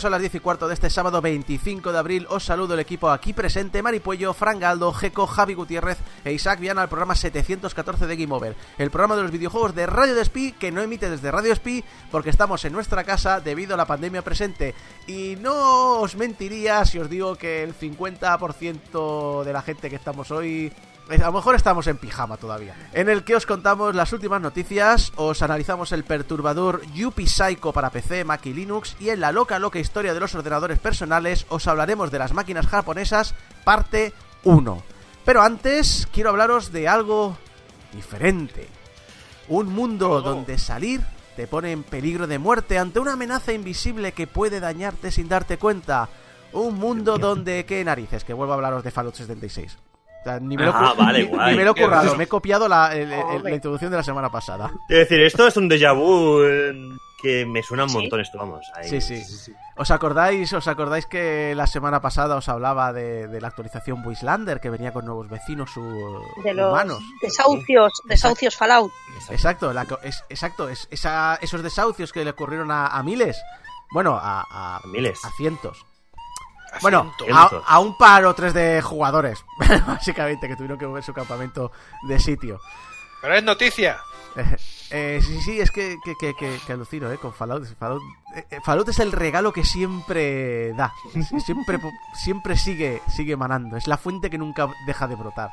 Cuando son las 10 y cuarto de este sábado 25 de abril, os saludo el equipo aquí presente, Maripuello, Fran Galdo, Geco, Javi Gutiérrez e Isaac Viana al programa 714 de Game Over, el programa de los videojuegos de Radio Despí que no emite desde Radio Despí porque estamos en nuestra casa debido a la pandemia presente. Y no os mentiría si os digo que el 50% de la gente que estamos hoy a lo mejor estamos en pijama todavía. En el que os contamos las últimas noticias, os analizamos el perturbador Yuppie Psycho para PC, Mac y Linux, y en la loca loca historia de los ordenadores personales os hablaremos de las máquinas japonesas, parte 1. Pero antes quiero hablaros de algo diferente. Un mundo donde salir te pone en peligro de muerte ante una amenaza invisible que puede dañarte sin darte cuenta. Un mundo donde... ¿Qué narices? Que vuelvo a hablaros de Fallout 76. O sea, ni me lo, he Ah, vale, ni- guay. ni me lo he currado, me he copiado la, el- el- la introducción de la semana pasada. Es decir, esto es un déjà vu que me suena un ¿Sí? montón esto, vamos. Ahí- Sí, sí. ¿Os acordáis, os acordáis que la semana pasada os hablaba de, de la actualización Waislander que venía con nuevos vecinos de los humanos? desahucios, desahucios Fallout. Exacto, la es, exacto, es, esa- esos desahucios que le ocurrieron a, a miles. Bueno, a, a, A miles. a cientos. Bueno, a, un par o tres de jugadores, básicamente, que tuvieron que mover su campamento de sitio. Pero es noticia. Eh, eh, sí, sí, es que, que, que, que- alucino, ¿eh? Con Fallout. Fallout, eh, eh, Fallout es el regalo que siempre da. Siempre, siempre sigue, sigue emanando. Es la fuente que nunca deja de brotar.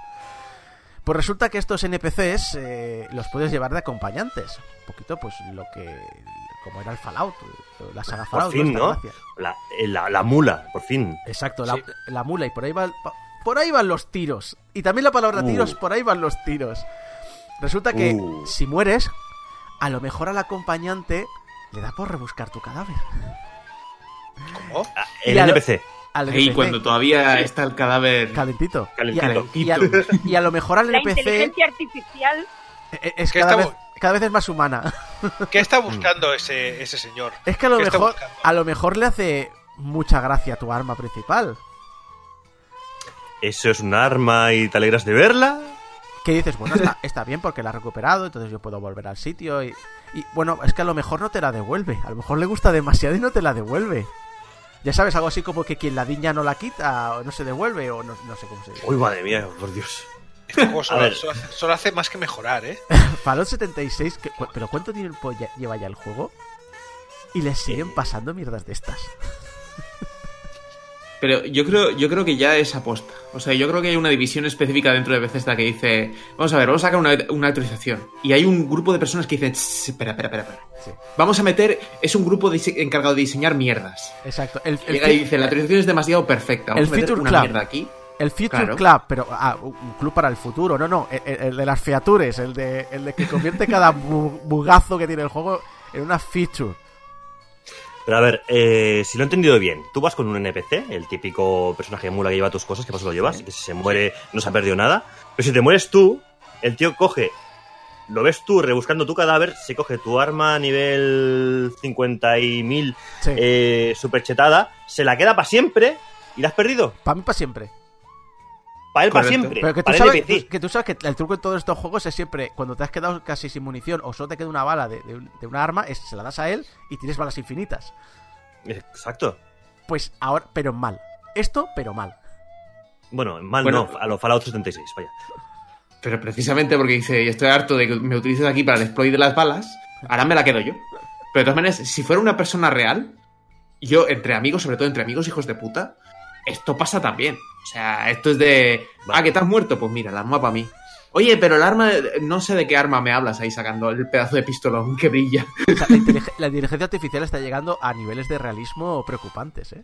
Pues resulta que estos NPCs eh, los puedes llevar de acompañantes. Un poquito, pues, lo que... Como era el Fallout, la saga Por Fallout. fin, Esta ¿no? La, eh, la, la mula, por fin. Exacto, la, Sí. la mula y por ahí va, por ahí van los tiros. Y también la palabra Uh. tiros, por ahí van los tiros. Resulta que Uh. si mueres, a lo mejor al acompañante le da por rebuscar tu cadáver. ¿Cómo? Ah, El NPC. Y cuando todavía está el cadáver calentito. Calentito. Y a, y a- y a lo mejor al La NPC inteligencia artificial. eh, es ¿Qué cada vez, estamos- cada vez es más humana. ¿Qué está buscando ese, ese señor? Es que a lo ¿Qué está mejor a lo mejor le hace mucha gracia tu arma principal. ¿Eso es un arma y te alegras de verla? que dices, bueno, está, está bien porque la ha recuperado, entonces yo puedo volver al sitio y, y, bueno, es que a lo mejor no te la devuelve, a lo mejor le gusta demasiado y no te la devuelve. Ya sabes, algo así como que quien la diña no la quita o no se devuelve o no, no sé cómo se dice. Uy, madre mía, por Dios. Este juego solo, hace, solo hace más que mejorar, ¿eh? Fallout 76, que- cu- pero ¿cuánto tiempo ya- lleva ya el juego? Y le siguen pasando mierdas de estas. Pero yo creo, yo creo que ya es aposta. O sea, yo creo que hay una división específica dentro de Bethesda que dice, vamos a ver, vamos a sacar una, una actualización. Y hay un grupo de personas que dicen, "Tss, espera, espera, espera, espera. Sí. Vamos a meter, es un grupo encargado de diseñar mierdas. Exacto. El, el Llega y dice, la actualización es demasiado perfecta. Vamos El a meter Feature una Club. mierda aquí. El Future Claro. Club, pero ah, un club para el futuro, no, no, el, de las features, el de, el de que convierte cada bu- bugazo que tiene el juego en una feature. Pero a ver, eh, si lo he entendido bien, tú vas con un NPC, el típico personaje mula que lleva tus cosas, que paso lo llevas, que si se muere no se ha perdido nada. Pero si te mueres tú, el tío coge, lo ves tú rebuscando tu cadáver, se coge tu arma a nivel 50 y mil Sí, eh, superchetada, se la queda para siempre y la has perdido. para mí para siempre. Para él para siempre. Pero que tú, sabes, tú- que tú sabes que el truco en todos estos juegos es siempre, cuando te has quedado casi sin munición o solo te queda una bala de, de un- de una arma, es, se la das a él y tienes balas infinitas. Exacto. Pues ahora, pero mal. Esto, pero mal. Bueno, mal Bueno. no, a lo Fallout 76, vaya. Pero precisamente porque dice, y estoy harto de que me utilices aquí para el exploit de las balas, ahora me la quedo yo. Pero de todas maneras, si fuera una persona real, yo, entre amigos, sobre todo entre amigos hijos de puta, esto pasa también. O sea, esto es de, Vale. ah, que te has muerto, pues mira, el arma para mí. Oye, pero el arma, no sé de qué arma me hablas ahí sacando el pedazo de pistolón que brilla. O sea, la, intelige- la inteligencia artificial está llegando a niveles de realismo preocupantes, ¿eh?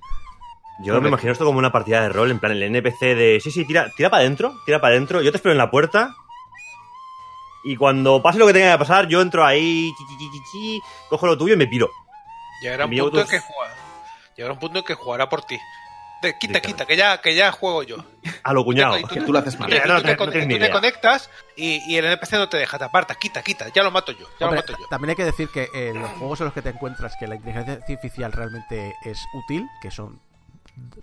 Yo Correcto. me imagino esto como una partida de rol, en plan el NPC de sí, sí, tira, tira para adentro, tira para adentro, yo te espero en la puerta Y cuando pase lo que tenga que pasar, yo entro ahí, chi, chi, chi, chi, chi, cojo lo tuyo y me piro. Llegará un punto en autos- que juega. Llegará un punto en que jugará por ti. De- quita, quita, que ya, que ya juego yo. A lo cuñado. Y Que tú lo haces mal. y tú No, no, te, no tú te conectas y, y el NPC no te deja, te aparta, quita, quita, ya lo mato yo, ya Hombre, lo mato yo. También hay que decir que en los juegos en los que te encuentras que la inteligencia artificial realmente es útil, que son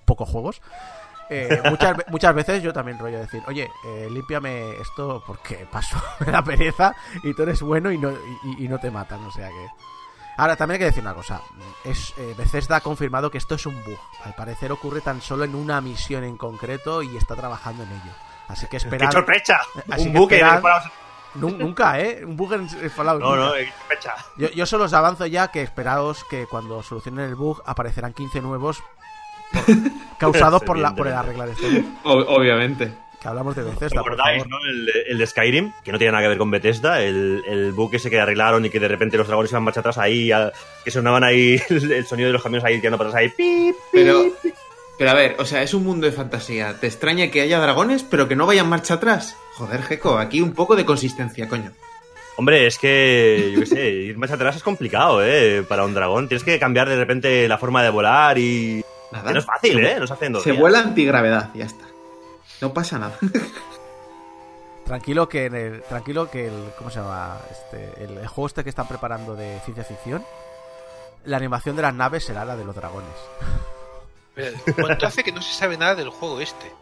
pocos juegos, eh, muchas, ve- muchas veces yo también rollo decir, oye, eh, límpiame esto porque paso, me da pereza y tú eres bueno y no, y, y no te matan, o sea que... Ahora, también hay que decir una cosa. Es, eh, Bethesda ha confirmado que esto es un bug. Al parecer ocurre tan solo en una misión en concreto y está trabajando en ello. Así que ¡Qué esperad... sorpresa! Así Un que buque. esperad- Nu- Nunca, ¿eh? Un bug en Fallout. No, nunca. no, qué sorpresa. Yo, yo solo os avanzo ya que esperaos que cuando solucionen el bug aparecerán 15 nuevos por- causados por, la, por el arreglar este bug. Obviamente. Que hablamos de ¿Os Bethesda, favor. no? El, de- el de Skyrim, que no tiene nada que ver con Bethesda, el, el bug ese que arreglaron y que de repente los dragones iban marcha atrás ahí, a- que sonaban ahí el, el sonido de los camiones ahí tirando para atrás ahí, pip. Pero, pero a ver, o sea, es un mundo de fantasía. ¿Te extraña que haya dragones, pero que no vayan marcha atrás? Joder, Gecko, aquí un poco de consistencia, coño. Hombre, es que, yo qué sé, ir marcha atrás es complicado, ¿eh? Para un dragón. Tienes que cambiar de repente la forma de volar y... Nada. que no es fácil, Se- ¿eh? No se hace en dos Se días. vuela antigravedad, ya está. No pasa nada. Tranquilo que en el, tranquilo que el, ¿cómo se llama? Este, el, el juego este que están preparando de ciencia ficción, la animación de las naves será la de los dragones. ¿Cuánto hace que no se sabe nada del juego este?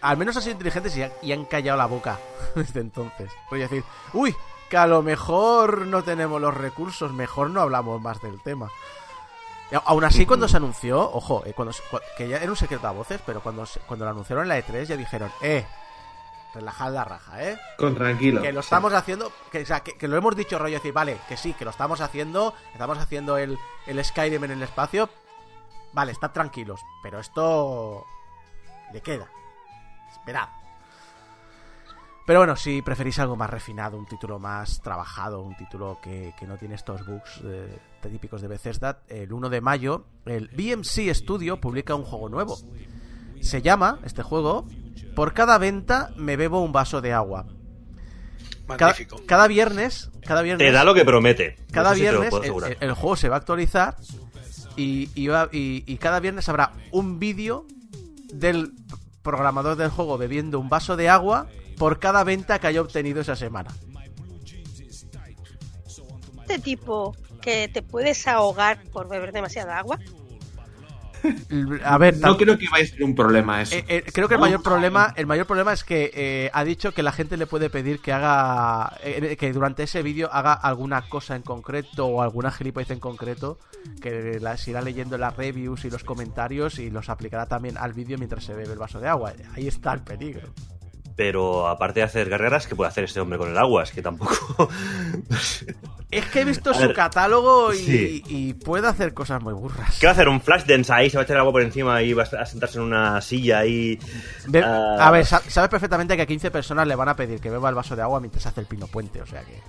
Al menos han sido inteligentes y, han- y han callado la boca desde entonces. Voy a decir, uy, que a lo mejor no tenemos los recursos, mejor no hablamos más del tema. A- Aún así, cuando se anunció, ojo, eh, cuando, que ya era un secreto a voces, pero cuando, cuando lo anunciaron en la E3 ya dijeron, eh, relajad la raja, eh. Con tranquilo. Que lo estamos haciendo, que, o sea, que, que lo hemos dicho rollo, decir, vale, que sí, que lo estamos haciendo, estamos haciendo el, el Skyrim en el espacio, vale, estad tranquilos, pero esto le queda. Esperad. Pero bueno, si preferís algo más refinado, un título más trabajado, un título que, que no tiene estos bugs eh, típicos de Bethesda, el 1 de mayo, el BMC Studio publica un juego nuevo. Se llama, este juego, Por cada venta me bebo un vaso de agua. Cada, Magnífico. cada viernes, cada viernes, Te da lo que promete. cada viernes el, asegurar. el- el juego se va a actualizar y, y va- y- y cada viernes habrá un vídeo del programador del juego bebiendo un vaso de agua por cada venta que haya obtenido esa semana. Este tipo que te puedes ahogar por beber demasiada agua. A ver, No creo que vaya a ser un problema eso. eh, eh, creo que el mayor problema, el mayor problema es que eh, ha dicho que la gente le puede pedir que haga, eh, que durante ese vídeo haga alguna cosa en concreto o alguna gilipollez en concreto, que las irá leyendo las reviews y los comentarios y los aplicará también al vídeo mientras se bebe el vaso de agua. Ahí está el peligro. Pero aparte de hacer carreras, ¿qué puede hacer este hombre con el agua? Es que tampoco... Es que he visto A su ver, catálogo y, sí. y puede hacer cosas muy burras. ¿Qué va a hacer? ¿Un flash dance ahí? ¿Se va a echar agua por encima y va a sentarse en una silla ahí? Ve- Ah. A ver, sa- sabes perfectamente que a 15 personas le van a pedir que beba el vaso de agua mientras hace el pino puente, o sea que...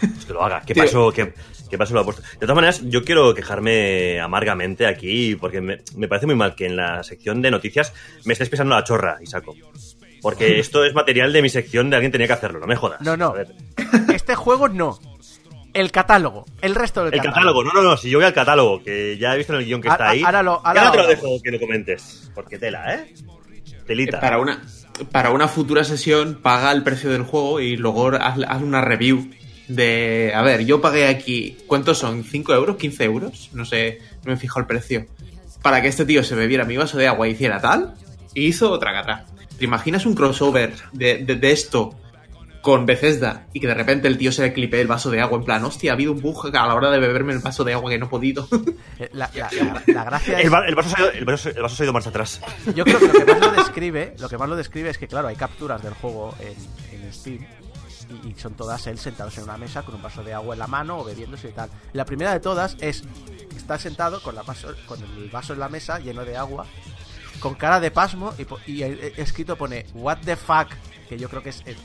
Pues que lo haga. ¿Qué pasó? ¿Qué, qué pasó lo ha puesto? De todas maneras, yo quiero quejarme amargamente aquí porque me, me parece muy mal que en la sección de noticias me estés pisando la chorra, Isaco. Porque esto es material de mi sección de alguien tenía que hacerlo, no me jodas. No, no. A ver, Este juego no. El catálogo. El resto del el catálogo, no, no, no, si yo voy al catálogo, que ya he visto en el guion que A- está ahí. ahora lo- ahora te lo lo dejo que lo comentes. Porque tela, ¿eh? Telita. Para una, para una futura sesión, paga el precio del juego y luego haz, haz una review de... A ver, yo pagué aquí... ¿Cuántos son? ¿5 euros? ¿15 euros? No sé, no me fijo el precio. Para que este tío se bebiera mi vaso de agua y hiciera tal, y hizo otra gata. ¿Te imaginas un crossover de, de- de esto con Bethesda y que de repente el tío se le clipe el vaso de agua en plan, hostia, ha habido un bug a la hora de beberme el vaso de agua que no he podido? Eh, La, la- la- la gracia El, es... va- el vaso se ha ido- el vaso- el vaso se ha ido marcha atrás. Yo creo que lo que más lo describe, lo que más lo describe es que, claro, hay capturas del juego en, en Steam y, y son todas él sentados en una mesa con un vaso de agua en la mano o bebiéndose y tal. La primera de todas es está sentado con, la vaso- con el vaso en la mesa lleno de agua, con cara de pasmo y, y escrito pone What the fuck, que yo creo que es el,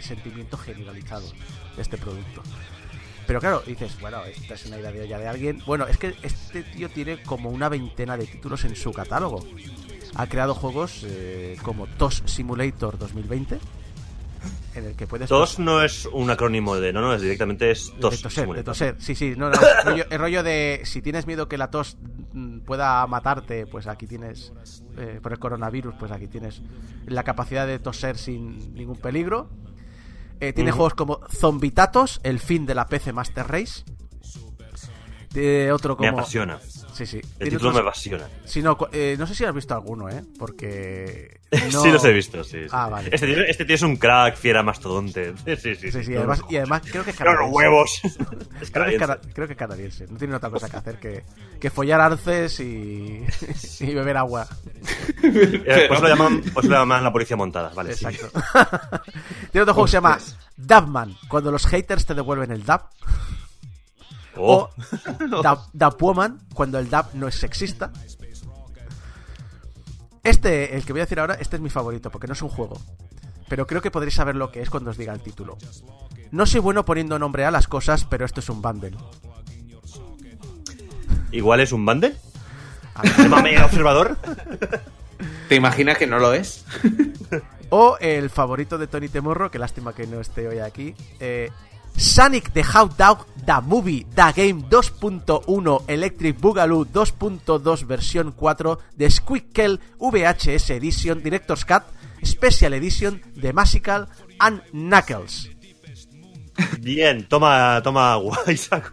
sentimiento generalizado de este producto. Pero claro, dices, bueno, esta es una idea de alguien. Bueno, es que este tío tiene como una veintena de títulos en su catálogo. Ha creado juegos eh, como TOS Simulator 2020, en el que puedes... TOS no es un acrónimo de. No, no, es directamente es de TOS. toser, de simulator. toser. Sí, sí, no, no, es rollo, de si tienes miedo que la tos mm, pueda matarte, pues aquí tienes eh, por el coronavirus, pues aquí tienes la capacidad de toser sin ningún peligro. Eh, tiene juegos como Zombitatos, el fin de la PC Master Race. Tiene otro Me apasiona. Sí, sí. El título me apasiona. Sí, no, eh, no sé si has visto alguno, ¿eh? Porque no- Sí, los he visto, sí. sí. Ah, vale. Este, tío, este tío es un crack, fiera mastodonte. Sí, sí, sí. Sí, sí, No, además, no. y además creo que es Pero los canadiense. huevos. Es Creo que, es canadiense. cana- creo que es canadiense. No tiene otra cosa que hacer que, que follar arces y, y beber agua. Eh, Pues lo llaman, pues lo llaman la policía montada, vale. sí. Exacto. tiene otro juego que se llama Dubman, cuando los haters te devuelven el dub. Oh, O Dub, Dub Woman, cuando el dub no es sexista. Este, el que voy a decir ahora, este es mi favorito, porque no es un juego. Pero creo que podréis saber lo que es cuando os diga el título. No soy bueno poniendo nombre a las cosas, pero esto es un bundle. igual es un bundle. A ver. Llámame el observador. ¿Te imaginas que no lo es? O el favorito de Tony Temorro, que lástima que no esté hoy aquí. eh, Sonic the Hot Dog, The Movie, The Game 2.1, Electric Boogaloo 2.2 versión 4, The Squeakle VHS Edition, Director's Cut, Special Edition, The Musical and Knuckles. Bien, toma, toma agua, Isaac.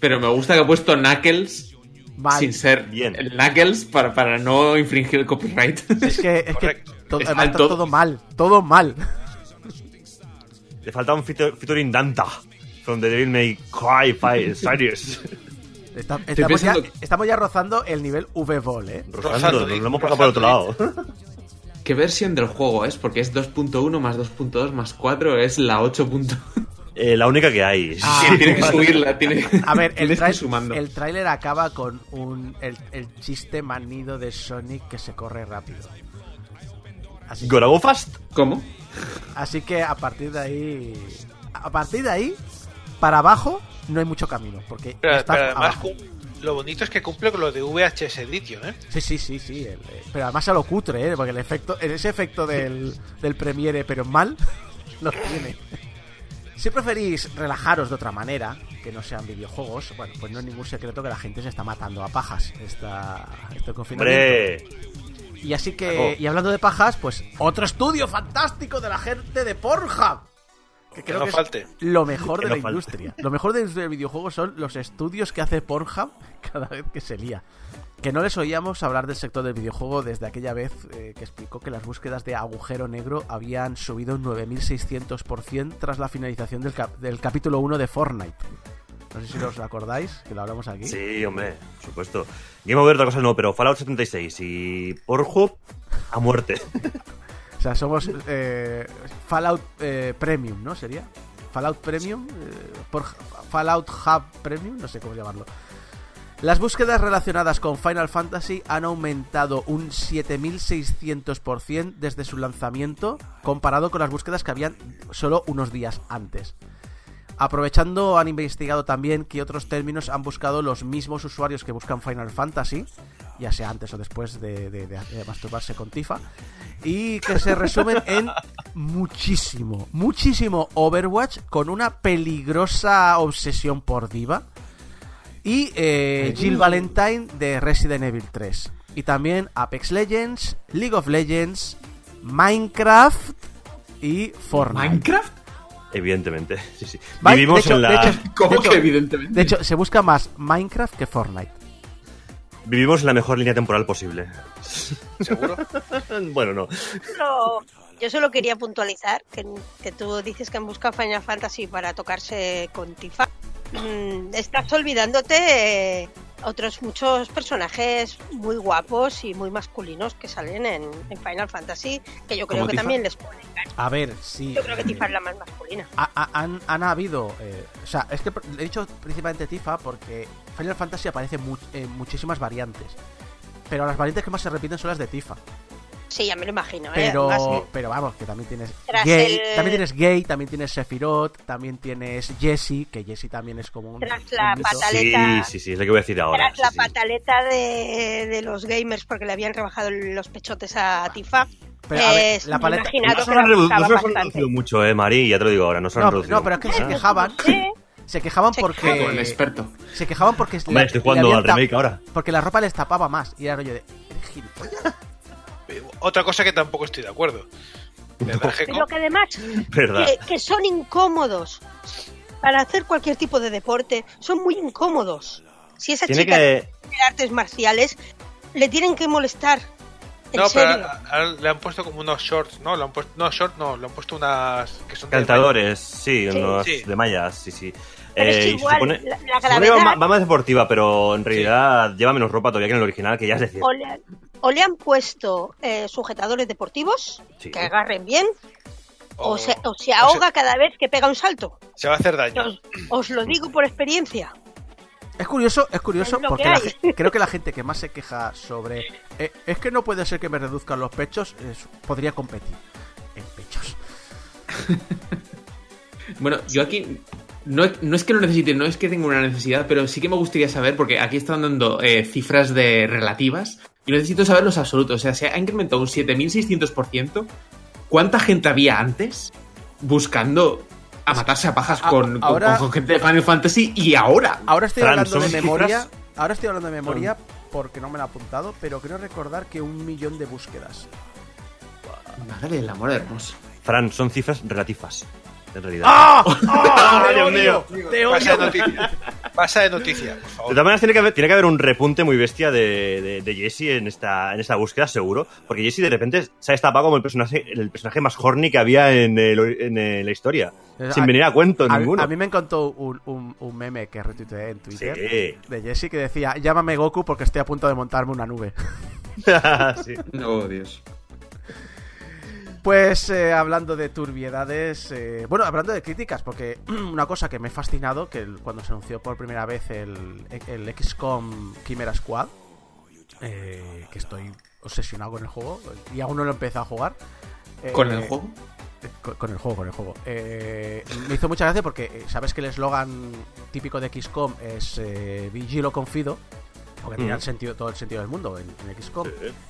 Pero me gusta que ha puesto Knuckles Mal. sin ser Bien. el Knuckles para, para no infringir el copyright. Es que, es que además todo mal, todo mal. Le falta un featuring Danta. From the Devil May Cry Five Series. Está- estamos, ya, estamos ya rozando el nivel V-Ball, ¿eh? Rozando, nos lo hemos pasado por otro lado. ¿Qué versión del juego es? Porque es 2.1 más 2.2 más 4 es la 8. Eh, la única que hay. Ah. Sí, tiene que subirla. Tiene, A ver, el, trail- sumando. tráiler acaba con un el, el chiste manido de Sonic que se corre rápido. Así, Gotta go fast. ¿Cómo? Así que a partir de ahí. A partir de ahí, para abajo, no hay mucho camino. Porque Pero, está pero además, abajo. cum- lo bonito es que cumple con lo de VHS Edition, ¿eh? Sí, sí, sí, sí. el- eh, pero además a lo cutre, ¿eh? Porque el efecto, ese efecto del, del Premiere, pero mal, lo tiene. Si preferís relajaros de otra manera, que no sean videojuegos, bueno, pues no es ningún secreto que la gente se está matando a pajas esta, este confinamiento. Hombre. Y así que, y hablando de pajas, pues otro estudio fantástico de la gente de Pornhub. Que creo no que es falte. lo mejor Que de no la falte. industria. Lo mejor de la industria del videojuego son los estudios que hace Pornhub cada vez que se lía. Que no les oíamos hablar del sector del videojuego desde aquella vez eh, que explicó que las búsquedas de agujero negro habían subido un 9600% tras la finalización del, cap- del capítulo 1 de Fortnite. No sé si os acordáis, que lo hablamos aquí. Sí, hombre, por supuesto. Game Over, otra cosa no, pero Fallout 76 y Pornhub a muerte. O sea, somos eh, Fallout eh, Premium, ¿no? ¿Sería? Fallout Premium, eh, por Fallout Hub Premium, no sé cómo llamarlo. Las búsquedas relacionadas con Final Fantasy han aumentado un 7600% desde su lanzamiento comparado con las búsquedas que habían solo unos días antes. Aprovechando, han investigado también que otros términos han buscado los mismos usuarios que buscan Final Fantasy, ya sea antes o después de, de- de- de masturbarse con Tifa, y que se resumen en muchísimo, muchísimo Overwatch con una peligrosa obsesión por Diva y eh, Jill Valentine de Resident Evil 3. Y también Apex Legends, League of Legends, Minecraft y Fortnite. ¿Minecraft? Evidentemente, sí, sí. Vivimos hecho- en la... de hecho- ¿Cómo hecho- que evidentemente? De hecho, se busca más Minecraft que Fortnite. Vivimos en la mejor línea temporal posible. ¿Seguro? bueno, no. Yo solo quería puntualizar que, que tú dices que han buscado Final Fantasy para tocarse con Tifa. Mm, estás olvidándote eh, otros muchos personajes muy guapos y muy masculinos que salen en, en Final Fantasy, que yo creo ¿Como que Tifa? también les ponen. caña. A ver, sí. Yo creo que Tifa es la más masculina. Ha- ha- han, han habido. eh, o sea, es que he dicho principalmente Tifa porque Final Fantasy aparece mu- en muchísimas variantes. Pero las variantes que más se repiten son las de Tifa. Sí, ya me lo imagino, ¿eh? Pero, vamos, que también tienes Tras gay, el- también tienes gay, también tienes Sephiroth, también tienes Jesse, que Jesse también es como un, Tras la un patada. Sí, sí, sí, es lo que voy a decir ahora. Tras la sí, pataleta de, de los gamers porque le habían rebajado los pechotes a Tifa, Pero, a ver, la paleta- No se han no se reducido mucho, eh, Mari, ya te lo digo ahora, no se han No, reducido. no, pero es que se quejaban, Sí. se quejaban porque el experto. se quejaban porque Hombre, le- estoy jugando al remake ahora. porque la ropa les tapaba más y era rollo de "¿Eres gilipollas?". Otra cosa que tampoco estoy de acuerdo. ¿Verdad? Pero que además que, que son incómodos para hacer cualquier tipo de deporte, son muy incómodos. Si esa Tiene chica que. tiene artes marciales, le tienen que molestar. En No, pero serio. a- a- le han puesto como unos shorts, ¿no? Le han puesto, no, shorts no, le han puesto unas que son de Calentadores, sí, Sí. unos Sí. de mallas, sí, sí. Pero es que Eh, igual, supone- la- gravedad- va, va más deportiva, pero en realidad lleva menos ropa todavía que en el original, que ya es decir. O le, han- o le han puesto eh, sujetadores deportivos Sí. que agarren bien, o, o- se, o se o ahoga cada vez que pega un salto. se va a hacer daño. Os, os lo digo por experiencia. Es curioso, es curioso Es porque la creo que la gente que más se queja sobre eh, es que no puede ser que me reduzcan los pechos, es- podría competir en pechos. Bueno, yo aquí no, no es que lo necesite, no es que tenga una necesidad, pero sí que me gustaría saber, porque aquí están dando eh, cifras de relativas, y necesito saber los absolutos. O sea, se ha incrementado un 7600%. ¿Cuánta gente había antes buscando a matarse a pajas A- con, con- ahora- con gente de Final Fantasy y ahora? Ahora estoy Fran, hablando de memoria, cifras- ahora estoy hablando de memoria porque no me lo he apuntado, pero creo recordar que un millón de búsquedas. Madre del amor hermoso. Fran, son cifras relativas, en realidad. ¡Ah! ¡Ay, Dios mío! ¡Te Pasa de odio! noticia. Pasa de noticia, por De favor. todas maneras, tiene que haber, tiene que haber un repunte muy bestia de, de, de Jesse en esta, en esta búsqueda, seguro. Porque Jesse de repente se ha destapado como el personaje, el personaje más horny que había en, el- en, la historia. Eh, sin a- venir a cuento A, ninguno. a mí me encantó un, un- un meme que retuiteé en Twitter Sí. de Jesse que decía: Llámame Goku porque estoy a punto de montarme una nube. sí. Oh, Dios. Pues eh, hablando de turbiedades, eh, bueno, hablando de críticas, porque una cosa que me ha fascinado, que el- cuando se anunció por primera vez el, el XCOM Chimera Squad, eh, que estoy obsesionado con el juego, y aún no lo he empezado a jugar. eh, ¿Con el juego? Con, con el juego, con el juego. Eh, me hizo mucha gracia porque eh, sabes que el eslogan típico de XCOM es eh, Vigilo Confido, porque tenía Mm. el sentido, todo el sentido del mundo en, en XCOM.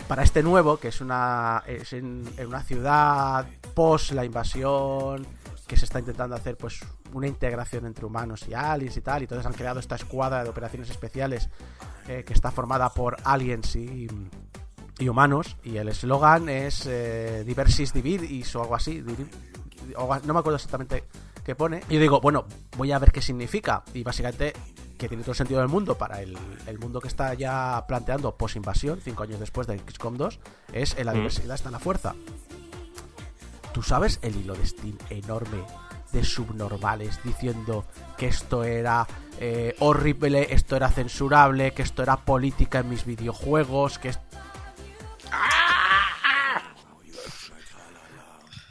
Para este nuevo, que es una es en, en una ciudad post la invasión, que se está intentando hacer pues una integración entre humanos y aliens y tal, y entonces han creado esta escuadra de operaciones especiales eh, que está formada por aliens y, y humanos, y el eslogan es eh, Diversis Dividis o algo así, o no me acuerdo exactamente qué pone. Y yo digo, bueno, voy a ver qué significa, y básicamente que tiene todo el sentido del mundo para el, el mundo que está ya planteando post-invasión, cinco años después de XCOM 2, es en la Mm. diversidad está la fuerza. ¿Tú sabes el hilo de Steam enorme de subnormales diciendo que esto era eh, horrible, esto era censurable, que esto era política en mis videojuegos, que es...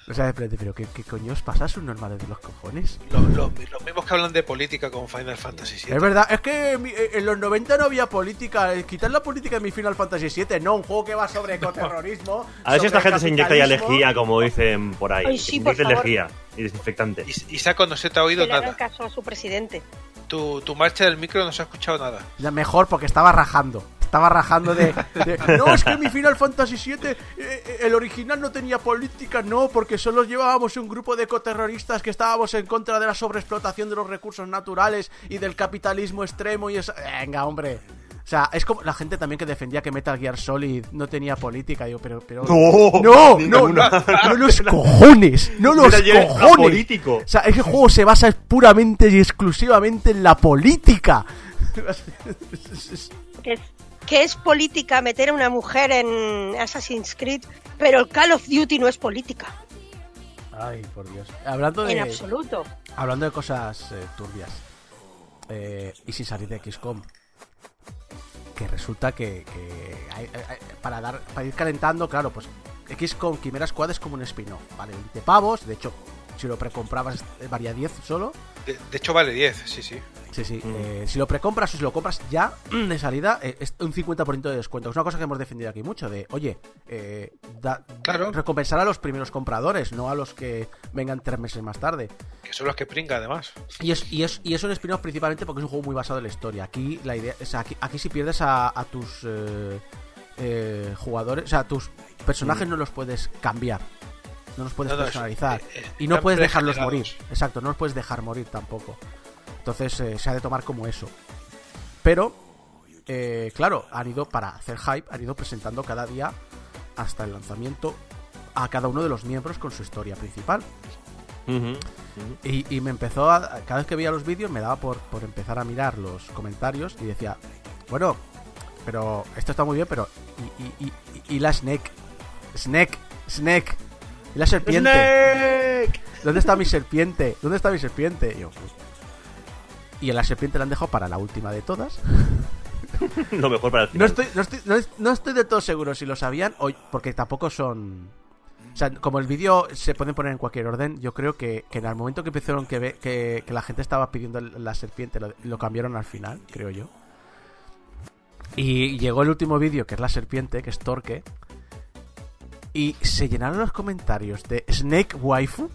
O sea, pero, pero ¿qué, qué coño os pasa subnormales de los cojones? Lo- lo- los mismos que hablan de política con Final Fantasy VII. Es verdad, es que en mi- en los 90 no había política. eh, Quitar la política en mi Final Fantasy VII, no, un juego que va sobre ecoterrorismo. A ver si esta gente se inyecta ya lejía, como dicen por ahí. Ay, sí, por lejía y desinfectante. Y, y Saco, no se te ha oído Que le nada. caso a su presidente. Tu, tu marcha del micro no se ha escuchado nada. Mejor porque estaba rajando. Estaba rajando de, de, No, es que mi Final Fantasy VII, eh, eh, el original no tenía política, no, porque solo llevábamos un grupo de ecoterroristas que estábamos en contra de la sobreexplotación de los recursos naturales y del capitalismo extremo y eso. Venga, hombre. O sea, es como la gente también que defendía que Metal Gear Solid no tenía política. Digo, pero, pero. No, no, no, no, no los cojones, no los Metal Gear es cojones. apolítico. O sea, ese juego se basa puramente y exclusivamente en la política. Que es, que es política meter a una mujer en Assassin's Creed, pero el Call of Duty no es política. Ay, por Dios. Hablando En de, absoluto. hablando de cosas eh, turbias. eh, y sin salir de XCOM. Que resulta que, que hay- hay- hay- para dar para ir calentando, claro, pues XCOM Quimera Squad es como un spin-off. Vale, 20 pavos. De hecho, si lo precomprabas, eh, varía 10 solo. De, de hecho, vale 10, sí, sí. Sí, sí. Mm. Eh, si lo precompras o si lo compras ya de salida, eh, es un 50% de descuento. Es una cosa que hemos defendido aquí mucho, de, oye, eh, da- Claro. recompensar a los primeros compradores, no a los que vengan tres meses más tarde. Que son los que pringa, además. Y es, y es, y es un spin-off principalmente porque es un juego muy basado en la historia. Aquí la idea, o sea, aquí, aquí si pierdes a, a tus eh, eh, jugadores, o sea, tus personajes no los puedes cambiar. No los puedes No, no, es- personalizar. eh, eh, y no puedes dejarlos morir. Exacto, no los puedes dejar morir tampoco. Entonces eh, se ha de tomar como eso. Pero, eh, claro, han ido, para hacer hype, han ido presentando cada día hasta el lanzamiento a cada uno de los miembros con su historia principal. Y me empezó a. Cada vez que veía los vídeos me daba por, por empezar a mirar los comentarios y decía, bueno, pero esto está muy bien, pero. ¿Y, y, y, y la Snake? Snake, Snake. ¿Y la serpiente? ¡Snake! ¿Dónde está mi serpiente? ¿Dónde está mi serpiente? Y yo, pues, y a la serpiente la han dejado para la última de todas. Lo mejor para el No final. estoy, no, estoy, no, es- no estoy de todo seguro si lo sabían o porque tampoco son. O sea, como el vídeo se pueden poner en cualquier orden, yo creo que, que en el momento que empezaron que, ve- que, que la gente estaba pidiendo la serpiente, lo, lo cambiaron al final, creo yo. Y llegó el último vídeo, que es la serpiente, que es Torque. Y se llenaron los comentarios de Snake Waifu.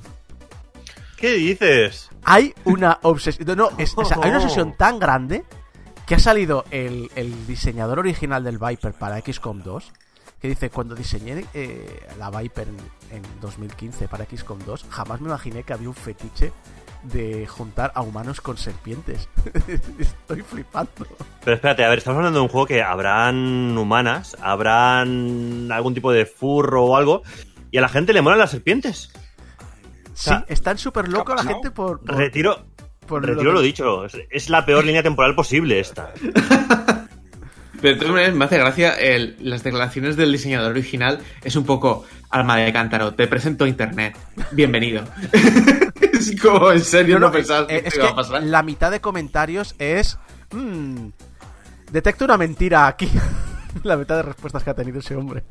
¿Qué dices? Hay una obsesión. No, es- o sea, hay una obsesión tan grande que ha salido el, el diseñador original del Viper para XCOM 2. Que dice: Cuando diseñé eh, la Viper en, en 2015 para XCOM 2, jamás me imaginé que había un fetiche de juntar a humanos con serpientes. Estoy flipando. Pero espérate, a ver, estamos hablando de un juego que habrán humanas, habrán algún tipo de furro o algo, y a la gente le molan las serpientes. Sí, sea, están súper locos la gente por. por- Retiro, por retiro lo dicho, es, es la peor línea temporal posible esta. Pero de todas maneras me hace gracia el- las declaraciones del diseñador original. Es un poco alma de cántaro. Te presento internet. Bienvenido. es como en serio no, No, eh, que es iba que a pasar. la mitad de comentarios es. "Mm, detecto una mentira aquí. la mitad de respuestas que ha tenido ese hombre.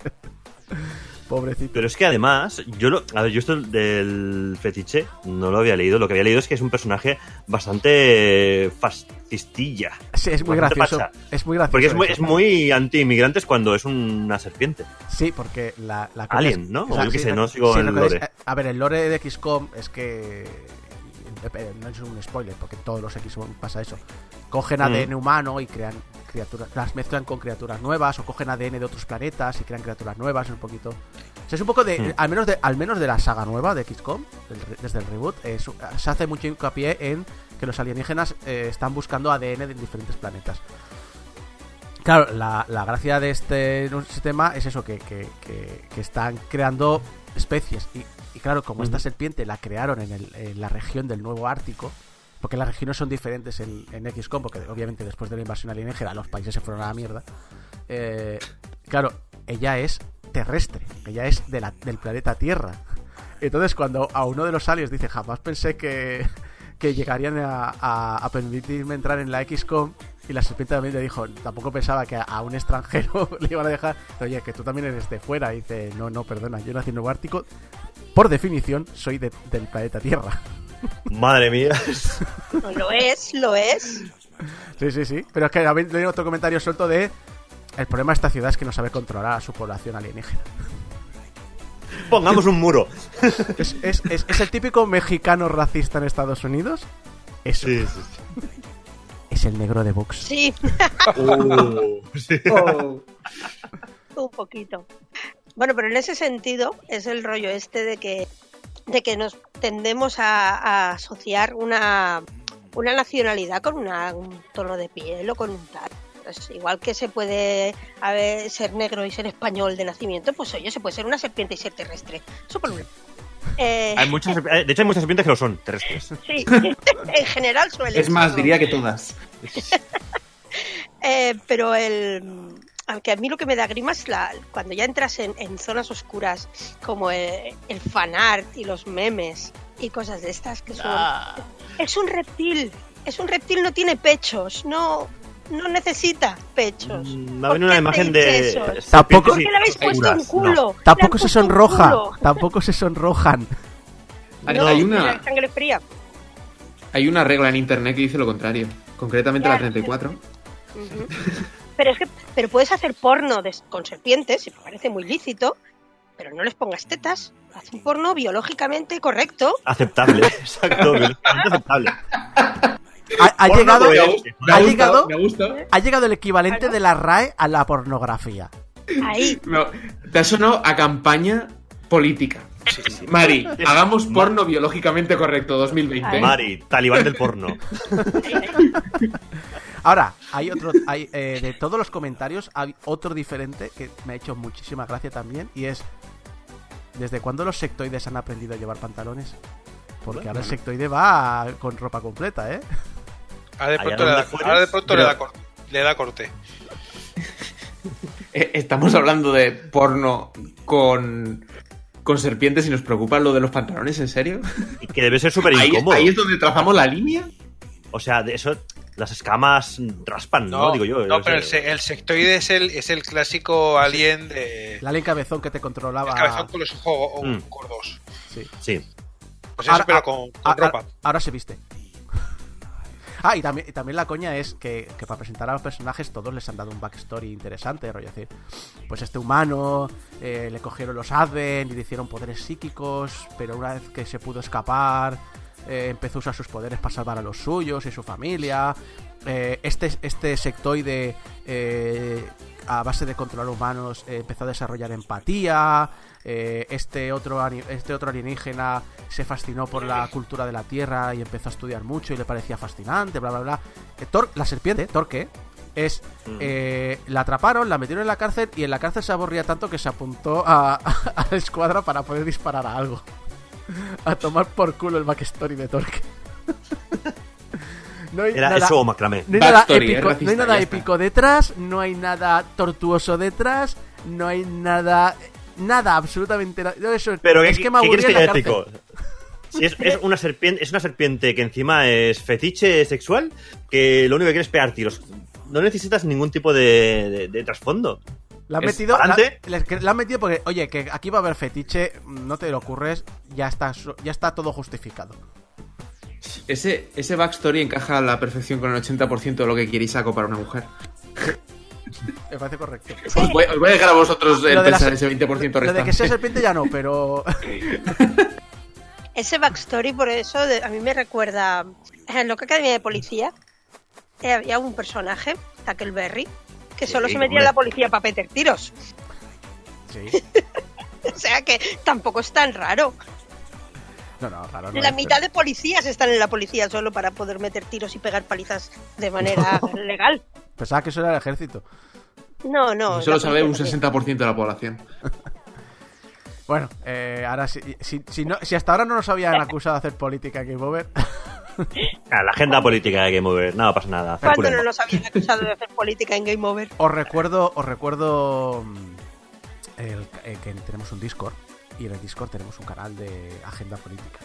Pobrecito. Pero es que además, yo lo, a ver, yo esto del fetiche no lo había leído. Lo que había leído es que es un personaje bastante fascistilla. Sí, es muy gracioso. Es muy gracioso. Porque es muy, eso. es muy anti-inmigrantes cuando es una serpiente. Sí, porque la. la Alien, es- ¿no? o sea, yo sí, sé, la- no sigo sí, el lo que lore. es- a ver, el lore de XCOM es que. Eh, No es un spoiler, porque en todos los XCOM pasa eso. Cogen Mm. ADN humano y crean criaturas. Las mezclan con criaturas nuevas, o cogen ADN de otros planetas y crean criaturas nuevas. Es un poquito. O sea, es un poco de. Mm. Al, menos de al menos de la saga nueva de XCOM, desde el reboot, es- se hace mucho hincapié en que los alienígenas eh, están buscando ADN de diferentes planetas. Claro, la, la gracia de este sistema es eso, que, que- que- que están creando especies. Y, y claro, como esta serpiente la crearon en, el- en la región del Nuevo Ártico, porque las regiones son diferentes en, en XCOM, porque obviamente después de la invasión alienígena los países se fueron a la mierda. eh, claro, ella es terrestre, ella es de la- del planeta Tierra. Entonces, cuando a uno de los aliens dice, jamás pensé que, que llegarían a, a- a permitirme entrar en la XCOM, y la serpiente también le dijo, tampoco pensaba que a, un extranjero le iban a dejar, oye, que tú también eres de fuera. Y dice, no, no, perdona, yo nací en Nuevo Ártico, por definición, soy de- del planeta Tierra. Madre mía. Lo es, lo es. Sí, sí, sí. Pero es que habéis leído otro comentario suelto de. El problema de esta ciudad es que no sabe controlar a su población alienígena. Pongamos un muro. ¿Es, es, es- es el típico mexicano racista en Estados Unidos? Eso. Sí, sí. Es el negro de Vox. Sí, Uh, sí. Oh. un poquito. Bueno, pero en ese sentido es el rollo este de que de que nos tendemos a, a asociar una, una nacionalidad con una- un tono de piel o con un tal. Pues igual que se puede a ver, ser negro y ser español de nacimiento, pues oye, se puede ser una serpiente y ser terrestre. Eso por un lado. Eh, Hay muchas, serp- de hecho, hay muchas serpientes que lo son, terrestres. sí, en general suele Es más, diría que todas. Eh, pero el. Aunque a mí lo que me da grima es la, cuando ya entras en, en zonas oscuras como el, el fanart y los memes y cosas de estas que son. Es un reptil. Es un reptil, no tiene pechos. No, no necesita pechos. Mm, Va a ¿Por venir una imagen de. Tampoco- ¿Por qué le habéis puesto un culo? no. Tampoco se sonroja. Tampoco se sonrojan. Hay, No, hay una, sangre fría. hay una regla en internet que dice lo contrario. concretamente la Ya. 34. Ujú. Pero es que pero puedes hacer porno de- con serpientes, y me parece muy lícito, pero no les pongas tetas. Haz un porno biológicamente correcto. Aceptable, exacto, biológicamente aceptable. Ha, ha llegado, Me ha llegado- me ha llegado el equivalente de la RAE a la pornografía. Ahí. No, te ha sonado a campaña política. Mari, hagamos porno biológicamente correcto 2020. Ay. Mari, talibán del porno. Ahora, hay otro, hay, eh, de todos los comentarios, hay otro diferente que me ha hecho muchísima gracia también, y es, ¿desde cuándo los sectoides han aprendido a llevar pantalones? Porque ahora el sectoide va con ropa completa, ¿eh? Ahora de Allá pronto, le da, donde fueres, ahora de pronto pero- le, da cor- le da corte. Eh, Estamos hablando de porno con, con serpientes y nos preocupa lo de los pantalones, ¿en serio? Y que debe ser súper Ahí, incómodo. ahí es donde trazamos la línea. O sea, de eso, las escamas raspan, ¿no? No, Digo yo. no pero el, el sectoide es el, es el clásico alien de. La alien cabezón que te controlaba. El cabezón con los ojos Mm. gordos. Sí. Sí. Pues eso, Ahora- pero con, con Ah, ropa. ah, ahora se viste. Ah, y también, también la coña es que, para presentar a los personajes todos les han dado un backstory interesante, rollo decir, pues este humano eh, le cogieron los Advent y le hicieron poderes psíquicos, pero una vez que se pudo escapar, eh, empezó a usar sus poderes para salvar a los suyos y su familia. Eh, este, este sectoide, eh, a base de controlar humanos, empezó a desarrollar empatía. Este, otro, este otro alienígena se fascinó por la cultura de la Tierra y empezó a estudiar mucho y le parecía fascinante, bla, bla, bla. Eh, Tor- la serpiente, Torque, es... Mm. eh, la atraparon, la metieron en la cárcel y en la cárcel se aburría tanto que se apuntó a, a la escuadra para poder disparar a algo. A tomar por culo el backstory de Torque. No hay Era nada- eso o macramé. no hay nada épico, es racista, no hay nada ya está. épico detrás, no hay nada tortuoso detrás, no hay nada. Nada, absolutamente nada. Eso, Pero es ¿qué, que me ¿qué quieres que haya épico? Si es, es una serpiente, es una serpiente que encima es fetiche sexual, que lo único que quiere es pegar tiros. No necesitas ningún tipo de, de- de trasfondo. La han metido. La, la han metido porque, oye, que aquí va a haber fetiche, no te lo ocurres, ya está, ya está todo justificado. Ese, ese backstory encaja a la perfección con el 80% de lo que quiere Isako para una mujer. Me parece correcto. Os voy, os voy a dejar a vosotros el Lo de la pensar ese 20% Lo de restante. que sea serpiente ya no, pero. Ese backstory, por eso, de- a mí me recuerda. En Loca Academia de Policía eh, había un personaje, Tackleberry, que solo Sí, se metía hombre. en la policía para meter tiros. Sí. O sea que tampoco es tan raro. No, no, raro no la es, mitad de policías están en la policía solo para poder meter tiros y pegar palizas de manera legal. Pensaba que eso era el ejército. No, no. Eso lo sabe un policía también. 60% de la población. Bueno, eh, ahora si, si, si, no, si hasta ahora no nos habían acusado de hacer política en Game Over, Ah, la agenda política de Game Over, nada pasa nada. ¿Cuándo circulen. no nos habían acusado de hacer política en Game Over? os recuerdo, os recuerdo mm, el- eh, que tenemos un Discord y en el Discord tenemos un canal de agenda política.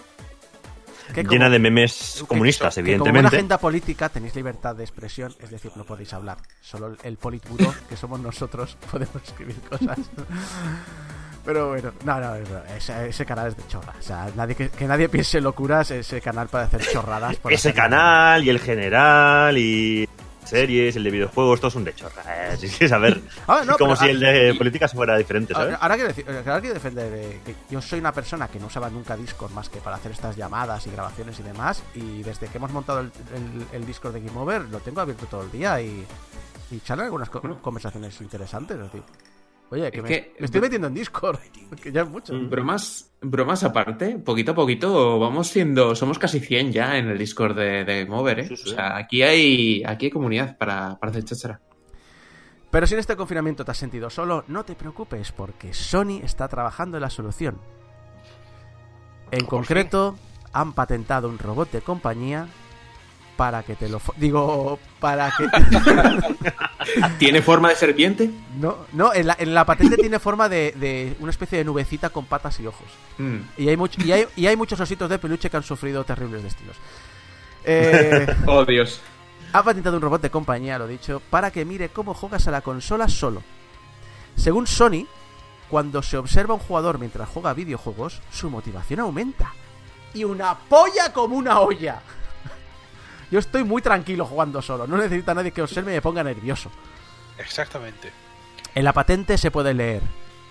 Que como- Llena de memes que- comunistas, que como una evidentemente. agenda política tenéis libertad de expresión, es decir, no podéis hablar. Solo el- el politburo, que somos nosotros, podemos escribir cosas. Pero bueno, no, no, no, ese, ese canal es de chorra. O sea, nadie que, que nadie piense locuras, ese canal para hacer chorradas. por Ese hacer- canal y el general y series, el de videojuegos, todos son de chorra. Eh, sí, sí, a ver, Ah, no, como pero- si el de política fuera diferente, ¿sabes? Ahora, ahora quiero decir, ahora quiero defender eh, que yo soy una persona que no usaba nunca Discord más que para hacer estas llamadas y grabaciones y demás. Y desde que hemos montado el, el- el Discord de Game Over, lo tengo abierto todo el día y, y salen algunas co- conversaciones interesantes. es decir, Oye, que, Es me, que- me estoy metiendo en Discord, que ya es mucho. Mm. Bromas, bromas aparte, poquito a poquito vamos siendo, somos casi 100 ya en el Discord de, de Game Over, ¿eh? Sí, sí. O sea, aquí hay, aquí hay comunidad para, para hacer cháchara. Pero si en este confinamiento te has sentido solo, no te preocupes porque Sony está trabajando en la solución. En concreto, han patentado un robot de compañía para que te lo... Digo, para que... ¿Tiene forma de serpiente? no, no, en la, en la patente tiene forma de, de una especie de nubecita con patas y ojos. Mm. Y hay, mucho, y, hay, y hay muchos ositos de peluche que han sufrido terribles destinos. Eh, Oh, Dios. ha patentado un robot de compañía, lo dicho, para que mire cómo juegas a la consola solo. Según Sony, cuando se observa a un jugador mientras juega videojuegos, su motivación aumenta. Y una polla como una olla. Yo estoy muy tranquilo jugando solo. No necesito a nadie que observe y me ponga nervioso. Exactamente. En la patente se puede leer.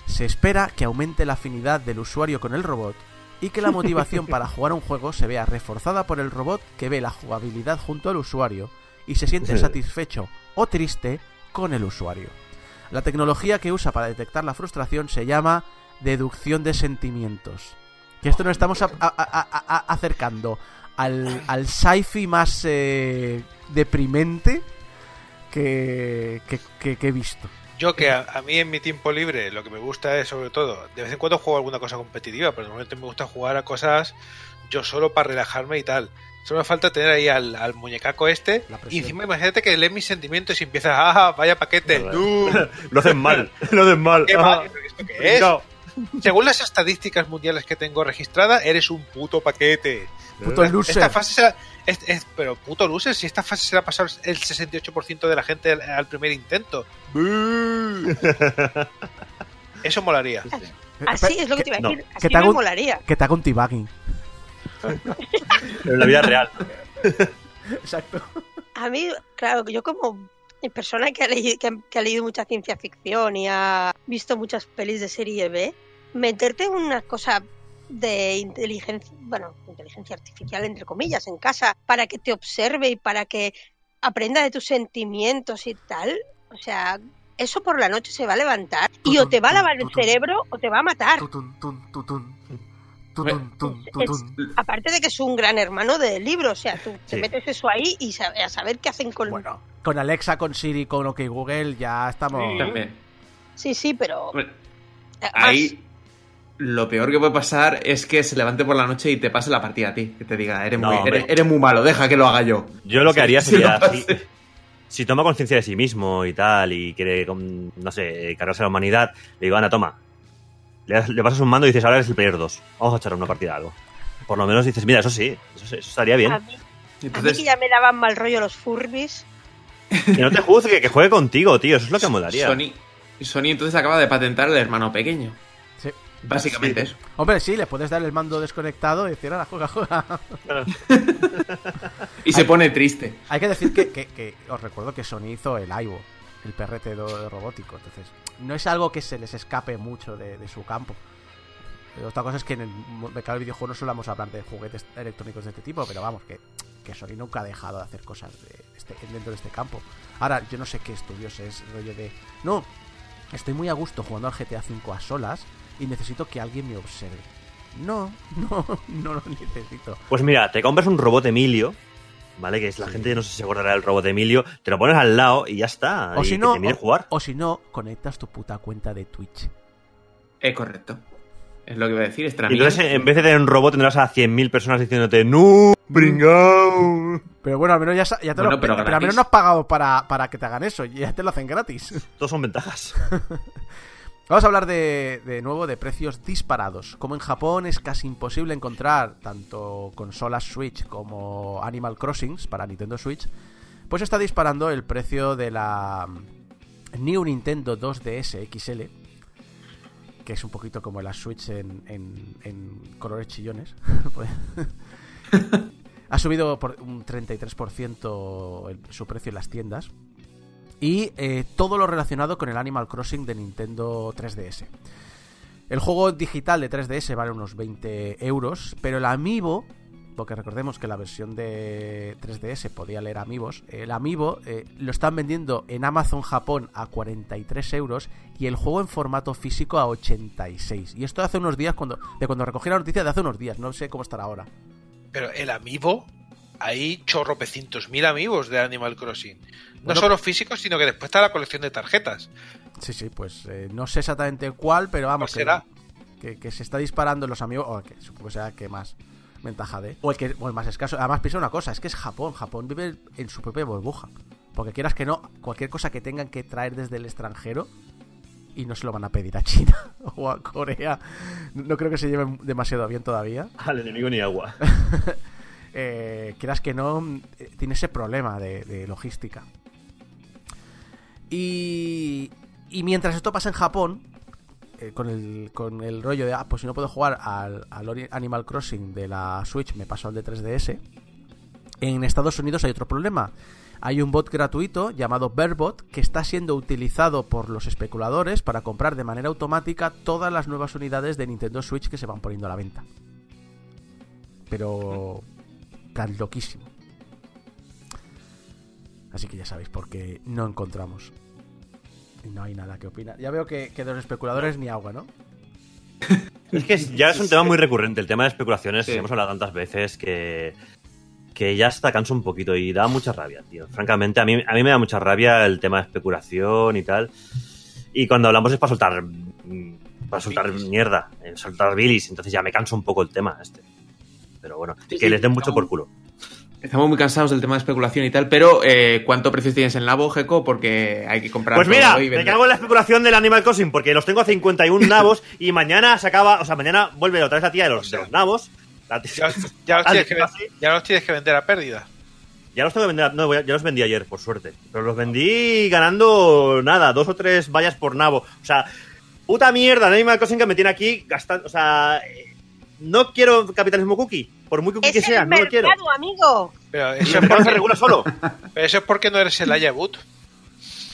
Se espera que aumente la afinidad del usuario con el robot y que la motivación para jugar un juego se vea reforzada por el robot que ve la jugabilidad junto al usuario y se siente Sí. satisfecho o triste con el usuario. La tecnología que usa para detectar la frustración se llama deducción de sentimientos. Que esto nos estamos a- a- a- a- acercando al, al sci-fi más eh, deprimente que, que- que- que he visto. Yo que a, a mí en mi tiempo libre lo que me gusta es sobre todo, de vez en cuando juego alguna cosa competitiva, pero normalmente me gusta jugar a cosas yo solo para relajarme y tal. Solo me falta tener ahí al, al muñecaco este y encima imagínate que lee mis sentimientos y empieza, ah, vaya paquete. ¡uh! Lo hacen mal, lo hacen mal. ¿Qué Ah, mal? ¿Esto qué es? no. Según las estadísticas mundiales que tengo registradas, eres un puto paquete. Puto loser. Esta fase será, es- es- pero puto loser, si esta fase se la ha pasado el 68% de la gente al, al primer intento. Eso molaría. Así es lo que te iba a no, decir. que Así te me hago un- molaría. Que te haga un teabagging. Pero en la vida real. Exacto. A mí, claro, que yo como persona que ha, leído, que, ha, que ha leído mucha ciencia ficción y ha visto muchas pelis de serie B, meterte en una cosa de inteligencia, bueno, inteligencia artificial entre comillas, en casa, para que te observe y para que aprenda de tus sentimientos y tal, o sea, eso por la noche se va a levantar y o te va a lavar el cerebro o te va a matar. Es- tutun. Aparte de que es un gran hermano del libro, o sea, tú te Sí. metes eso ahí y a saber qué hacen con... Bueno, con Alexa, con Siri, con OK Google, ya estamos. También. Sí, sí, pero... Eh, Ahí lo peor que puede pasar es que se levante por la noche y te pase la partida a ti. Que te diga, eres, No, muy, eres, eres muy malo, deja que lo haga yo. Yo lo que haría sí sería. si, toma conciencia de sí mismo y tal, y quiere, no sé, cargarse a la humanidad, le digo, Ana, toma. Le, pasas un mando y dices, ahora eres el player 2. Vamos a echar una partida a algo. Por lo menos dices, mira, eso sí, eso, sí, eso estaría bien. A mí, a mí Entonces, que ya me daban mal rollo los Furbis. Que no te juzgue, que juegue contigo, tío. Eso es lo que molaría. Sony, Sony entonces acaba de patentar el hermano pequeño. Básicamente Sí. eso. Hombre, sí, le puedes dar el mando desconectado y decir, ahora juega, juega. Y se pone triste. Hay que decir que, que- que os recuerdo que Sony hizo el Aibo, el perrete robótico. Entonces, no es algo que se les escape mucho de, de su campo. Otra cosa es que en el mercado del videojuego no solamos hablar de juguetes electrónicos de este tipo, pero vamos, que, que Sony nunca ha dejado de hacer cosas de este- dentro de este campo. Ahora, yo no sé qué estudios es rollo de. No, estoy muy a gusto jugando al GTA V a solas y necesito que alguien me observe. No, no, no lo necesito. Pues mira, te compras un robot Emilio, ¿vale? Que es la Sí. gente no sé si se acordará del robot Emilio, te lo pones al lado y ya está. O y si no, o- jugar. o si no, conectas tu puta cuenta de Twitch. Es correcto. Es lo que iba a decir. Entonces, en vez de tener un robot, tendrás a 100.000 personas diciéndote, ¡No! ¡Bringao! Pero bueno, al menos ya, ya te Bueno, lo pero pero, al menos no has pagado para, para que te hagan eso, y ya te lo hacen gratis. Todos son ventajas. Vamos a hablar de, de nuevo de precios disparados. Como en Japón es casi imposible encontrar tanto consolas Switch como Animal Crossings para Nintendo Switch, pues está disparando el precio de la New Nintendo 2DS XL, que es un poquito como la Switch en colores chillones. Pues- ha subido por un 33% el- su precio en las tiendas. Y eh, todo lo relacionado con el Animal Crossing de Nintendo 3DS. El juego digital de 3DS vale unos 20 euros, pero el Amiibo, porque recordemos que la versión de 3DS podía leer Amiibos, el Amiibo eh, lo están vendiendo en Amazon Japón a 43 euros y el juego en formato físico a 86. Y esto hace unos días, cuando de cuando recogí la noticia de hace unos días, no sé cómo estará ahora. Pero el amiibo, hay chorropecientos mil amigos de Animal Crossing. No Bueno, solo físicos, sino que después está la colección de tarjetas. Sí, sí, pues eh, no sé exactamente cuál, pero vamos, ¿Cuál será? Que, que, que se está disparando los amigos, o que supongo que será que más ventaja de, o el que o el más escaso. Además, piensa una cosa, es que es Japón, Japón vive en su propia burbuja. Porque quieras que no, cualquier cosa que tengan que traer desde el extranjero y no se lo van a pedir a China o a Corea, no creo que se lleven demasiado bien todavía. Al enemigo ni agua. eh, quieras que no, eh, tiene ese problema de, logística. Y, y mientras esto pasa en Japón, eh, con, el, rollo de, ah, pues si no puedo jugar al, al Animal Crossing de la Switch, me paso al de 3DS. En Estados Unidos hay otro problema. Hay un bot gratuito llamado Bearbot que está siendo utilizado por los especuladores para comprar de manera automática todas las nuevas unidades de Nintendo Switch que se van poniendo a la venta. Pero... tan loquísimo. Así que ya sabéis por qué no encontramos. Y no hay nada que opinar. Ya veo que, que de los especuladores ni agua, ¿no? Es que ya es un tema muy recurrente, el tema de especulaciones, Sí. hemos hablado tantas veces que, que ya hasta cansa un poquito y da mucha rabia, tío. Francamente, a mí, a mí me da mucha rabia el tema de especulación y tal. Y cuando hablamos es para soltar mm, para soltar mierda, eh, soltar bilis, entonces ya me canso un poco el tema este. Pero bueno, Sí, que sí, les den mucho estamos- por culo. Estamos muy cansados del tema de especulación y tal, pero eh, ¿cuánto precios tienes en Labo, Geco? Porque hay que comprar. Pues mira, y me cago en la especulación del Animal Crossing porque los tengo a 51 nabos y mañana se acaba, o sea, mañana vuelve otra vez la tía de los, de los nabos. La tía- Ya, los- ya los Ah, ya los tienes que vender a pérdida. Ya los tengo que vender, no, ya los vendí ayer, por suerte. Pero los vendí ganando nada, dos o tres vallas por nabo. O sea, puta mierda Animal Crossing que me tiene aquí gastando. O sea, eh, no quiero capitalismo cookie, por muy cookie Es que sea, el no lo quiero. amigo. Pero eso, es mercado se porque, regula solo. pero eso es porque no eres el Ayabut.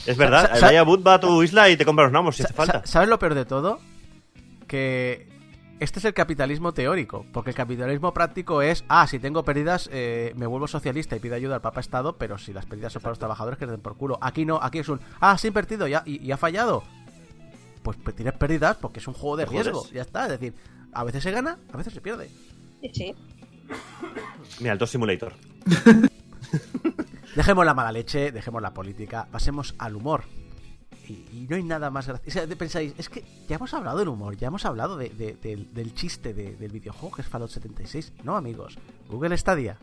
Es verdad, el Ayabut va a tu isla y te compra los nabos si hace falta. sa- ¿Sabes lo peor de todo? Que este es el capitalismo teórico, porque el capitalismo práctico es, ah, si tengo pérdidas, eh, me vuelvo socialista y pido ayuda al Papa Estado, pero si las pérdidas son para los trabajadores, que den por culo. Aquí no, aquí es un, ah, sí, invertido ya, y, y ha fallado. Pues, pues tienes pérdidas porque es un juego de riesgo, ya está. Es decir, a veces se gana, a veces se pierde. Sí, sí. Mira, el Top Simulator. Dejemos la mala leche, dejemos la política, pasemos al humor. Y, y no hay nada más gracioso. O sea, pensáis, es que ya hemos hablado del humor, ya hemos hablado de- de- del, del chiste de- del videojuego que es Fallout 76. No, amigos. Google Stadia.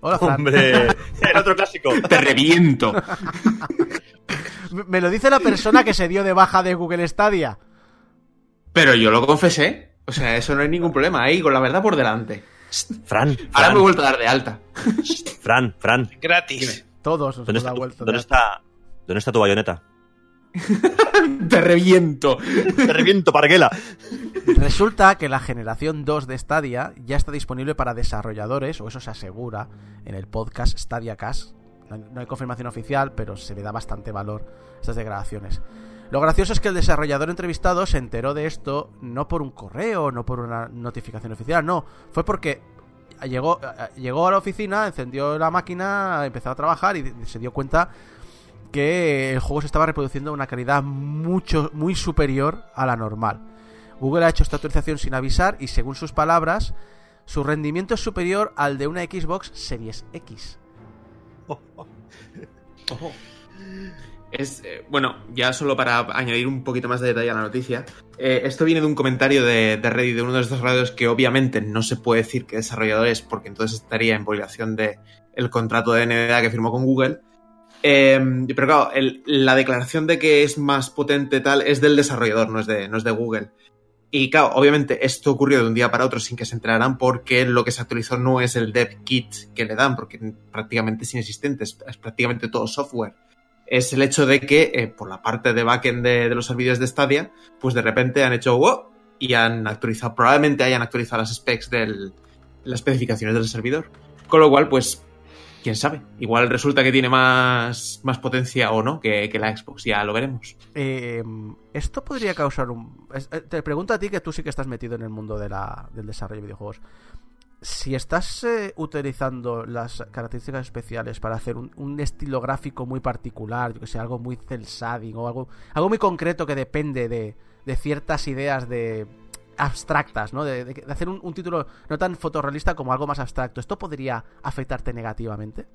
Hola, Fran. Hombre, el otro clásico. Te reviento. Me- Me lo dice la persona que se dio de baja de Google Stadia. Pero yo lo confesé. O sea, eso no hay ningún problema. Ahí, con la verdad por delante. Fran, Ahora me he Fran, vuelto a dar de alta. Fran, Fran. Gratis. Todos nos ¿Dónde está, vuelta. ¿dónde, está, ¿Dónde está tu bayoneta? Te reviento. Te reviento, parguela. Resulta que la generación 2 de Stadia ya está disponible para desarrolladores, o eso se asegura en el podcast Stadia Cast. No no hay confirmación oficial, pero se le da bastante valor a estas declaraciones. Lo gracioso es que el desarrollador entrevistado se enteró de esto no por un correo, no por una notificación oficial, no, fue porque llegó, llegó a la oficina, encendió la máquina, empezó a trabajar y se dio cuenta que el juego se estaba reproduciendo a una calidad mucho, muy superior a la normal. Google ha hecho esta actualización sin avisar y según sus palabras, su rendimiento es superior al de una Xbox Series X. Es, eh, bueno, ya solo para añadir un poquito más de detalle a la noticia. eh, esto viene de un comentario de, Reddit de uno de los desarrolladores que obviamente no se puede decir que desarrollador es porque entonces estaría en violación de el contrato de NDA que firmó con Google. Eh, pero claro, la declaración de que es más potente tal es del desarrollador, no es de, Google. Y claro, obviamente esto ocurrió de un día para otro sin que se enteraran porque lo que se actualizó no es el dev kit que le dan, porque prácticamente es inexistente, es prácticamente todo software. Es el hecho de que eh, por la parte de backend de, de los servidores de Stadia, pues de repente han hecho wow y han actualizado, probablemente hayan actualizado las specs del, las especificaciones del servidor. Con lo cual, pues, quién sabe. Igual resulta que tiene más, más potencia o no que, la Xbox, ya lo veremos. Eh, esto podría causar un... eh, Te pregunto a ti que tú sí que estás metido en el mundo de la, del desarrollo de videojuegos. Si estás eh, utilizando las características especiales para hacer un, estilo gráfico muy particular, yo que sé, algo muy cel o algo, algo muy concreto que depende de, de ciertas ideas de abstractas, ¿no? De, de- de hacer un, un título no tan fotorrealista como algo más abstracto. ¿Esto podría afectarte negativamente?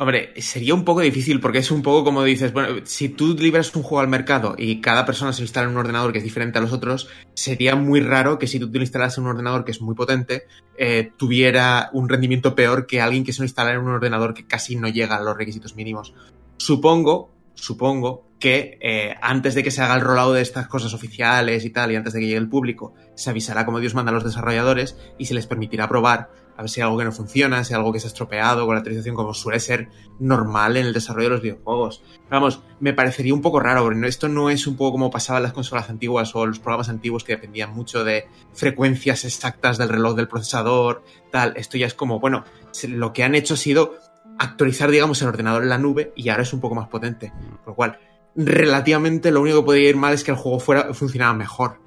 Hombre, sería un poco difícil porque es un poco como dices, bueno, si tú liberas un juego al mercado y cada persona se instala en un ordenador que es diferente a los otros, sería muy raro que si tú te lo instalas en un ordenador que es muy potente, eh, tuviera un rendimiento peor que alguien que se lo instala en un ordenador que casi no llega a los requisitos mínimos. Supongo, supongo que eh, antes de que se haga el rollout de estas cosas oficiales y tal, y antes de que llegue el público, se avisará como Dios manda a los desarrolladores y se les permitirá probar a ver si hay algo que no funciona, si hay algo que se ha estropeado con la actualización, como suele ser normal en el desarrollo de los videojuegos. Vamos, me parecería un poco raro, porque esto no es un poco como pasaba en las consolas antiguas o los programas antiguos que dependían mucho de frecuencias exactas del reloj del procesador, tal. Esto ya es como, bueno, lo que han hecho ha sido actualizar, digamos, el ordenador en la nube y ahora es un poco más potente. Por lo cual, relativamente lo único que podría ir mal es que el juego fuera, funcionara mejor,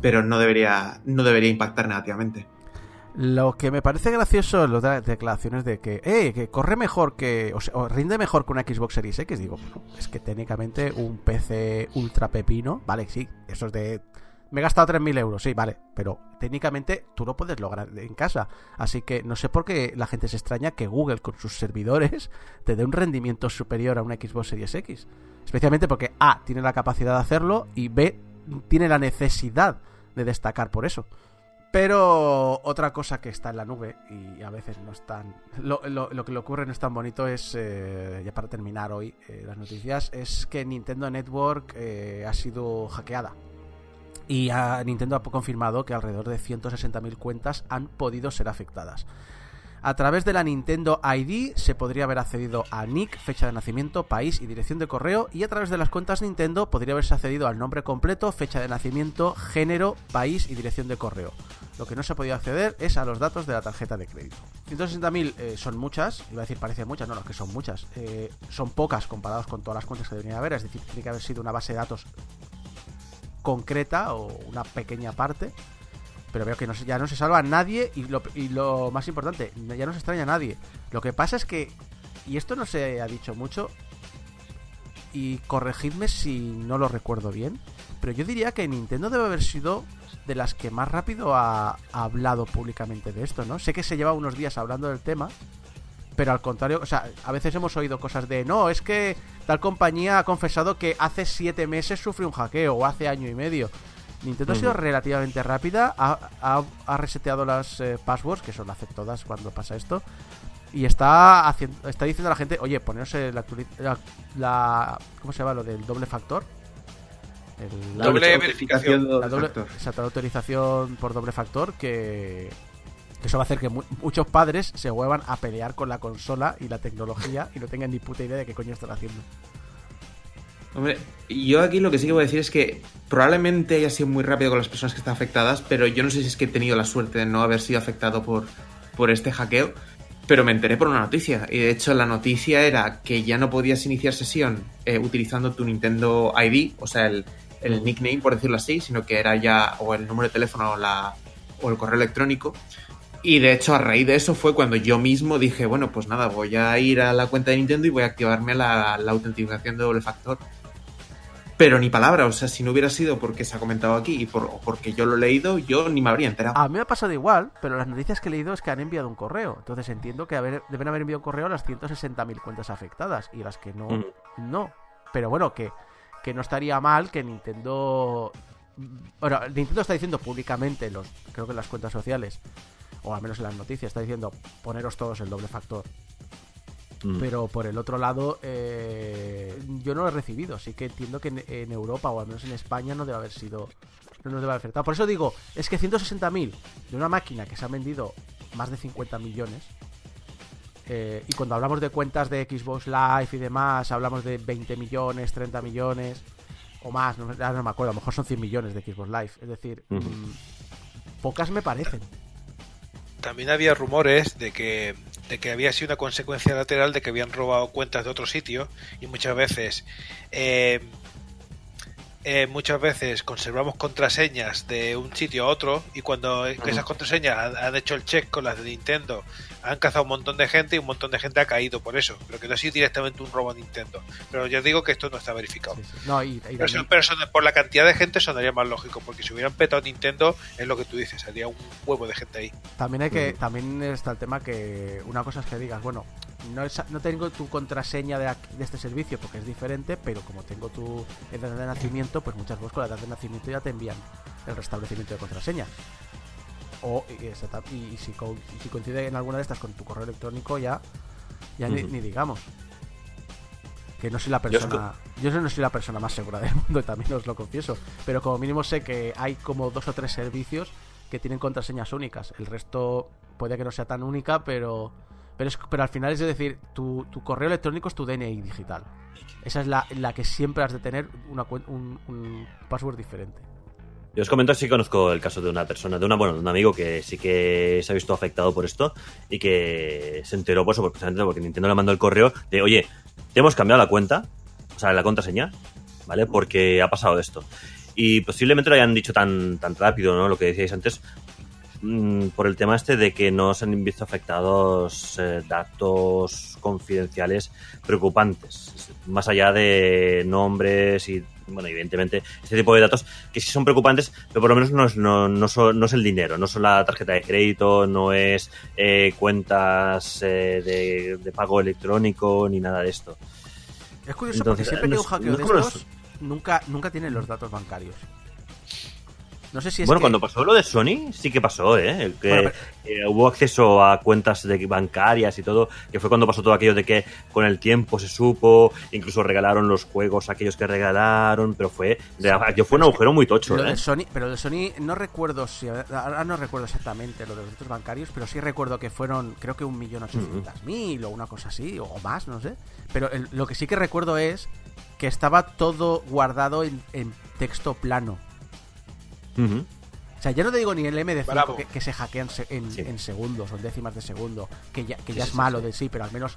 pero no debería, no debería impactar negativamente. Lo que me parece gracioso de las declaraciones de que, eh, que corre mejor que, o, sea, rinde mejor que una Xbox Series X. Digo, bueno, es que técnicamente un PC ultra pepino, vale, sí, eso es de. Me he gastado 3.000 euros, sí, vale, pero técnicamente tú lo puedes lograr en casa. Así que no sé por qué la gente se extraña que Google con sus servidores te dé un rendimiento superior a una Xbox Series X. Especialmente porque A, tiene la capacidad de hacerlo y B, tiene la necesidad de destacar por eso. Pero otra cosa que está en la nube y a veces no es tan... Lo, que le ocurre no es tan bonito es, eh, ya para terminar hoy eh, las noticias, es que Nintendo Network eh, ha sido hackeada. Y Nintendo ha confirmado que alrededor de 160.000 cuentas han podido ser afectadas. A través de la Nintendo ID se podría haber accedido a nick, fecha de nacimiento, país y dirección de correo y a través de las cuentas Nintendo podría haberse accedido al nombre completo, fecha de nacimiento, género, país y dirección de correo. Lo que no se ha podido acceder es a los datos de la tarjeta de crédito. 160.000 eh, son muchas, iba a decir parecen muchas, no, no, que son muchas. Eh, son pocas comparadas con todas las cuentas que debería haber, es decir, tiene que haber sido una base de datos concreta o una pequeña parte. Pero veo que no ya no se salva a nadie y lo, más importante, ya no se extraña a nadie. Lo que pasa es que, y esto no se ha dicho mucho, y corregidme si no lo recuerdo bien, pero yo diría que Nintendo debe haber sido de las que más rápido ha, ha hablado públicamente de esto, ¿no? Sé que se lleva unos días hablando del tema, pero al contrario, o sea, a veces hemos oído cosas de, no, es que tal compañía ha confesado que hace siete meses sufrió un hackeo o hace año y medio. Nintendo ha sido relativamente rápida, ha, ha- ha reseteado las eh, passwords, que son hace todas cuando pasa esto, y está haciendo, está diciendo a la gente, oye, poneros la, la, la- ¿cómo se llama lo del doble factor? El- la, Doble verificación la doble doble, factor. exacto, la autorización por doble factor que, que eso va a hacer que mu- muchos padres se vuelvan a pelear con la consola y la tecnología y no tengan ni puta idea de qué coño están haciendo. Hombre, yo aquí lo que sí que voy a decir es que probablemente haya sido muy rápido con las personas que están afectadas, pero yo no sé si es que he tenido la suerte de no haber sido afectado por, por este hackeo, pero me enteré por una noticia. Y de hecho la noticia era que ya no podías iniciar sesión eh, utilizando tu Nintendo ID, o sea, el, el nickname, por decirlo así, sino que era ya o el número de teléfono o, la, o el correo electrónico. Y de hecho, a raíz de eso fue cuando yo mismo dije, bueno, pues nada, voy a ir a la cuenta de Nintendo y voy a activarme la, la autenticación de doble factor. Pero ni palabra, o sea, si no hubiera sido porque se ha comentado aquí y por, porque yo lo he leído, yo ni me habría enterado. A mí me ha pasado igual, pero las noticias que he leído es que han enviado un correo. Entonces entiendo que haber- deben haber enviado un correo a las 160.000 cuentas afectadas y las que no, Mm. no. Pero bueno, que, que no estaría mal que Nintendo... Bueno, Nintendo está diciendo públicamente, los, creo que en las cuentas sociales, o al menos en las noticias, está diciendo poneros todos el doble factor. Mm. Pero por el otro lado, eh, yo no lo he recibido, así que entiendo que en, en Europa o al menos en España no debe haber sido. No nos debe haber afectado. Por eso digo, es que 160.000 de una máquina que se ha vendido más de 50 millones. eh, y cuando hablamos de cuentas de Xbox Live y demás, hablamos de 20 millones, 30 millones o más, no, no me acuerdo, a lo mejor son 100 millones de Xbox Live. Es decir, mm, pocas me parecen. También había rumores de que, de que había sido una consecuencia lateral de que habían robado cuentas de otro sitio y muchas veces eh, eh, muchas veces conservamos contraseñas de un sitio a otro y cuando esas contraseñas han, han hecho el check con las de Nintendo han cazado un montón de gente y un montón de gente ha caído por eso pero que no ha sido directamente un robo a Nintendo. Pero ya digo que esto no está verificado. Sí, sí. No, y, y pero, también- por la cantidad de gente sonaría más lógico porque si hubieran petado Nintendo es lo que tú dices habría un huevo de gente ahí. También hay que, también está el tema que una cosa es que digas, bueno, no, es- no tengo tu contraseña de, aquí- de este servicio porque es diferente, pero como tengo tu edad de nacimiento, pues muchas veces con la edad de nacimiento ya te envían el restablecimiento de contraseña. O y, y si, co- y si coincide en alguna de estas con tu correo electrónico ya, ya ni, digamos. Que no soy la Yo es persona. Yo no soy la persona más segura del mundo, también os lo confieso. Pero como mínimo sé que hay como dos o tres servicios que tienen contraseñas únicas. El resto puede que no sea tan única, pero pero, es, pero al final es decir, tu, tu correo electrónico es tu DNI digital. Esa es la, la que siempre has de tener una, un, un password diferente. Yo os comento, sí conozco el caso de una persona, de una, bueno, de un amigo que sí que se ha visto afectado por esto y que se enteró por eso, precisamente porque Nintendo le mandó el correo de, oye, te hemos cambiado la cuenta, o sea, la contraseña, ¿vale? Porque ha pasado esto. Y posiblemente lo hayan dicho tan, tan rápido, ¿no? Lo que decíais antes, mm, por el tema este de que no se han visto afectados eh, datos confidenciales preocupantes, más allá de nombres y, bueno, evidentemente, este tipo de datos que sí son preocupantes, pero por lo menos no es, no, no son- no es el dinero, no son la tarjeta de crédito, no es eh, cuentas eh, de, de pago electrónico ni nada de esto. Es curioso Entonces, porque siempre que un hackeo de estos, nunca, nunca tienen los datos bancarios. No sé si es bueno, que- cuando pasó lo de Sony, sí que pasó, ¿eh? Que Bueno, eh, hubo acceso a cuentas de bancarias y todo, que fue cuando pasó todo aquello de que con el tiempo se supo, incluso regalaron los juegos aquellos que regalaron, pero fue, de- yo fue un agujero muy tocho, Lo ¿eh? de Sony, pero de Sony no recuerdo si ahora no recuerdo exactamente lo de los datos bancarios, pero sí recuerdo que fueron creo que un millón ochocientas mil o una cosa así o más, no sé. Pero el- lo que sí que recuerdo es que estaba todo guardado en, en texto plano. O sea, ya no te digo ni el MD5 Bravo. que, que se hackean se- en, Sí. en segundos o en décimas de segundo, que ya, que Sí, ya sí, es sí, malo sí. de sí, pero al menos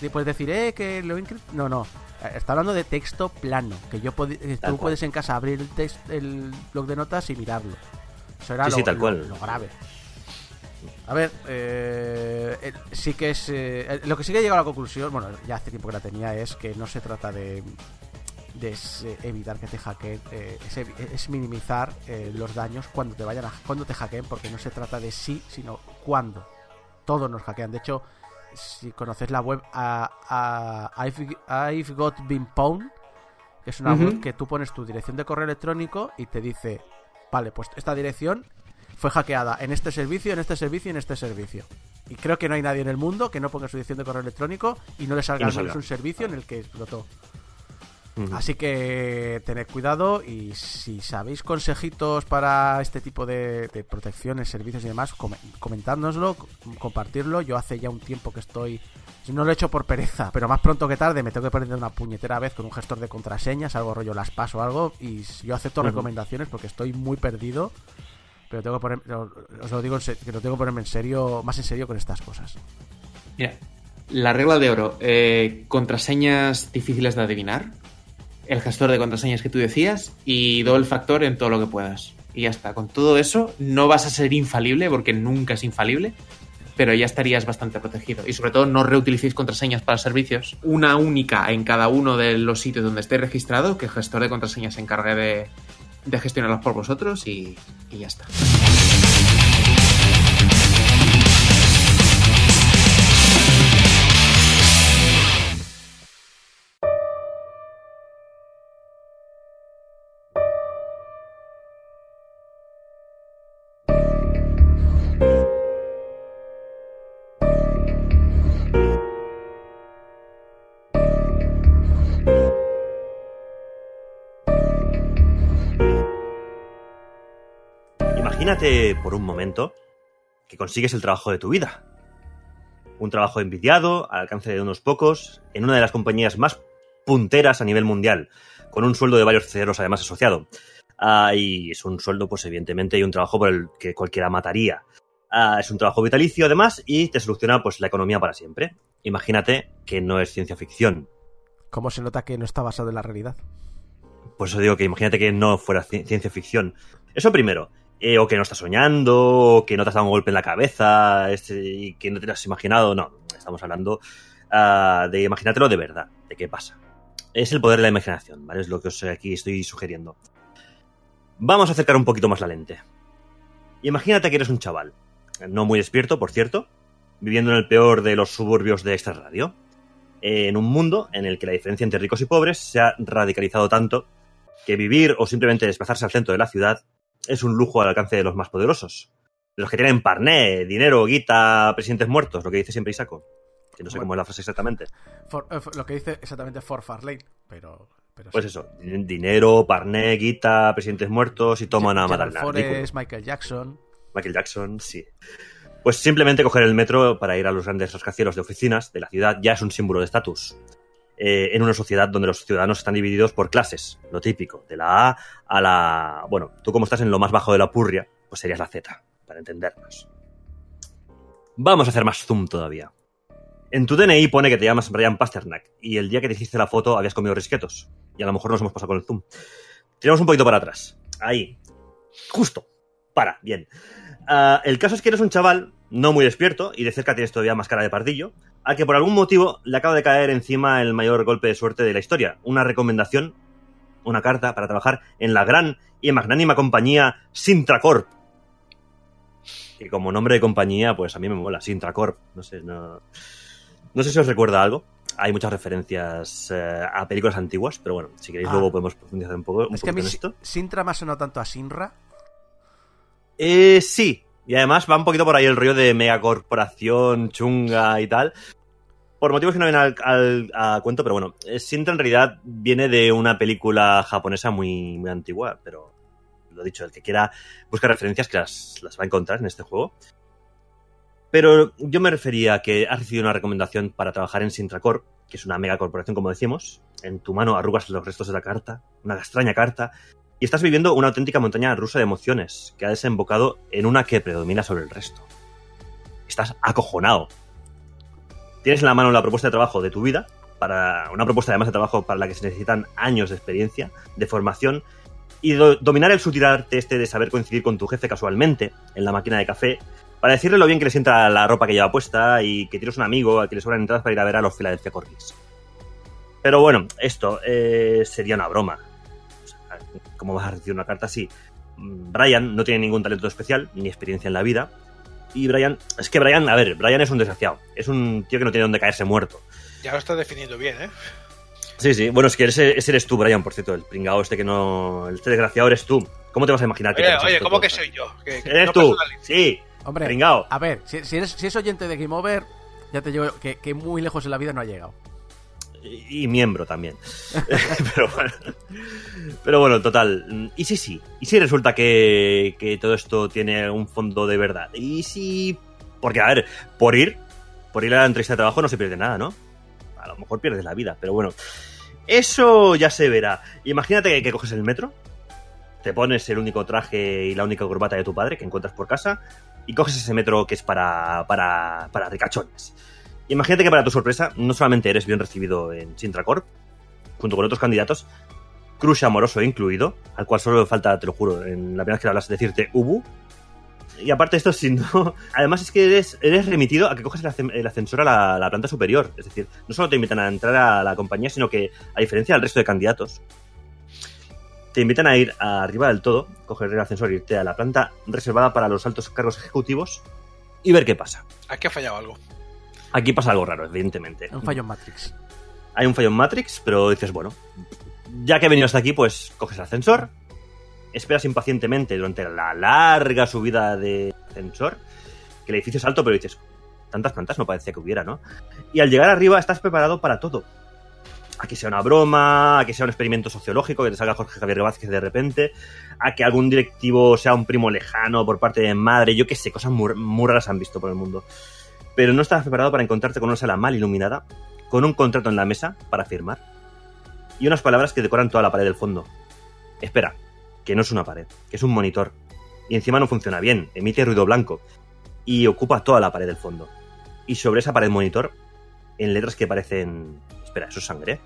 te puedes decir, eh, que lo No, no. Eh, Está hablando de texto plano, que yo pod- eh, tú cual. puedes en casa abrir el, text- el blog de notas y mirarlo. Eso era Sí, lo, sí, tal lo- cual. lo grave. A ver, eh, sí que es. eh, lo que sí que he llegado a la conclusión, bueno, ya hace tiempo que la tenía, es que no se trata de, de s- evitar que te hackeen, eh, es, minimizar eh, los daños cuando te vayan a, cuando te hackeen, porque no se trata de sí, sino cuándo. Todos nos hackean. De hecho, si conoces la web a, a- I've, I've Got Been Pwned, que es una web que tú pones tu dirección de correo electrónico y te dice, vale, pues esta dirección fue hackeada en este servicio, en este servicio y en este servicio. Y creo que no hay nadie en el mundo que no ponga su dirección de correo electrónico y no le salga no al menos salga. un servicio en el que explotó. Así que tened cuidado y si sabéis consejitos para este tipo de, de protecciones, servicios y demás, come- comentádnoslo, co- compartirlo. Yo hace ya un tiempo que estoy... No lo he hecho por pereza, pero más pronto que tarde me tengo que poner una puñetera vez con un gestor de contraseñas, algo rollo las paso o algo, y yo acepto recomendaciones porque estoy muy perdido. Pero tengo que poner, os lo digo que lo tengo que ponerme en serio, más en serio con estas cosas. Mira, la regla de oro, eh, contraseñas difíciles de adivinar, el gestor de contraseñas que tú decías y doble factor en todo lo que puedas. Y ya está, con todo eso no vas a ser infalible porque nunca es infalible, pero ya estarías bastante protegido. Y sobre todo no reutilicéis contraseñas para servicios, una única en cada uno de los sitios donde esté registrado, que el gestor de contraseñas se encargue de, de gestionarlas por vosotros y, y ya está. Imagínate por un momento que consigues el trabajo de tu vida. Un trabajo envidiado, al alcance de unos pocos, en una de las compañías más punteras a nivel mundial, con un sueldo de varios ceros además asociado. Ah, y es un sueldo, pues evidentemente, y un trabajo por el que cualquiera mataría. Ah, es un trabajo vitalicio además y te soluciona pues la economía para siempre. Imagínate que no es ciencia ficción. ¿Cómo se nota que no está basado en la realidad? Por eso digo que imagínate que no fuera ci- ciencia ficción. Eso primero. Eh, o que no estás soñando, o que no te has dado un golpe en la cabeza, este, y que no te lo has imaginado. No, estamos hablando ah, de imagínatelo de verdad, de qué pasa. Es el poder de la imaginación, ¿vale? Es lo que os aquí estoy sugiriendo. Vamos a acercar un poquito más la lente. Imagínate que eres un chaval, no muy despierto, por cierto, viviendo en el peor de los suburbios de Extra Radio, en un mundo en el que la diferencia entre ricos y pobres se ha radicalizado tanto que vivir o simplemente desplazarse al centro de la ciudad es un lujo al alcance de los más poderosos. De los que tienen parné, dinero, guita, presidentes muertos, lo que dice siempre Isaco. Que no sé Bueno. cómo es la frase exactamente. For- eh, lo que dice exactamente For Farlane, pero, pero Pues sí. eso, din- dinero, parné, guita, presidentes muertos y toman a matar Michael Jackson. Michael Jackson, sí. Pues simplemente coger el metro para ir a los grandes rascacielos de oficinas de la ciudad ya es un símbolo de estatus. Eh, en una sociedad donde los ciudadanos están divididos por clases, lo típico, de la A a la... Bueno, tú como estás en lo más bajo de la purria, pues serías la Z, para entendernos. Vamos a hacer más zoom todavía. En tu DNI pone que te llamas Brian Pasternak y el día que te hiciste la foto habías comido risquetos. Y a lo mejor nos hemos pasado con el zoom. Tiramos un poquito para atrás. Ahí. Justo. Para. Bien. Ah, el caso es que eres un chaval no muy despierto y de cerca tienes todavía más cara de pardillo, a que por algún motivo le acaba de caer encima el mayor golpe de suerte de la historia. Una recomendación, una carta para trabajar en la gran y magnánima compañía Sintracorp. Que como nombre de compañía, pues a mí me mola, Sintracorp. No sé, no... No sé si os recuerda algo. Hay muchas referencias eh, a películas antiguas, pero bueno, si queréis Ah. luego podemos profundizar un poco, un Es que a mí en esto. Sintra me ha sonado tanto a Sinra. Eh, sí. Y además va un poquito por ahí el rollo de megacorporación, chunga y tal. Por motivos que no vienen al, al- a cuento, pero bueno. eh, Sintra en realidad viene de una película japonesa muy, muy antigua, pero lo dicho, el que quiera buscar referencias que las, las va a encontrar en este juego. Pero yo me refería a que has recibido una recomendación para trabajar en Sintracorp, que es una megacorporación, como decimos. En tu mano arrugas los restos de la carta, una extraña carta, y estás viviendo una auténtica montaña rusa de emociones que ha desembocado en una que predomina sobre el resto. Estás acojonado. Tienes en la mano la propuesta de trabajo de tu vida, para una propuesta además de trabajo para la que se necesitan años de experiencia, de formación y do- dominar el sutil arte este de saber coincidir con tu jefe casualmente en la máquina de café para decirle lo bien que le sienta la ropa que lleva puesta y que tienes un amigo al que le sobran entradas para ir a ver a los Philadelphia Corgis. Pero bueno, esto eh, sería una broma. ¿Cómo vas a recibir una carta así? Mm, Brian no tiene ningún talento especial ni experiencia en la vida. Y Brian, es que Brian, a ver, Brian es un desgraciado. Es un tío que no tiene dónde caerse muerto. Ya lo estás definiendo bien, ¿eh? Sí, sí. Bueno, es que ese, ese eres tú, Brian, por cierto. El pringao este que no. Este desgraciado eres tú. ¿Cómo te vas a imaginar que Oye, oye, ¿cómo que soy yo? Que- que Eres no tú. Sí. Hombre, Pringao. a ver, si, si eres, si es oyente de Game Over, ya te digo que, que muy lejos en la vida no ha llegado. Y, miembro también. pero bueno. Pero bueno, total. Y sí, sí. Y si resulta que, que todo esto tiene un fondo de verdad. Y si. Porque, a ver, por ir. Por ir a la entrevista de trabajo no se pierde nada, ¿no? A lo mejor pierdes la vida, pero bueno. Eso ya se verá. Imagínate que, que coges el metro. Te pones el único traje y la única corbata de tu padre que encuentras por casa. Y coges ese metro que es para, para, para ricachones. Imagínate que para tu sorpresa no solamente eres bien recibido en Sintracorp, junto con otros candidatos, crush amoroso incluido, al cual solo falta, te lo juro, en la primera que hablas, decirte Ubu. Y aparte esto, si no... Además es que eres, eres remitido a que coges el, ascen- el ascensor a la, la planta superior. Es decir, no solo te invitan a entrar a la compañía, sino que, a diferencia del resto de candidatos, te invitan a ir arriba del todo, coger el ascensor e irte a la planta reservada para los altos cargos ejecutivos y ver qué pasa. Aquí ha fallado algo. Aquí pasa algo raro, evidentemente. Un fallo en Matrix. Hay un fallo en Matrix, pero dices, bueno, ya que he venido hasta aquí, pues coges el ascensor, esperas impacientemente durante la larga subida de ascensor, que el edificio es alto, pero dices, tantas plantas no parecía que hubiera, ¿no? Y al llegar arriba estás preparado para todo. A que sea una broma, a que sea un experimento sociológico, que te salga Jorge Javier Vázquez de repente, a que algún directivo sea un primo lejano por parte de madre, yo qué sé, cosas muy, muy raras han visto por el mundo. Pero no estás preparado para encontrarte con una sala mal iluminada, con un contrato en la mesa para firmar y unas palabras que decoran toda la pared del fondo. Espera, que no es una pared, que es un monitor. Y encima no funciona bien, emite ruido blanco y ocupa toda la pared del fondo. Y sobre esa pared monitor, en letras que parecen... Espera, eso es sangre.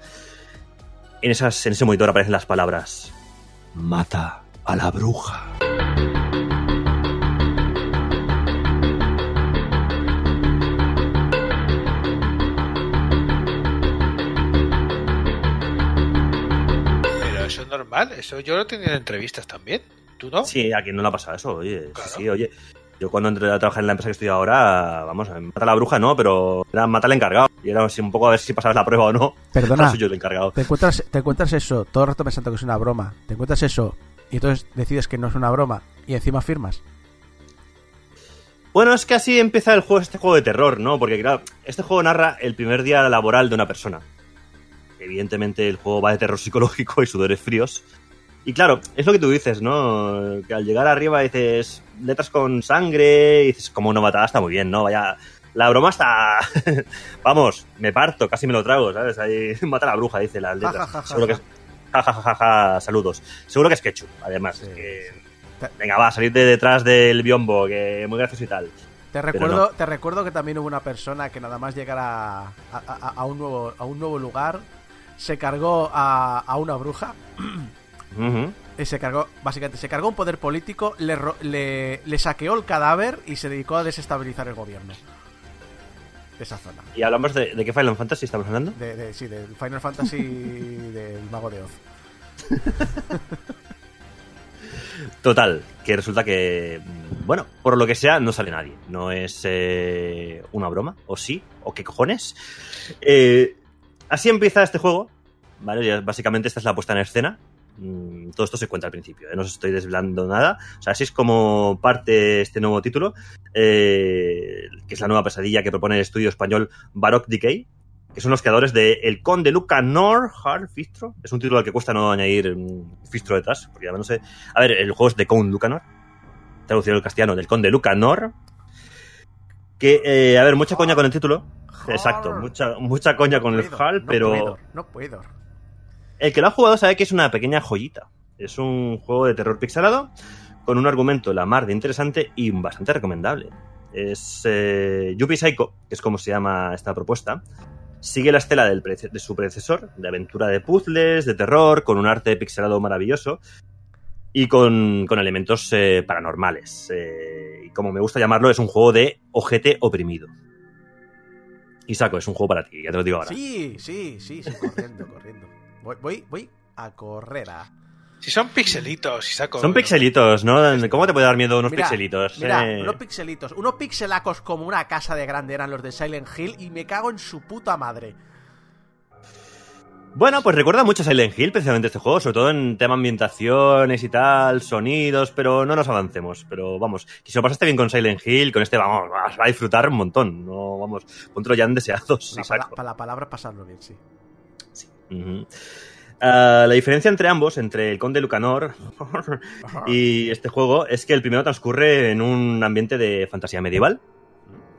En, en ese monitor aparecen las palabras... Mata a la bruja. Normal. Eso yo lo he tenido en entrevistas también. ¿Tú no? Sí, a quien no le ha pasado eso, oye. Claro. Sí, sí, oye. Yo cuando entré a trabajar en la empresa que estoy ahora, vamos, mata a la bruja no, pero era mata al encargado. Y era así un poco a ver si pasabas la prueba o no. Perdona, soy yo el encargado. te encuentras, te encuentras eso todo el rato pensando que es una broma. Te encuentras eso y entonces decides que no es una broma y encima firmas. Bueno, es que así empieza el juego, este juego de terror, ¿no? Porque claro, este juego narra el primer día laboral de una persona. Evidentemente el juego va de terror psicológico y sudores fríos. Y claro, es lo que tú dices, ¿no? Que al llegar arriba dices letras con sangre, y dices, como no matada está muy bien, ¿no? Vaya, la broma está. Vamos, me parto, casi me lo trago, ¿sabes? Ahí mata a la bruja, dice las letras. Seguro que es. Ja, saludos. Seguro que es ketchup, además. Sí, que- sí. Venga, va, salir de detrás del biombo, que muy gracioso y tal. Te recuerdo, te recuerdo que también hubo una persona que nada más llegar a, a- a- a un, nuevo, a un nuevo lugar se cargó a, a una bruja. Y se cargó, básicamente, se cargó un poder político, le, le, le saqueó el cadáver y se dedicó a desestabilizar el gobierno. De esa zona. Y hablamos de, de qué Final Fantasy estamos hablando. De, de- sí, del Final Fantasy del Mago de Oz. Total, que resulta que, bueno, por lo que sea, no sale nadie. No es eh, una broma, o sí, o qué cojones. Eh, así empieza este juego, ¿vale? Ya Básicamente esta es la puesta en escena. Mm, Todo esto se cuenta al principio, ¿eh? no os estoy desvelando nada. O sea, así es como parte este nuevo título, eh, que es la nueva pesadilla que propone el estudio español Baroque Decay, que son los creadores de El Conde Lucanor Hard Fistro. Es un título al que cuesta no añadir un fistro detrás, porque además no sé. A ver, el juego es de Conde Lucanor, traducido al castellano, del Conde Lucanor. Que, eh, a ver, mucha coña con el título. Exacto, mucha, mucha coña con el HAL, no pero puedo, no puedo. el que lo ha jugado sabe que es una pequeña joyita. Es un juego de terror pixelado con un argumento la mar de interesante y bastante recomendable. Es eh, Yuppie Psycho, que es como se llama esta propuesta. Sigue la estela del de su predecesor, de aventura de puzzles, de terror, con un arte pixelado maravilloso y con, con elementos eh, paranormales. Eh, y como me gusta llamarlo, es un juego de ojete oprimido. Y saco, es un juego para ti, ya te lo digo ahora. Sí, sí, sí, sí, corriendo, corriendo. Voy, voy, voy a correr a... Si son pixelitos, si saco. Son pixelitos, ¿no? ¿Cómo te puede dar miedo unos Mira, pixelitos? Mira, Eh, unos pixelitos, unos pixelacos como una casa de grande eran los de Silent Hill y me cago en su puta madre. Bueno, pues recuerda mucho a Silent Hill, precisamente este juego, sobre todo en tema ambientaciones y tal, sonidos, pero no nos avancemos. Pero vamos, que si lo pasaste bien con Silent Hill, con este, vamos, vas a disfrutar un montón. No, vamos, póntelo ya en deseados. La, y saco. pala- pa- la palabra pasarlo bien, sí. Ujú. Ah, la diferencia entre ambos, entre el Conde Lucanor y este juego, es que el primero transcurre en un ambiente de fantasía medieval,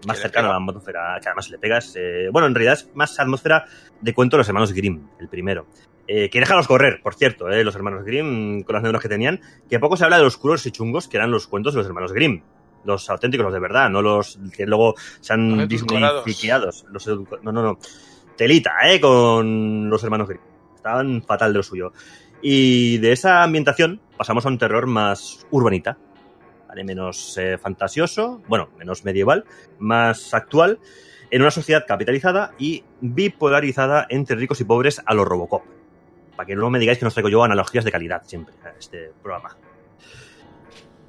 más cercano a la atmósfera, que además le pegas. eh, bueno, en realidad es más atmósfera de cuento de los hermanos Grimm, el primero. Eh, que déjalos correr, por cierto, eh, los hermanos Grimm, con las neuronas que tenían, que poco se habla de los oscuros y chungos que eran los cuentos de los hermanos Grimm. Los auténticos, los de verdad, no los que luego se han edulco- no, no, no. Telita, ¿eh? Con los hermanos Grimm. Estaban fatal de lo suyo. Y de esa ambientación pasamos a un terror más urbanita. ¿Vale? Menos eh, fantasioso, bueno, menos medieval, más actual, en una sociedad capitalizada y bipolarizada entre ricos y pobres a los Robocop. Para que no me digáis que no os traigo yo analogías de calidad siempre a este programa.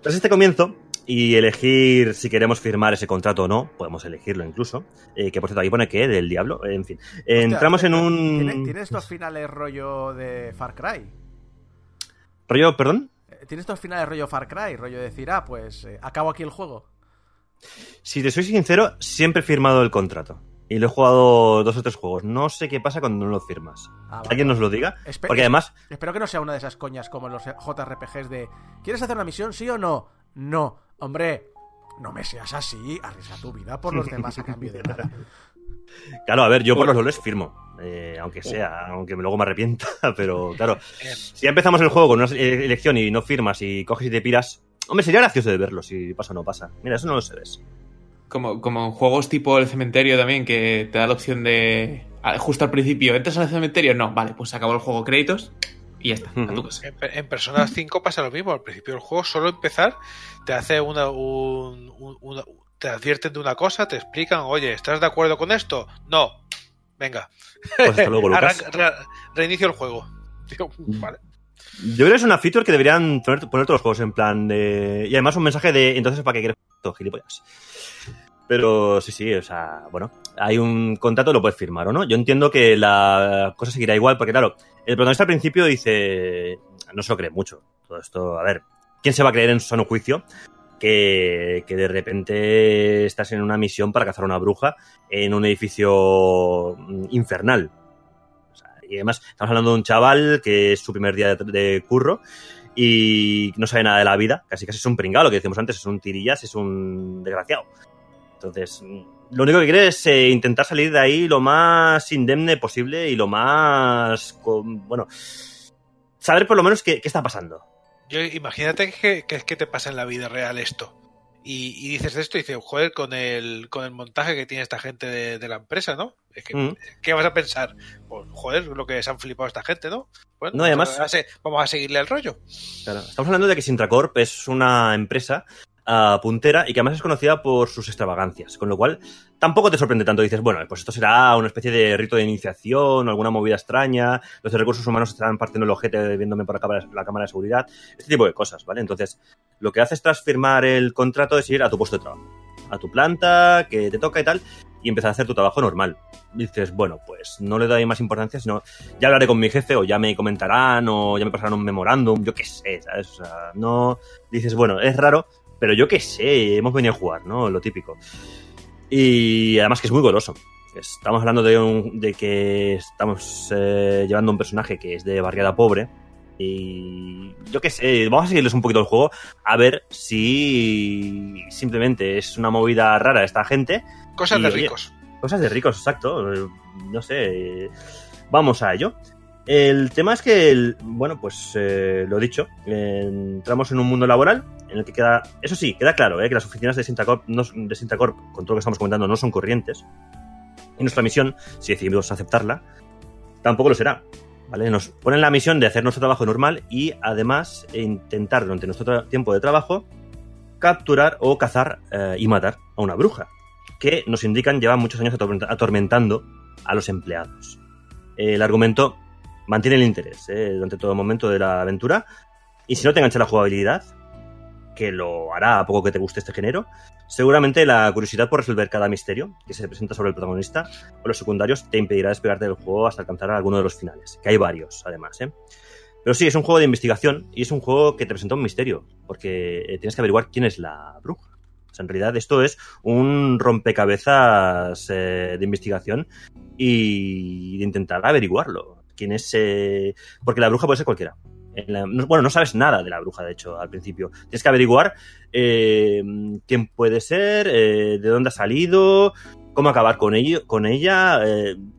Tras este comienzo, y elegir si queremos firmar ese contrato o no, podemos elegirlo incluso, eh, que por cierto ahí pone que del diablo, en fin. Eh, entramos en ¿tiene- un... ¿Tiene estos finales rollo de Far Cry? rollo, perdón. ¿Tiene estos finales rollo Far Cry? Rollo de decir, ah, pues eh, acabo aquí el juego. Si te soy sincero, siempre he firmado el contrato. Y lo he jugado dos o tres juegos. No sé qué pasa cuando no lo firmas. Ah, vale. ¿Alguien nos lo diga? Espe- Porque además, Espero que no sea una de esas coñas como los JRPGs de ¿Quieres hacer una misión, sí o no? No. Hombre, no me seas así. Arriesga tu vida por los demás a cambio de nada. Claro, a ver, yo por los loles firmo. eh, aunque sea, aunque luego me arrepienta. Pero claro, Em, si ya empezamos el juego con una eh, elección y no firmas y coges y te piras, hombre, sería gracioso de verlo si pasa o no pasa. Mira, eso no lo sabes. Como, como en juegos tipo el cementerio también, que te da la opción de. ah, Justo al principio, ¿entras al cementerio? No, vale, pues se acabó el juego créditos y ya está, a tu Ujú. casa. En, en Persona 5 pasa lo mismo. Al principio del juego, solo empezar, te hace una, un- un- una- te advierten de una cosa, te explican, oye, ¿estás de acuerdo con esto? No. Venga. Pues hasta luego, Lucas. Re- reinicio el juego. Digo, vale. Yo creo que es una feature que deberían poner, poner todos los juegos en plan de. Y además un mensaje de. Entonces, ¿para qué quieres esto, gilipollas? Pero sí, sí, o sea, bueno, hay un contrato, lo puedes firmar o no. Yo entiendo que la cosa seguirá igual, porque claro, el protagonista al principio dice. No se lo cree mucho. Todo esto, a ver, ¿quién se va a creer en su sano juicio? Que, de repente estás en una misión para cazar a una bruja en un edificio mm, infernal. O sea, Y además, estamos hablando de un chaval que es su primer día de, curro y no sabe nada de la vida. Casi casi es un pringado, lo que decíamos antes, es un tirillas, es un desgraciado. Entonces, mm, lo único que quiere es eh, intentar salir de ahí lo más indemne posible y lo más. con- bueno, saber por lo menos qué está pasando. Yo, imagínate que, que es que te pasa en la vida real esto. Y, y dices esto y dices, joder, con el, con el montaje que tiene esta gente de, de la empresa, ¿no? Es que, Mm. ¿Qué vas a pensar? Pues, joder, lo que se han flipado esta gente, ¿no? Bueno, No, y además- vamos a se- vamos a seguirle el rollo. Claro, Estamos hablando de que Sintracorp es una empresa puntera y que además es conocida por sus extravagancias, con lo cual tampoco te sorprende tanto. Dices, bueno, pues esto será una especie de rito de iniciación o alguna movida extraña, los recursos humanos estarán partiendo el ojete viéndome por la la cámara de seguridad, este tipo de cosas, ¿vale? Entonces, lo que haces tras firmar el contrato es ir a tu puesto de trabajo, a tu planta, que te toca y tal, y empezar a hacer tu trabajo normal. Dices, bueno, pues no le doy más importancia, sino ya hablaré con mi jefe o ya me comentarán o ya me pasarán un memorándum, yo qué sé, ¿sabes? O sea, no dices, bueno, es raro, pero yo qué sé, hemos venido a jugar, ¿no? Lo típico. Y además que es muy goloso. Estamos hablando de, un- de que estamos eh, llevando un personaje que es de barriada pobre. Y yo qué sé, vamos a seguirles un poquito el juego a ver si simplemente es una movida rara esta gente Cosas Y, de oye, ricos. Cosas de ricos, exacto. Eh, No sé. Vamos a ello. El tema es que, el- bueno, pues eh, lo dicho, eh, entramos en un mundo laboral en el que queda, eso sí, queda claro, eh, que las oficinas de Sintacorp, no, de Sintacorp, con todo lo que estamos comentando, no son corrientes. Y nuestra misión, si decidimos aceptarla, tampoco lo será. ¿Vale? Nos ponen la misión de hacer nuestro trabajo normal y además e intentar durante nuestro tiempo de trabajo capturar o cazar eh, y matar a una bruja que nos indican lleva muchos años atormenta- atormentando a los empleados. El argumento mantiene el interés eh, durante todo el momento de la aventura y si no te engancha la jugabilidad, que lo hará a poco que te guste este género, seguramente la curiosidad por resolver cada misterio que se presenta sobre el protagonista o los secundarios te impedirá despegarte del juego hasta alcanzar alguno de los finales, que hay varios además. ¿eh? Pero sí, es un juego de investigación y es un juego que te presenta un misterio, porque eh, tienes que averiguar quién es la bruja. O sea, en realidad esto es un rompecabezas eh, de investigación y de intentar averiguarlo. ¿Quién es? eh, Porque la bruja puede ser cualquiera. Bueno, no sabes nada de la bruja, de hecho, al principio. Tienes que averiguar eh, quién puede ser, eh, de dónde ha salido, cómo acabar con, ello, con ella,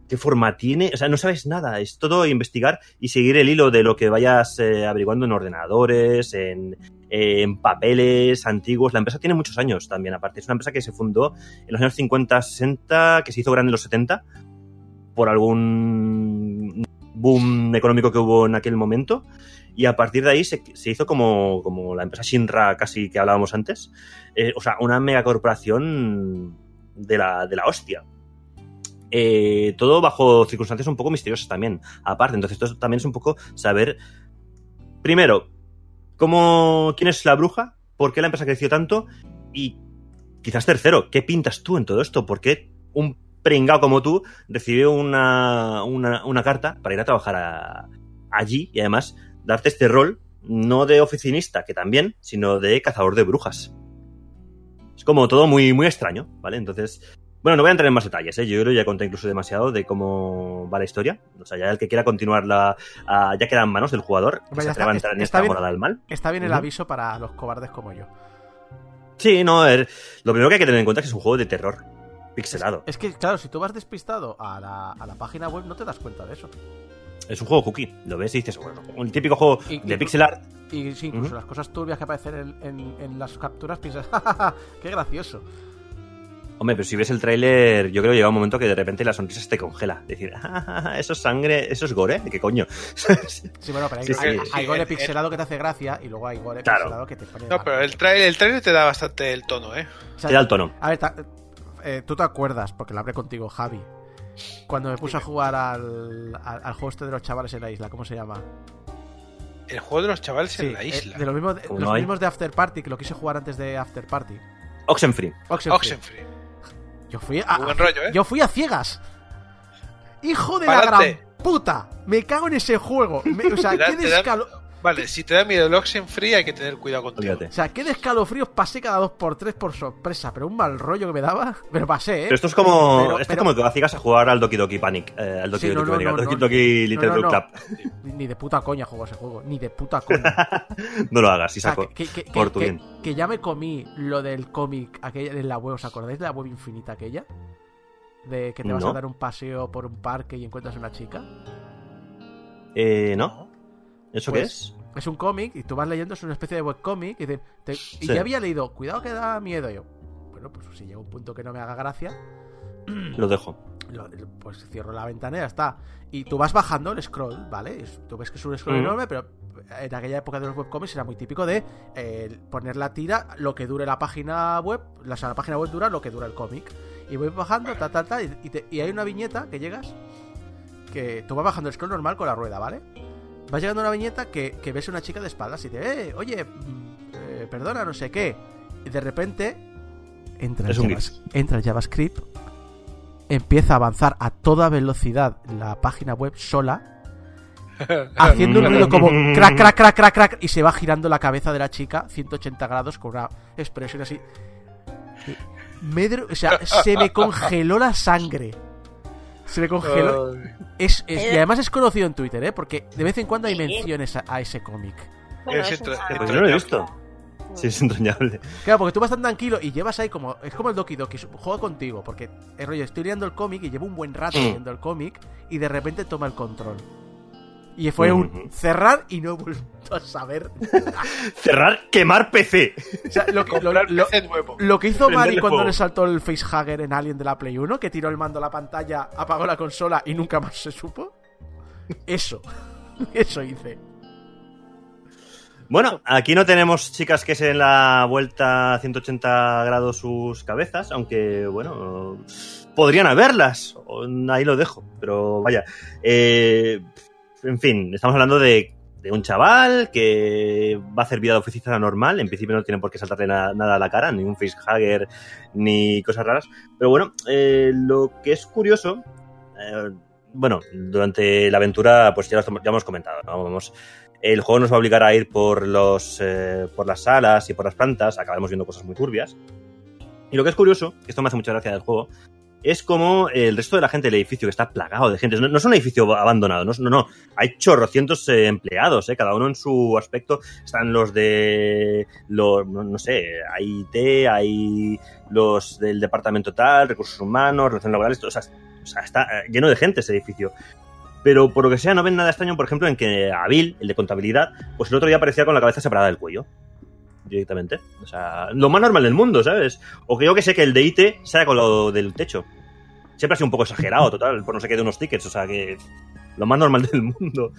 qué forma tiene. O sea, no sabes nada. Es todo investigar y seguir el hilo de lo que vayas averiguando en ordenadores, en, en papeles antiguos. La empresa tiene muchos años también, aparte. Es una empresa que se fundó en los años 50, 60, que se hizo grande en los 70 por algún boom económico que hubo en aquel momento. Y a partir de ahí se, se hizo como, como la empresa Shinra casi que hablábamos antes. Eh, o sea, una megacorporación de la, de la hostia. Eh, todo bajo circunstancias un poco misteriosas también. Aparte, entonces esto también es un poco saber, primero, cómo, quién es la bruja, por qué la empresa creció tanto y quizás tercero, ¿qué pintas tú en todo esto? ¿Por qué un pringao como tú recibió una, una, una carta para ir a trabajar a- allí y además darte este rol, no de oficinista, que también, sino de cazador de brujas? Es como todo muy, muy extraño, ¿vale? Entonces, bueno, no voy a entrar en más detalles, ¿eh? Yo creo que ya conté incluso demasiado de cómo va la historia. O sea, ya el que quiera continuarla, ah, ya queda en manos del jugador, que se atreva a está- entrar en está esta bien. morada del mal. Está bien el aviso para los cobardes como yo. Sí, no, er- lo primero que hay que tener en cuenta es que es un juego de terror, pixelado. Es que, claro, si tú vas despistado a la, a la página web, no te das cuenta de eso. Es un juego cookie, lo ves y dices, bueno, un típico juego Y- de y- pixel art. Y sí, incluso las cosas turbias que aparecen en, en- en las capturas, piensas, ¡jajaja! ¡Qué gracioso! Hombre, pero si ves el tráiler, yo creo que llega un momento que de repente la sonrisa se te congela. Decir, ah, eso es sangre, eso es gore, ¿qué coño? Sí, bueno, pero hay, Sí, sí. hay- Sí, hay gore el- pixelado que te hace gracia y luego hay gore Claro. pixelado que te pone. No, pero el trailer, el trailer te da bastante el tono, ¿eh? O sea, Te da el tono. A ver, eh, tú te acuerdas, porque lo hablé contigo, Javi. Cuando me puse a jugar al, al, al juego este de los chavales en la isla, ¿cómo se llama? El juego de los chavales Sí, en la eh, isla. de los mismos de, los mismos de After Party, que lo quise jugar antes de After Party. Oxenfree. Oxenfree. Oxenfree. Yo fui a, rollo, ¿eh? yo fui a ciegas. Hijo de la gran puta. Me cago en ese juego. Me- o sea, qué descalo- Vale, si te da miedo el Oxenfree hay que tener cuidado contigo. Olvídate. O sea, qué de escalofríos pasé cada dos por tres por sorpresa, pero un mal rollo que me daba. Pero pasé, ¿eh? Pero esto es como, Pero- esto pero- es como que a jugar al Doki Doki Panic. eh, al Doki Sí, no, Doki no, Panic, no, al Doki no. Doki No, no, Club. Ni de puta coña juego ese juego. Ni de puta coña. No lo hagas, O sea, Isaco. que, por tu que- bien. que ya me comí lo del cómic aquella en la web. ¿Os acordáis de la web infinita aquella? De que te vas a dar un paseo por un parque y encuentras una chica. Eh, ¿no? ¿Eso qué Pues, es? Es un cómic y tú vas leyendo, es una especie de webcómic. Y, te- te- y ya había leído, cuidado que da miedo. Y yo, bueno, pues si llega un punto que no me haga gracia, Lo dejo. lo- pues cierro la ventana y ya está. Y tú vas bajando el scroll, ¿vale? Tú ves que es un scroll Mm. enorme, pero en aquella época de los webcomics era muy típico de eh, poner la tira lo que dure la página web, la, o sea, la página web dura lo que dura el cómic. Y voy bajando, ta, ta, ta, y, y te- y hay una viñeta que llegas, que tú vas bajando el scroll normal con la rueda, ¿vale? Vas llegando a una viñeta que, que ves una chica de espaldas y te, eh, oye, mm, eh, perdona, no sé qué. Y de repente entra el, Es un Javas- entra el JavaScript, empieza a avanzar a toda velocidad la página web sola, haciendo un ruido como crack, crack, crack, crack, crack, y se va girando la cabeza de la chica 180 grados con una expresión así. Me o sea, se me congeló la sangre. Se me congeló. Es, es- y además es conocido en Twitter, ¿eh? Porque de vez en cuando hay menciones a, a ese cómic. Bueno, Es Pues yo lo he visto. Sí, es entrañable. Claro, porque tú vas tan tranquilo y llevas ahí como. Es como el Doki Doki, juega contigo. Porque, eh, rollo, estoy leyendo el cómic y llevo un buen rato Mm. leyendo el cómic y de repente toma el control. Y fue un cerrar y no he vuelto a saber. Cerrar, quemar PC. O sea, lo que, lo- comprar lo- PC nuevo. lo que hizo Mari cuando le saltó el facehugger en Alien de la Play 1, que tiró el mando a la pantalla, apagó la consola y nunca más se supo. Eso. Eso hice. Bueno, aquí no tenemos chicas que se den la vuelta a 180 grados sus cabezas, aunque, bueno, podrían haberlas. Ahí lo dejo, pero vaya. Eh, en fin, estamos hablando de, de un chaval que va a hacer vida de oficina normal. En principio no tiene por qué saltarle na- nada a la cara, ni un facehugger, ni cosas raras. Pero bueno, eh, lo que es curioso. eh, bueno, durante la aventura, pues ya lo, hemos comentado, ¿no? Vamos, el juego nos va a obligar a ir por, los, eh, por las salas y por las plantas, acabaremos viendo cosas muy turbias. Y lo que es curioso, esto me hace mucha gracia del juego, es como el resto de la gente del edificio que está plagado de gente. No, es un edificio abandonado, no, no. Hay chorrocientos eh, empleados, eh, cada uno en su aspecto. Están los de. Los, no, sé, hay IT, hay los del departamento tal, recursos humanos, relaciones laborales, todo, o sea, o sea, está eh, lleno de gente ese edificio. Pero por lo que sea, no ven nada extraño, por ejemplo, en que a Bill, el de contabilidad, pues el otro día aparecía con la cabeza separada del cuello. Directamente. O sea, lo más normal del mundo, ¿sabes? O que yo que sé que el de IT sea con lo del techo. Siempre ha sido un poco exagerado, total, por no sé qué de unos tickets, o sea que. Lo más normal del mundo.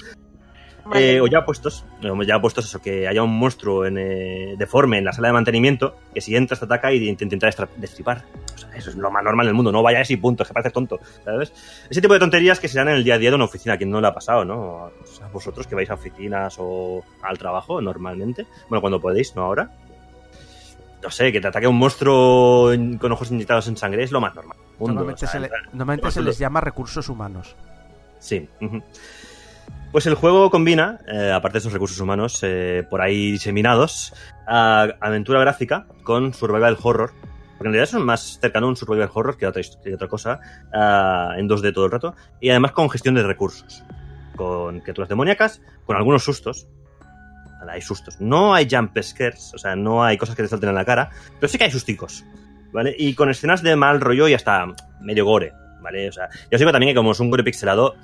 Vale. Eh, o ya puestos, no, ya puestos eso, que haya un monstruo en, eh, deforme en la sala de mantenimiento, que si entras te ataca y te intenta destripar. O sea, eso es lo más normal del mundo, no vayas y punto, es que parece tonto, ¿sabes? Ese tipo de tonterías que se dan en el día a día de una oficina, a quien no le ha pasado, ¿no? O sea, vosotros que vais a oficinas o al trabajo normalmente, bueno, cuando podéis, no ahora. No sé, que te ataque un monstruo con ojos inyectados en sangre es lo más normal. mundo, Normalmente o sea, se, le- normalmente Pues se les llama recursos humanos. Sí. ujú. Pues el juego combina, eh, aparte de esos recursos humanos eh, por ahí diseminados, a aventura gráfica con survival horror. Porque en realidad son más cercano a un survival horror que otra, hist- que otra cosa, ah, en 2D todo el rato. Y además con gestión de recursos. Con criaturas demoníacas, con algunos sustos. Vale, Hay sustos. No hay jump scares, o sea, no hay cosas que te salten en la cara, pero sí que hay susticos. ¿Vale? Y con escenas de mal rollo y hasta medio gore. ¿Vale? O sea, yo os digo también que como es un gore pixelado,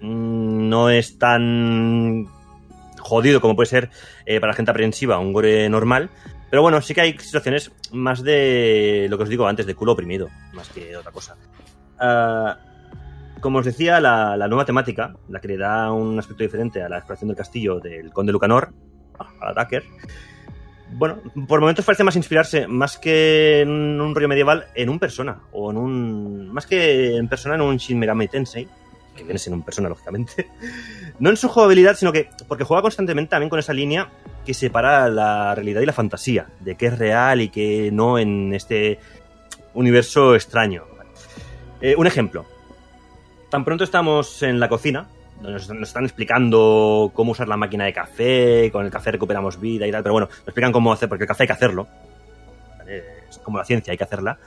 no es tan jodido como puede ser eh, para gente aprensiva un gore normal. Pero bueno, sí que hay situaciones más de lo que os digo antes, de culo oprimido, más que otra cosa. Ah, como os decía, la, nueva temática, la que le da un aspecto diferente a la exploración del castillo del conde Lucanor, al Attacker, bueno, por momentos parece más inspirarse, más que en un rollo medieval, en un persona, o en un... más que en persona, en un Shin Megami Tensei, que viene siendo un persona, lógicamente. No en su jugabilidad, sino que porque juega constantemente también con esa línea que separa la realidad y la fantasía, de qué es real y qué no en este universo extraño. Eh, un ejemplo. Tan pronto estamos en la cocina, nos, nos están explicando cómo usar la máquina de café, con el café recuperamos vida y tal, pero bueno, nos explican cómo hacer, porque el café hay que hacerlo. Es como la ciencia, hay que hacerla.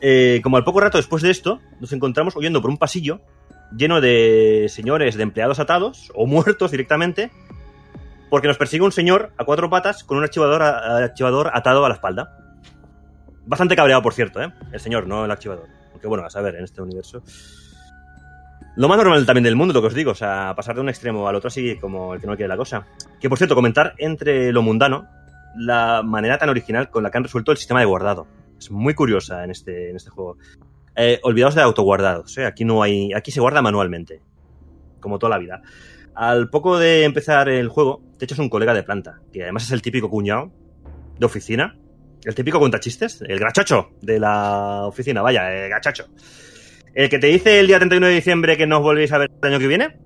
Eh, como al poco rato después de esto, nos encontramos huyendo por un pasillo lleno de señores, de empleados atados o muertos directamente, porque nos persigue un señor a cuatro patas con un archivador, atado a la espalda. Bastante cabreado, por cierto, ¿eh? El señor, no el archivador. Aunque bueno, a saber, en este universo. Lo más normal también del mundo, lo que os digo, o sea, pasar de un extremo al otro así como el que no quiere la cosa. Que por cierto, comentar entre lo mundano la manera tan original con la que han resuelto el sistema de guardado. Es muy curiosa en este, en este juego. Eh, olvidaos de autoguardados, ¿eh? Aquí no hay. Aquí se guarda manualmente. Como toda la vida. Al poco de empezar el juego, te echas un colega de planta, que además es el típico cuñado de oficina. El típico cuentachistes, el grachocho de la oficina, vaya, el gachacho. El que te dice el día 31 de diciembre que no os volvéis a ver el año que viene,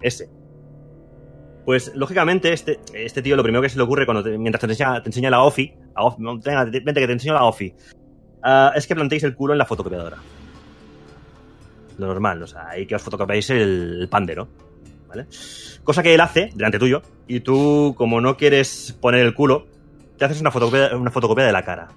ese. Pues lógicamente, este, este tío lo primero que se le ocurre cuando te- mientras te enseña, la OFI, a no, vente que te enseño la OFI, ah, es que plantéis el culo en la fotocopiadora. Lo normal, o sea, ahí que os fotocopiáis el, pandero, ¿vale? Cosa que él hace delante tuyo, y tú, como no quieres poner el culo, te haces una fotocopia, una fotocopia de la cara.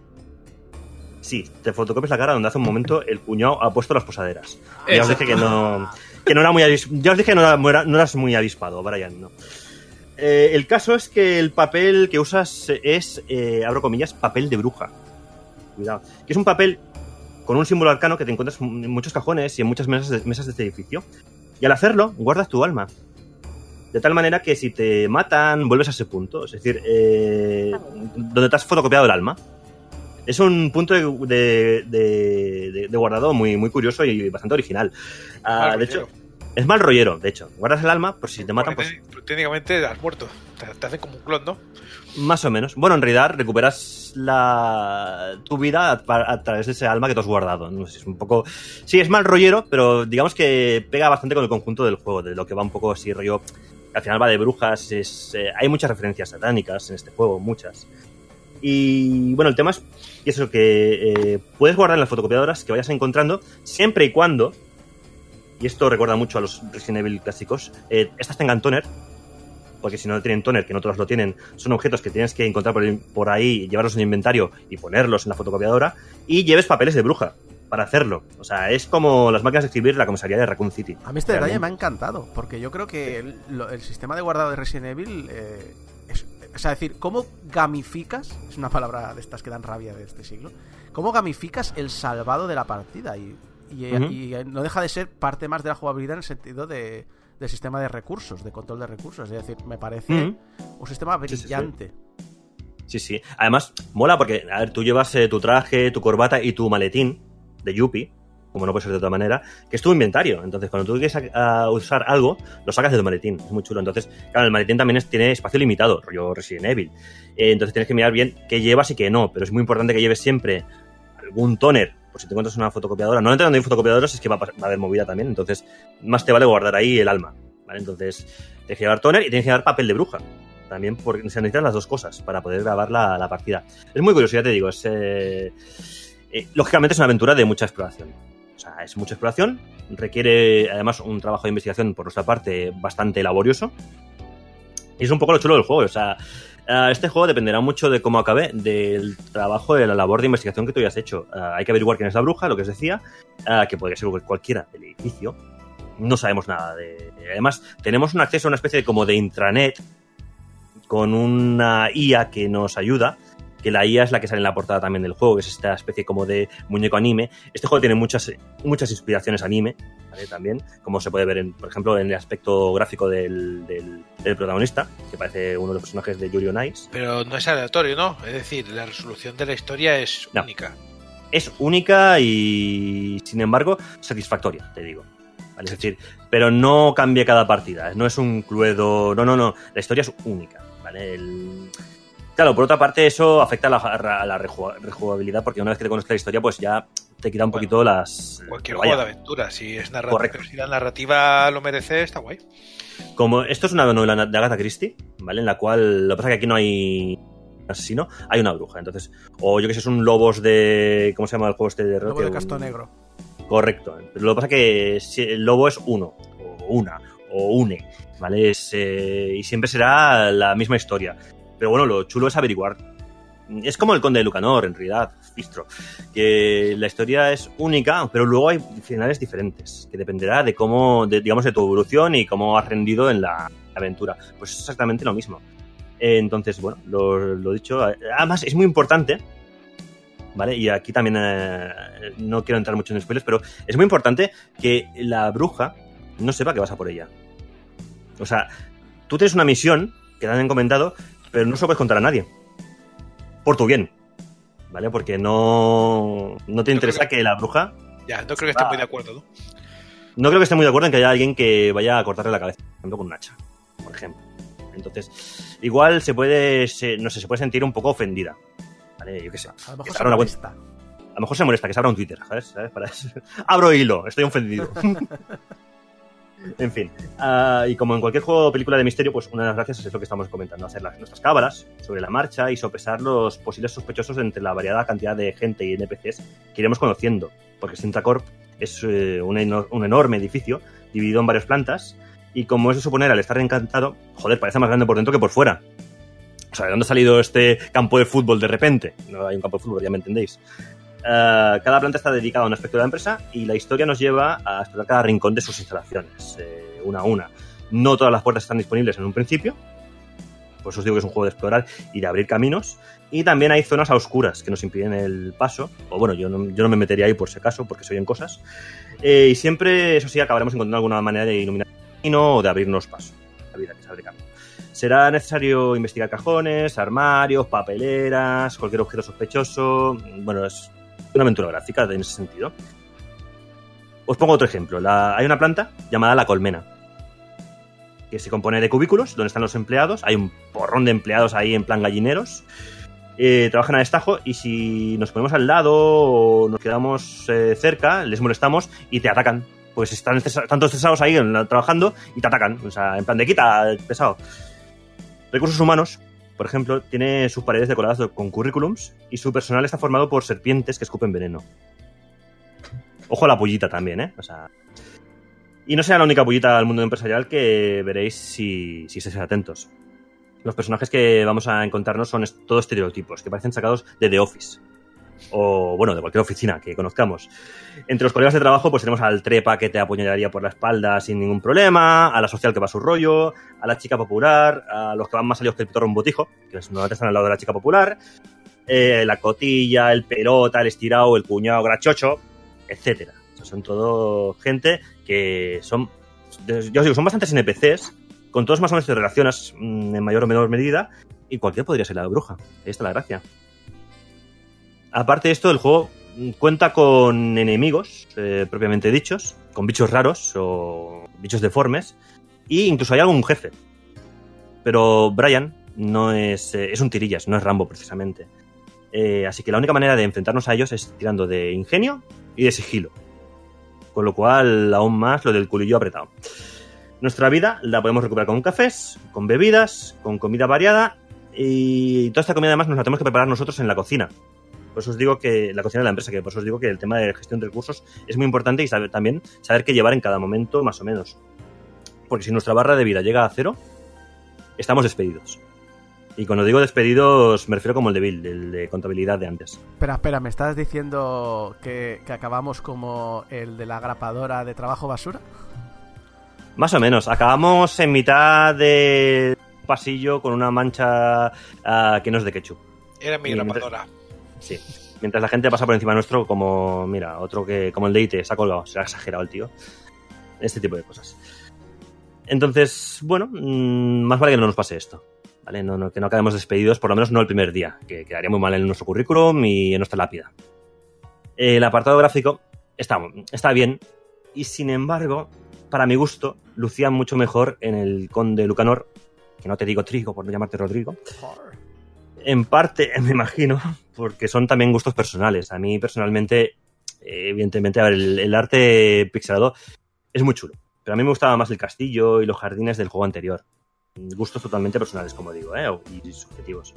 Sí, te fotocopias la cara donde hace un momento el cuñado ha puesto las posaderas. Ya os dije que no, que no era muy ya os dije que no, era- no eras muy avispado, Brian, no. Eh, el caso es que el papel que usas es, eh, abro comillas, papel de bruja. Cuidado. Que es un papel con un símbolo arcano que te encuentras en muchos cajones y en muchas mesas de, mesas de este edificio. Y al hacerlo, guardas tu alma. De tal manera que si te matan, vuelves a ese punto. Es decir, eh, donde te has fotocopiado el alma. Es un punto de, de- de- guardado muy, muy curioso y bastante original. Ah, de hecho. Es mal rollero, de hecho. Guardas el alma, por si te matan, pues Técnicamente has muerto. Te, te hacen como un clon, ¿no? más o menos. Bueno, en realidad recuperas la tu vida a, a través de ese alma que te has guardado. No sé, es un poco. Sí, es mal rollero, pero digamos que pega bastante con el conjunto del juego, de lo que va un poco así rollo. Al final va de brujas. Es, eh, hay muchas referencias satánicas en este juego, muchas. Y bueno, el tema es y eso que eh, puedes guardar en las fotocopiadoras que vayas encontrando siempre y cuando. Y esto recuerda mucho a los Resident Evil clásicos. eh, estas tengan toner, porque si no tienen toner, que no todos lo tienen, son objetos que tienes que encontrar por, por ahí, llevarlos en el inventario y ponerlos en la fotocopiadora, y lleves papeles de bruja para hacerlo. O sea, es como las máquinas de escribir la comisaría de Raccoon City. A mí este detalle me ha encantado, porque yo creo que el, sistema de guardado de Resident Evil eh, es, o sea, decir, ¿cómo gamificas? Es una palabra de estas que dan rabia de este siglo. ¿Cómo gamificas el salvado de la partida? Y, y- no deja de ser parte más de la jugabilidad en el sentido de, del sistema de recursos, de control de recursos. Es decir, me parece un sistema Sí, sí, sí. brillante. Sí, sí. Además, mola porque, a ver, tú llevas eh, tu traje, tu corbata y tu maletín de Yuppie, como no puede ser de otra manera, que es tu inventario. Entonces, cuando tú quieres a- a usar algo, lo sacas de tu maletín. Es muy chulo. Entonces, claro, el maletín también es- tiene espacio limitado, rollo Resident Evil. Eh, entonces, tienes que mirar bien qué llevas y qué no. Pero es muy importante que lleves siempre algún toner, por si te encuentras una fotocopiadora. Normalmente donde hay fotocopiadoras es que va a, va haber movida también. Entonces, más te vale guardar ahí el alma. ¿vale? Entonces, tienes que llevar toner y tienes que llevar papel de bruja también porque se necesitan las dos cosas para poder grabar la, la partida. Es muy curioso, ya te digo, es, eh, eh, lógicamente es una aventura de mucha exploración. O sea, es mucha exploración, requiere además un trabajo de investigación por nuestra parte bastante laborioso. Y es un poco lo chulo del juego, o sea, eh, este juego dependerá mucho de cómo acabe, del trabajo, de la labor de investigación que tú hayas hecho. Eh, hay que averiguar quién es la bruja, lo que os decía, eh, que podría ser cualquiera del edificio. No sabemos nada de... Además, tenemos un acceso a una especie de como de intranet con una IA que nos ayuda, que la IA es la que sale en la portada también del juego, que es esta especie como de muñeco anime. Este juego tiene muchas, muchas inspiraciones anime, ¿vale? También, como se puede ver, en, por ejemplo, en el aspecto gráfico del, del- del protagonista, que parece uno de los personajes de Yuri on Ice. Pero no es aleatorio, ¿no? Es decir, la resolución de la historia es No. única. Es única y, sin embargo, satisfactoria, te digo. ¿Vale? Es decir, pero no cambia cada partida. No es un cluedo. No, no, no. La historia es única. ¿Vale? El- Claro, por otra parte, eso afecta a la, a la rejugabilidad, porque una vez que te conozcas la historia, pues ya te quita un Bueno, poquito las. Cualquier vaya, juego de aventura, si es narrativa, Correcto. si la narrativa lo merece, está guay. Como esto es una novela de Agatha Christie, ¿vale? En la cual lo que pasa es que aquí no hay asesino, hay una bruja. Entonces, o yo que sé, es un lobos de. ¿Cómo se llama el juego este de Lobo que de un- Casto Negro. Correcto. Pero lo que pasa es que si el lobo es uno, o una, o une, ¿vale? Es, eh, y siempre será la misma historia. Pero bueno, lo chulo es averiguar. Es como el Conde de Lucanor, en realidad, Fistro, que la historia es única, pero luego hay finales diferentes, que dependerá de cómo, digamos, de tu evolución y cómo has rendido en la aventura. Pues es exactamente lo mismo. Entonces, bueno, lo, lo dicho. Además, es muy importante, ¿vale? Y aquí también eh, no quiero entrar mucho en spoilers, pero es muy importante que la bruja no sepa que vas a por ella. O sea, tú tienes una misión que te han encomendado, pero no se lo puedes contar a nadie. Por tu bien. ¿Vale? Porque no, no te Yo interesa que la bruja. Ya, no creo que esté muy de acuerdo, ¿no? No creo que esté muy de acuerdo en que haya alguien que vaya a cortarle la cabeza, por ejemplo, con un hacha, por ejemplo. Entonces, igual se puede, se- no sé, se puede sentir un poco ofendida. ¿Vale? Yo qué sé. A lo mejor se molesta. A lo mejor se molesta que se abra un Twitter, ¿sabes? ¿Sabes? Para eso. Abro hilo, estoy ofendido. en fin. ah, y como en cualquier juego o película de misterio, pues una de las gracias es lo que estamos comentando, hacer las, nuestras cábalas sobre la marcha y sopesar los posibles sospechosos entre la variada cantidad de gente y NPCs que iremos conociendo. Porque Sintracorp es eh, un, eno- un enorme edificio dividido en varias plantas y como es de suponer al estar encantado, joder, parece más grande por dentro que por fuera. O sea, ¿de dónde ha salido este campo de fútbol de repente? No hay un campo de fútbol, ya me entendéis. Eh, cada planta está dedicada a un aspecto de la empresa y la historia nos lleva a explorar cada rincón de sus instalaciones, eh, una a una. No todas las puertas están disponibles en un principio, por eso os digo que es un juego de explorar y de abrir caminos. Y también hay zonas a oscuras que nos impiden el paso, o bueno, yo no, yo no me metería ahí por si acaso, porque soy en cosas. Eh, y siempre, eso sí, acabaremos encontrando alguna manera de iluminar el camino o de abrirnos paso. La vida que se abre camino. Será necesario investigar cajones, armarios, papeleras, cualquier objeto sospechoso. Bueno, es una aventura gráfica en ese sentido. Os pongo otro ejemplo. Hay una planta llamada la colmena, que se compone de cubículos donde están los empleados. Hay un porrón de empleados ahí en plan gallineros. Eh, trabajan a destajo y si nos ponemos al lado o nos quedamos eh, cerca, les molestamos y te atacan. Pues están, estresa- están todos estresados ahí trabajando y te atacan. O sea, en plan de quita, pesado. Recursos humanos, por ejemplo, tiene sus paredes decoradas con currículums y su personal está formado por serpientes que escupen veneno. Ojo a la pullita también, ¿eh? O sea. Y no sea la única pullita del mundo empresarial que veréis si, si estáis atentos. Los personajes que vamos a encontrarnos son todos estereotipos, que parecen sacados de The Office. O, bueno, de cualquier oficina que conozcamos. Entre los colegas de trabajo, pues tenemos al trepa que te apuñalaría por la espalda sin ningún problema, a la social que va a su rollo, a la chica popular, a los que van más salidos que el pitorro botijo, que normalmente están al lado de la chica popular, eh, la cotilla, el pelota, el estirado, el cuñado grachocho, etcétera. Son todo gente que son, yo os digo, son bastantes NPCs, con todos más o menos te relacionas mm, en mayor o menor medida, y cualquier podría ser la bruja. Ahí está la gracia. Aparte de esto, el juego cuenta con enemigos, eh, propiamente dichos, con bichos raros o bichos deformes, e incluso hay algún jefe. Pero Brian no es, eh, es un tirillas, no es Rambo precisamente. Eh, así que la única manera de enfrentarnos a ellos es tirando de ingenio y de sigilo. Con lo cual, aún más lo del culillo apretado. Nuestra vida la podemos recuperar con cafés, con bebidas, con comida variada y toda esta comida además nos la tenemos que preparar nosotros en la cocina. Por eso os digo que la cocina de la empresa, que por eso os digo que el tema de gestión de recursos es muy importante y saber, también saber qué llevar en cada momento más o menos. Porque si nuestra barra de vida llega a cero, estamos despedidos. Y cuando digo despedidos me refiero como el de Bill, el de contabilidad de antes. Espera, espera, ¿me estás diciendo que, que acabamos como el de la grapadora de trabajo basura? Más o menos. Acabamos en mitad de pasillo con una mancha ah, que no es de ketchup. Era mi mientras- grapadora. Sí. Mientras la gente pasa por encima nuestro, como, mira, otro que, como el de IT, se ha colgado, se ha exagerado el tío. Este tipo de cosas. Entonces, bueno, mm, más vale que no nos pase esto. ¿Vale? No, no- que no acabemos despedidos, por lo menos no el primer día, que quedaría muy mal en nuestro currículum y en nuestra lápida. El apartado gráfico está, está bien, y sin embargo, para mi gusto, lucía mucho mejor en el Conde Lucanor, que no te digo Trigo por no llamarte Rodrigo, en parte, me imagino, porque son también gustos personales. A mí, personalmente, eh, evidentemente, a ver, el, arte pixelado es muy chulo. Pero a mí me gustaba más el castillo y los jardines del juego anterior. Gustos totalmente personales, como digo, ¿eh? y subjetivos.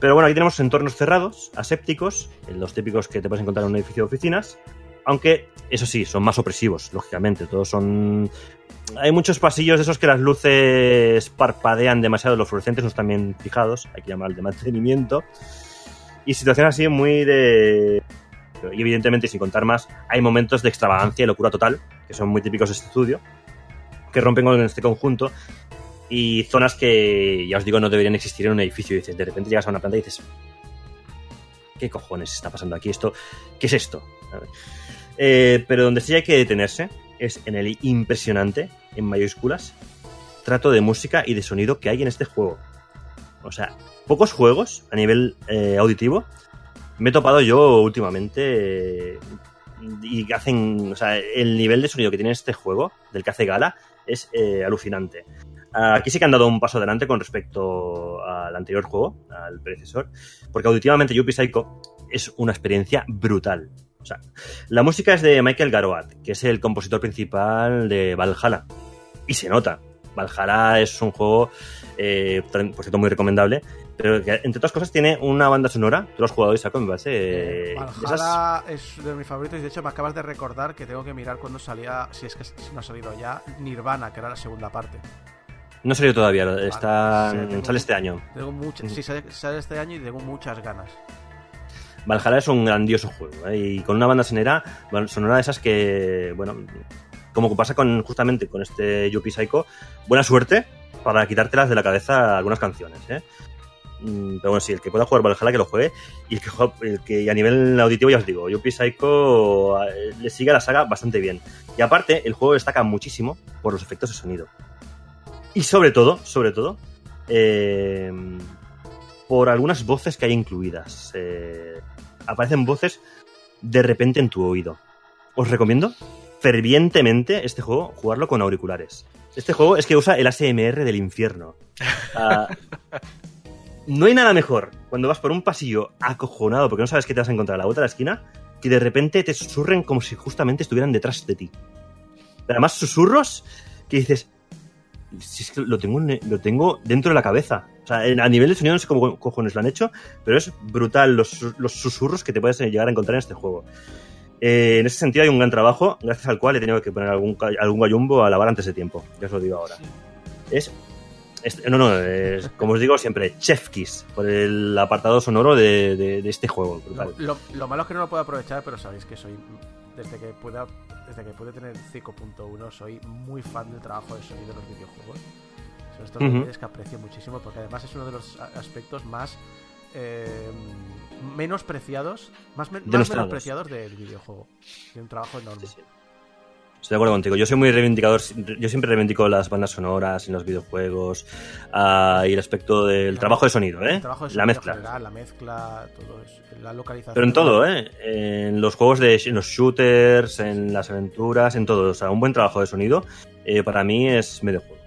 Pero bueno, aquí tenemos entornos cerrados, asépticos, los típicos que te puedes encontrar en un edificio de oficinas, Aunque, eso sí, son más opresivos, lógicamente. Todos son. Hay muchos pasillos de esos que las luces parpadean demasiado, los fluorescentes no están bien fijados, hay que llamar de mantenimiento. Y situaciones así muy de. Y evidentemente, sin contar más, hay momentos de extravagancia y locura total, que son muy típicos de este estudio, que rompen con este conjunto. Y zonas que, ya os digo, no deberían existir en un edificio. Y dices, de repente llegas a una planta y dices, ¿qué cojones está pasando aquí? Esto, ¿Qué es esto? Eh, pero donde sí hay que detenerse es en el impresionante, en mayúsculas, trato de música y de sonido que hay en este juego. O sea, pocos juegos a nivel eh, auditivo me he topado yo últimamente eh, y hacen, o sea, el nivel de sonido que tiene este juego, del que hace gala, es eh, alucinante. Aquí sí que han dado un paso adelante con respecto al anterior juego, al predecesor, porque auditivamente Yuppie Psycho es una experiencia brutal. O sea, la música es de Michael Garoat, que es el compositor principal de Valhalla. Y se nota. Valhalla es un juego, eh, por cierto, muy recomendable, pero que, entre otras cosas tiene una banda sonora. Tú lo has jugado, Isaac, me parece. eh, de esas- Valhalla es de mis favoritos y de hecho me acabas de recordar que tengo que mirar cuando salía, si es que no ha salido ya, Nirvana, que era la segunda parte. No ha salido todavía, está, Sí, tengo- sale este año. Tengo muchas, Ujú. sí, sale, sale este año y tengo muchas ganas. Valhalla es un grandioso juego ¿eh? y con una banda sonora, sonora de esas que, bueno, como pasa con justamente con este Yuppie Psycho, buena suerte para quitártelas de la cabeza algunas canciones. ¿eh? Mm, Pero bueno, sí, el que pueda jugar Valhalla que lo juegue y el que, juega- a nivel auditivo ya os digo, Yuppie Psycho eh, le sigue a la saga bastante bien. Y aparte, el juego destaca muchísimo por los efectos de sonido. Y sobre todo, sobre todo, eh, por algunas voces que hay incluidas. Eh, aparecen voces de repente en tu oído. Os recomiendo fervientemente este juego, jugarlo con auriculares. Este juego es que usa el ASMR del infierno. No hay nada mejor cuando vas por un pasillo acojonado porque no sabes qué te vas a encontrar a la de la esquina, que de repente te susurren como si justamente estuvieran detrás de ti. Pero además susurros que dices, si es que lo tengo, en- lo tengo dentro de la cabeza. O sea, a nivel de sonido no sé cómo cojones lo han hecho, pero es brutal los, los susurros que te puedes llegar a encontrar en este juego. Eh, en ese sentido hay un gran trabajo, gracias al cual he tenido que poner algún, algún gallumbo a lavar antes de tiempo. Ya os lo digo ahora. Es, es- no, no, es, como os digo siempre, chef kiss por el apartado sonoro de, de- de este juego. Brutal. Lo, lo malo es que no lo puedo aprovechar, pero sabéis que soy, desde que pueda, desde que pude tener 5.1, soy muy fan del trabajo de sonido de los videojuegos. Son estos Ujú. detalles que aprecio muchísimo, porque además es uno de los aspectos más eh, menospreciados, más, Denostados. menospreciados del videojuego. Tiene un trabajo enorme. Sí, sí. Estoy de acuerdo contigo. Yo soy muy reivindicador. Yo siempre reivindico las bandas sonoras en los videojuegos ah, y el aspecto del La- trabajo de sonido, ¿eh? El trabajo de la mezcla. general, la mezcla, todo eso, la localización. Pero en todo, ¿eh? En los juegos de en los shooters, en las aventuras, en todo. O sea, un buen trabajo de sonido eh, para mí es medio juego.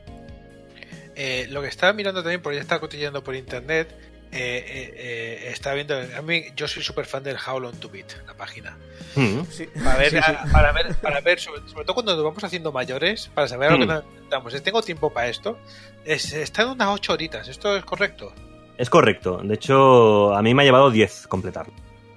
Eh, lo que estaba mirando también, porque ya estaba cotillando por internet, eh, eh, eh, estaba viendo. A mí, yo soy súper fan del How Long to Beat, la página. Mm. Sí. Para ver, Sí, sí. a- para ver, para ver sobre, sobre todo cuando nos vamos haciendo mayores, para saber a lo que nos enfrentamos. Es, Tengo tiempo para esto. Es, está en unas 8 horitas, ¿esto es correcto? Es correcto. De hecho, a mí me ha llevado 10 completarlo.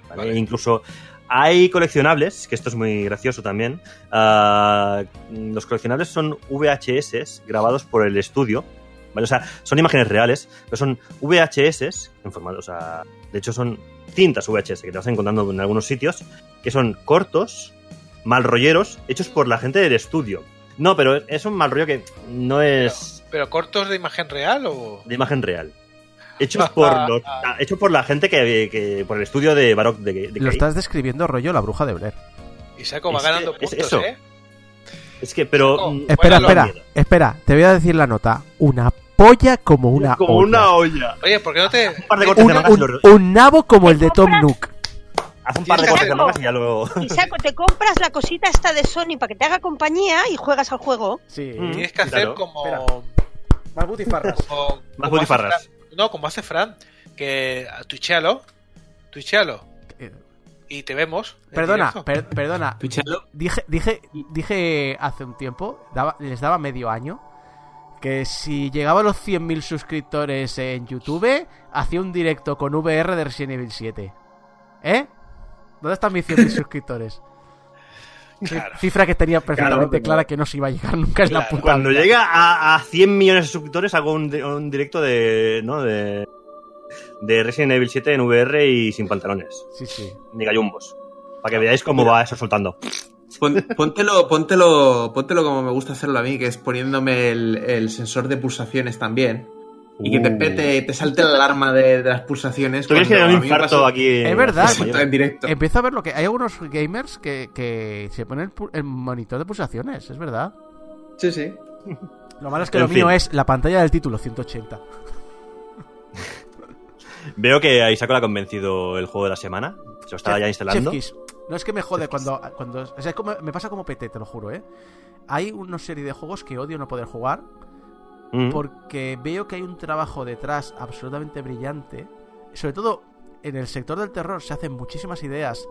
¿vale? Vale. Incluso hay coleccionables, que esto es muy gracioso también. ah, los coleccionables son VHS grabados por el estudio. ¿Vale? O sea, son imágenes reales, pero son VHS en formato. O sea, de hecho, son cintas VHS que te vas encontrando en algunos sitios, que son cortos, mal rolleros, hechos por la gente del estudio. No, pero es un mal rollo que no es ¿Pero cortos de imagen real o.? de imagen real. Hechos por, los- ah, hechos por la gente que, que- por el estudio de Baroque de, de Lo Kay. estás describiendo rollo la bruja de Blair. Y Saco va Es que- ganando es puntos, eso. ¿eh? Es que, pero. Oh, mm, Espera, espera, espera. Te voy a decir la nota. Una polla como una como olla. una olla. Oye, ¿por qué no te.? Un par de cortes Un, un- nabo como el de Tom? Nook. haz un par de cortes mangas y ya luego. Y saco, te compras la cosita esta de Sony para que te haga compañía y juegas al juego. Sí. Mm. Tienes que hacer Claro. como. Espera. Más butifarras. como- Más como butifarras. Fran. No, como hace Fran, que ah, twitchealo Eh, y te vemos. Perdona, per- perdona. Dije, dije, dije hace un tiempo, daba- les daba medio año, que si llegaba a los 100.000 suscriptores en YouTube, hacía un directo con VR de Resident Evil 7. ¿Eh? ¿Dónde están mis 100.000 suscriptores? Claro. Cifra que tenía perfectamente Claro, clara que no se iba a llegar nunca en la puta Cuando llega a, a 100 millones de suscriptores, hago un directo de, ¿no? de. De Resident Evil 7 en VR y sin pantalones, Sí, sí. ni gallumbos. Para que veáis cómo va eso soltando. Pon- póntelo, póntelo, póntelo como me gusta hacerlo a mí, que es poniéndome el, el sensor de pulsaciones también. Y que te Uh. pete, te salte la alarma de, de las pulsaciones. ¿Tú que un infarto pasó- aquí? en- Es verdad. en directo. Empiezo a ver lo que. Hay algunos gamers que, que se ponen el, monitor de pulsaciones, es verdad. Sí, sí. Lo malo es que En lo mío es la pantalla del título 180. Veo que a Isaac le ha convencido el juego de la semana. Se lo estaba ya instalando. Chef Kiss. No es que me jode Chef cuando. cuando o sea, es como- me pasa como PT, te lo juro, ¿eh? Hay una serie de juegos que odio no poder jugar porque veo que hay un trabajo detrás absolutamente brillante. Sobre todo en el sector del terror se hacen muchísimas ideas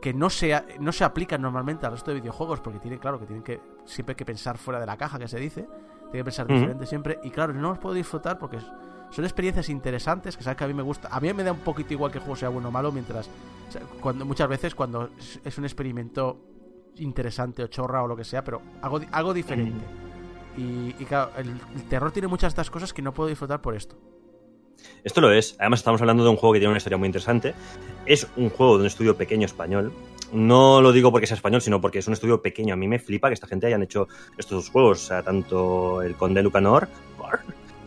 que no se, no se aplican normalmente al resto de videojuegos porque tienen, claro, que tienen que siempre hay que pensar fuera de la caja, que se dice. Tienen que pensar diferente siempre. Y claro, no los puedo disfrutar porque es- son experiencias interesantes que sabes que a mí me gusta. A mí me da un poquito igual que el juego sea bueno o malo mientras... o sea, cuando, muchas veces cuando es- un experimento interesante o chorra o lo que sea, pero algo, di- algo diferente. Y, y claro, el, el terror tiene muchas de estas cosas que no puedo disfrutar por esto. Esto lo es. Además, estamos hablando de un juego que tiene una historia muy interesante. Es un juego de un estudio pequeño español. No lo digo porque sea español, sino porque es un estudio pequeño. A mí me flipa que esta gente hayan hecho estos dos juegos. O sea, tanto el Conde Lucanor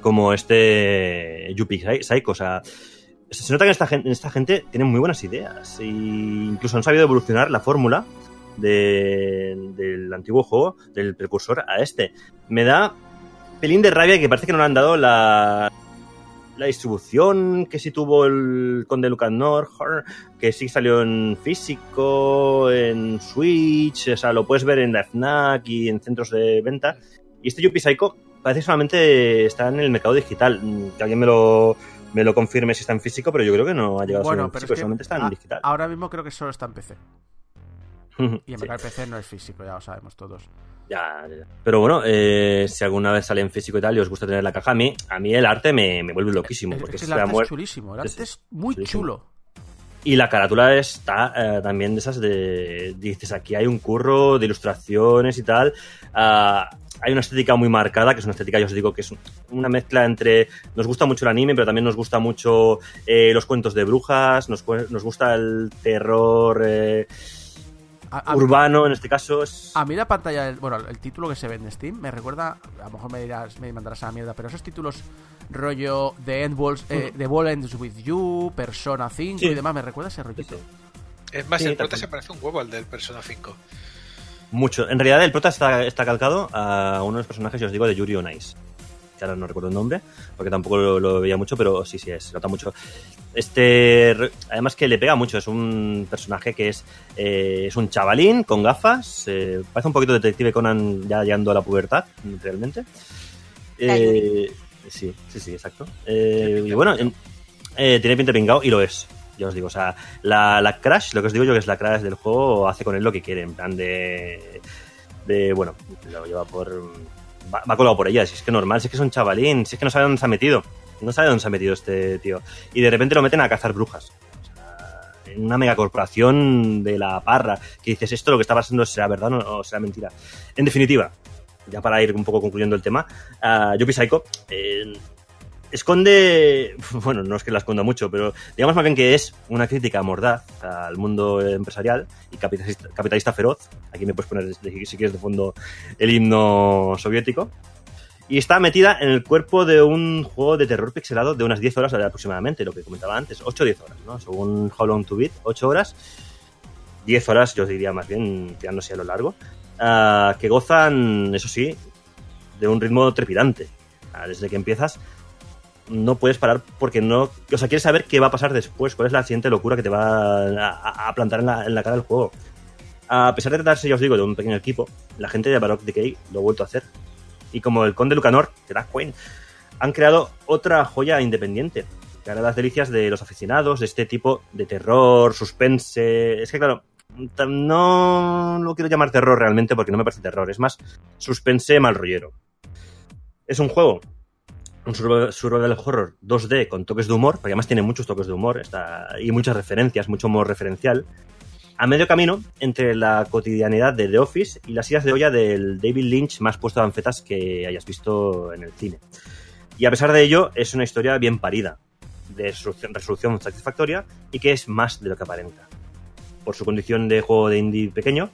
como este Yuppie Psy- Psycho. O sea, se nota que esta gente, esta gente tiene muy buenas ideas. E incluso han sabido evolucionar la fórmula de- del antiguo juego, del precursor, a este. Me da pelín de rabia que parece que no le han dado la, la distribución que sí tuvo el Conde Lucanor, que sí salió en físico, en Switch, o sea, lo puedes ver en la FNAC y en centros de venta. Y este Yuppie Psycho parece que solamente está en el mercado digital. Mm, Que alguien me lo, me lo confirme si está en físico, pero yo creo que no ha llegado a ser en físico, es que solamente está en a- digital. ahora mismo creo que solo está en PC. Y en Sí. PC no es físico, ya lo sabemos todos. Ya, ya. Pero bueno, eh, si alguna vez sale en físico y tal y os gusta tener la caja, a mí, a mí el arte me, me vuelve loquísimo. Es- porque es que el arte es chulísimo, el arte es muy Chulísimo. chulo. Y la carátula está eh, también de esas de. Dices, aquí hay un curro de ilustraciones y tal. Ah, hay una estética muy marcada, que es una estética, yo os digo, que es una mezcla entre. Nos gusta mucho el anime, pero también nos gusta mucho eh, los cuentos de brujas, nos, nos gusta el terror eh, A, a- urbano, en este caso. Es... a mí la pantalla, del- bueno, el título que se ve en Steam me recuerda, a lo mejor me dirás, me mandarás a la mierda, pero esos títulos rollo The End Walls, eh, The Wall Ends With You, Persona 5 Sí. y demás, me recuerda ese rollito. Es más, Sí, el prota se parece un huevo al del Persona 5. Mucho. En realidad, el prota está, está calcado a uno de los personajes, yo os digo, de Yuri on Ice. Que ahora no recuerdo el nombre, porque tampoco lo, lo veía mucho, pero sí, sí, es, se nota mucho. Este, además que le pega mucho, es un personaje que es, eh, es un chavalín con gafas, eh, parece un poquito Detective Conan ya llegando a la pubertad, realmente. Eh, sí, sí, sí, exacto. Eh, y bueno, en- eh, tiene pinta de pingao y lo es. Ya os digo, o sea, la, la Crash, lo que os digo yo que es la Crash del juego, hace con él lo que quiere, en plan de. de bueno, lo lleva por. Va, va colgado por ella, si es que normal, si es que es un chavalín, si es que no sabe dónde se ha metido. No sabe dónde se ha metido este tío. Y de repente lo meten a cazar brujas. En una megacorporación de la parra. Que dices, esto lo que está pasando será verdad o será mentira. En definitiva, ya para ir un poco concluyendo el tema, uh, Yuppie Psycho eh, esconde, bueno, no es que la esconda mucho, pero digamos más bien que es una crítica mordaz al mundo empresarial y capitalista, capitalista feroz. Aquí me puedes poner, si quieres, de fondo el himno soviético. Y está metida en el cuerpo de un juego de terror pixelado de unas 10 horas aproximadamente, lo que comentaba antes, 8 o 10 horas, ¿no? Según How Long to Beat, 8 horas, 10 horas, yo diría más bien, tirándose a lo largo, uh, que gozan, eso sí, de un ritmo trepidante. Uh, desde que empiezas, no puedes parar porque no. O sea, quieres saber qué va a pasar después, cuál es la siguiente locura que te va a, plantar en la, cara del juego. A pesar de tratarse, ya os digo, de un pequeño equipo, la gente de Baroque Decay lo ha vuelto a hacer. Y como el Conde Lucanor, que da Queen, han creado otra joya independiente, que hará las delicias de los aficionados de este tipo de terror, suspense. Es que, claro, no lo quiero llamar terror realmente porque no me parece terror, es más suspense mal rollero. Es un juego un survival horror 2D con toques de humor, porque además tiene muchos toques de humor está, y muchas referencias, mucho humor referencial. a medio camino entre la cotidianidad de The Office y las ideas de olla del David Lynch más puesto de anfetas que hayas visto en el cine. Y a pesar de ello, es una historia bien parida, de resolución, resolución satisfactoria y que es más de lo que aparenta. Por su condición de juego de indie pequeño,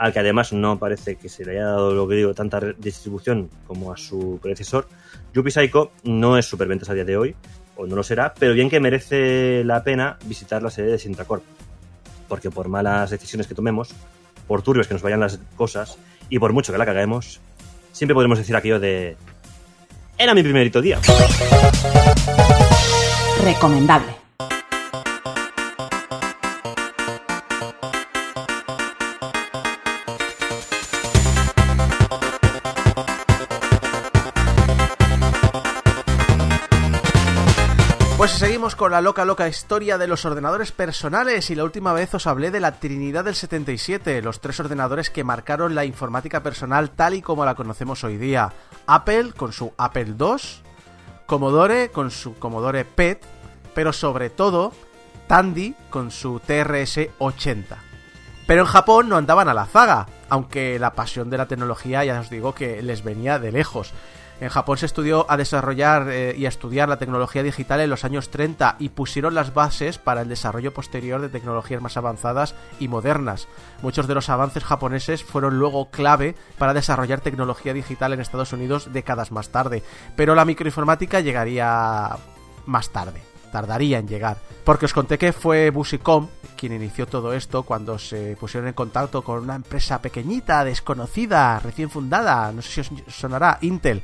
al que además no parece que se le haya dado lo que digo, tanta distribución como a su predecesor, Yuppie Psycho no es superventas a día de hoy, o no lo será, pero bien que merece la pena visitar la sede de Sintracorp. Porque por malas decisiones que tomemos, por turbios que nos vayan las cosas, y por mucho que la caguemos, siempre podremos decir aquello de... Era mi primerito día. Recomendable. Seguimos con la loca loca historia de los ordenadores personales y la última vez os hablé de la Trinidad del 77, los tres ordenadores que marcaron la informática personal tal y como la conocemos hoy día. Apple con su Apple II, Commodore con su Commodore PET, pero sobre todo Tandy con su TRS-80. Pero en Japón no andaban a la zaga, aunque la pasión de la tecnología ya os digo que les venía de lejos. En Japón se estudió a desarrollar eh, y a estudiar la tecnología digital en los años 30 y pusieron las bases para el desarrollo posterior de tecnologías más avanzadas y modernas. Muchos de los avances japoneses fueron luego clave para desarrollar tecnología digital en Estados Unidos décadas más tarde, pero la microinformática llegaría más tarde tardaría en llegar. Porque os conté que fue Busicom quien inició todo esto cuando se pusieron en contacto con una empresa pequeñita, desconocida, recién fundada, no sé si os sonará, Intel.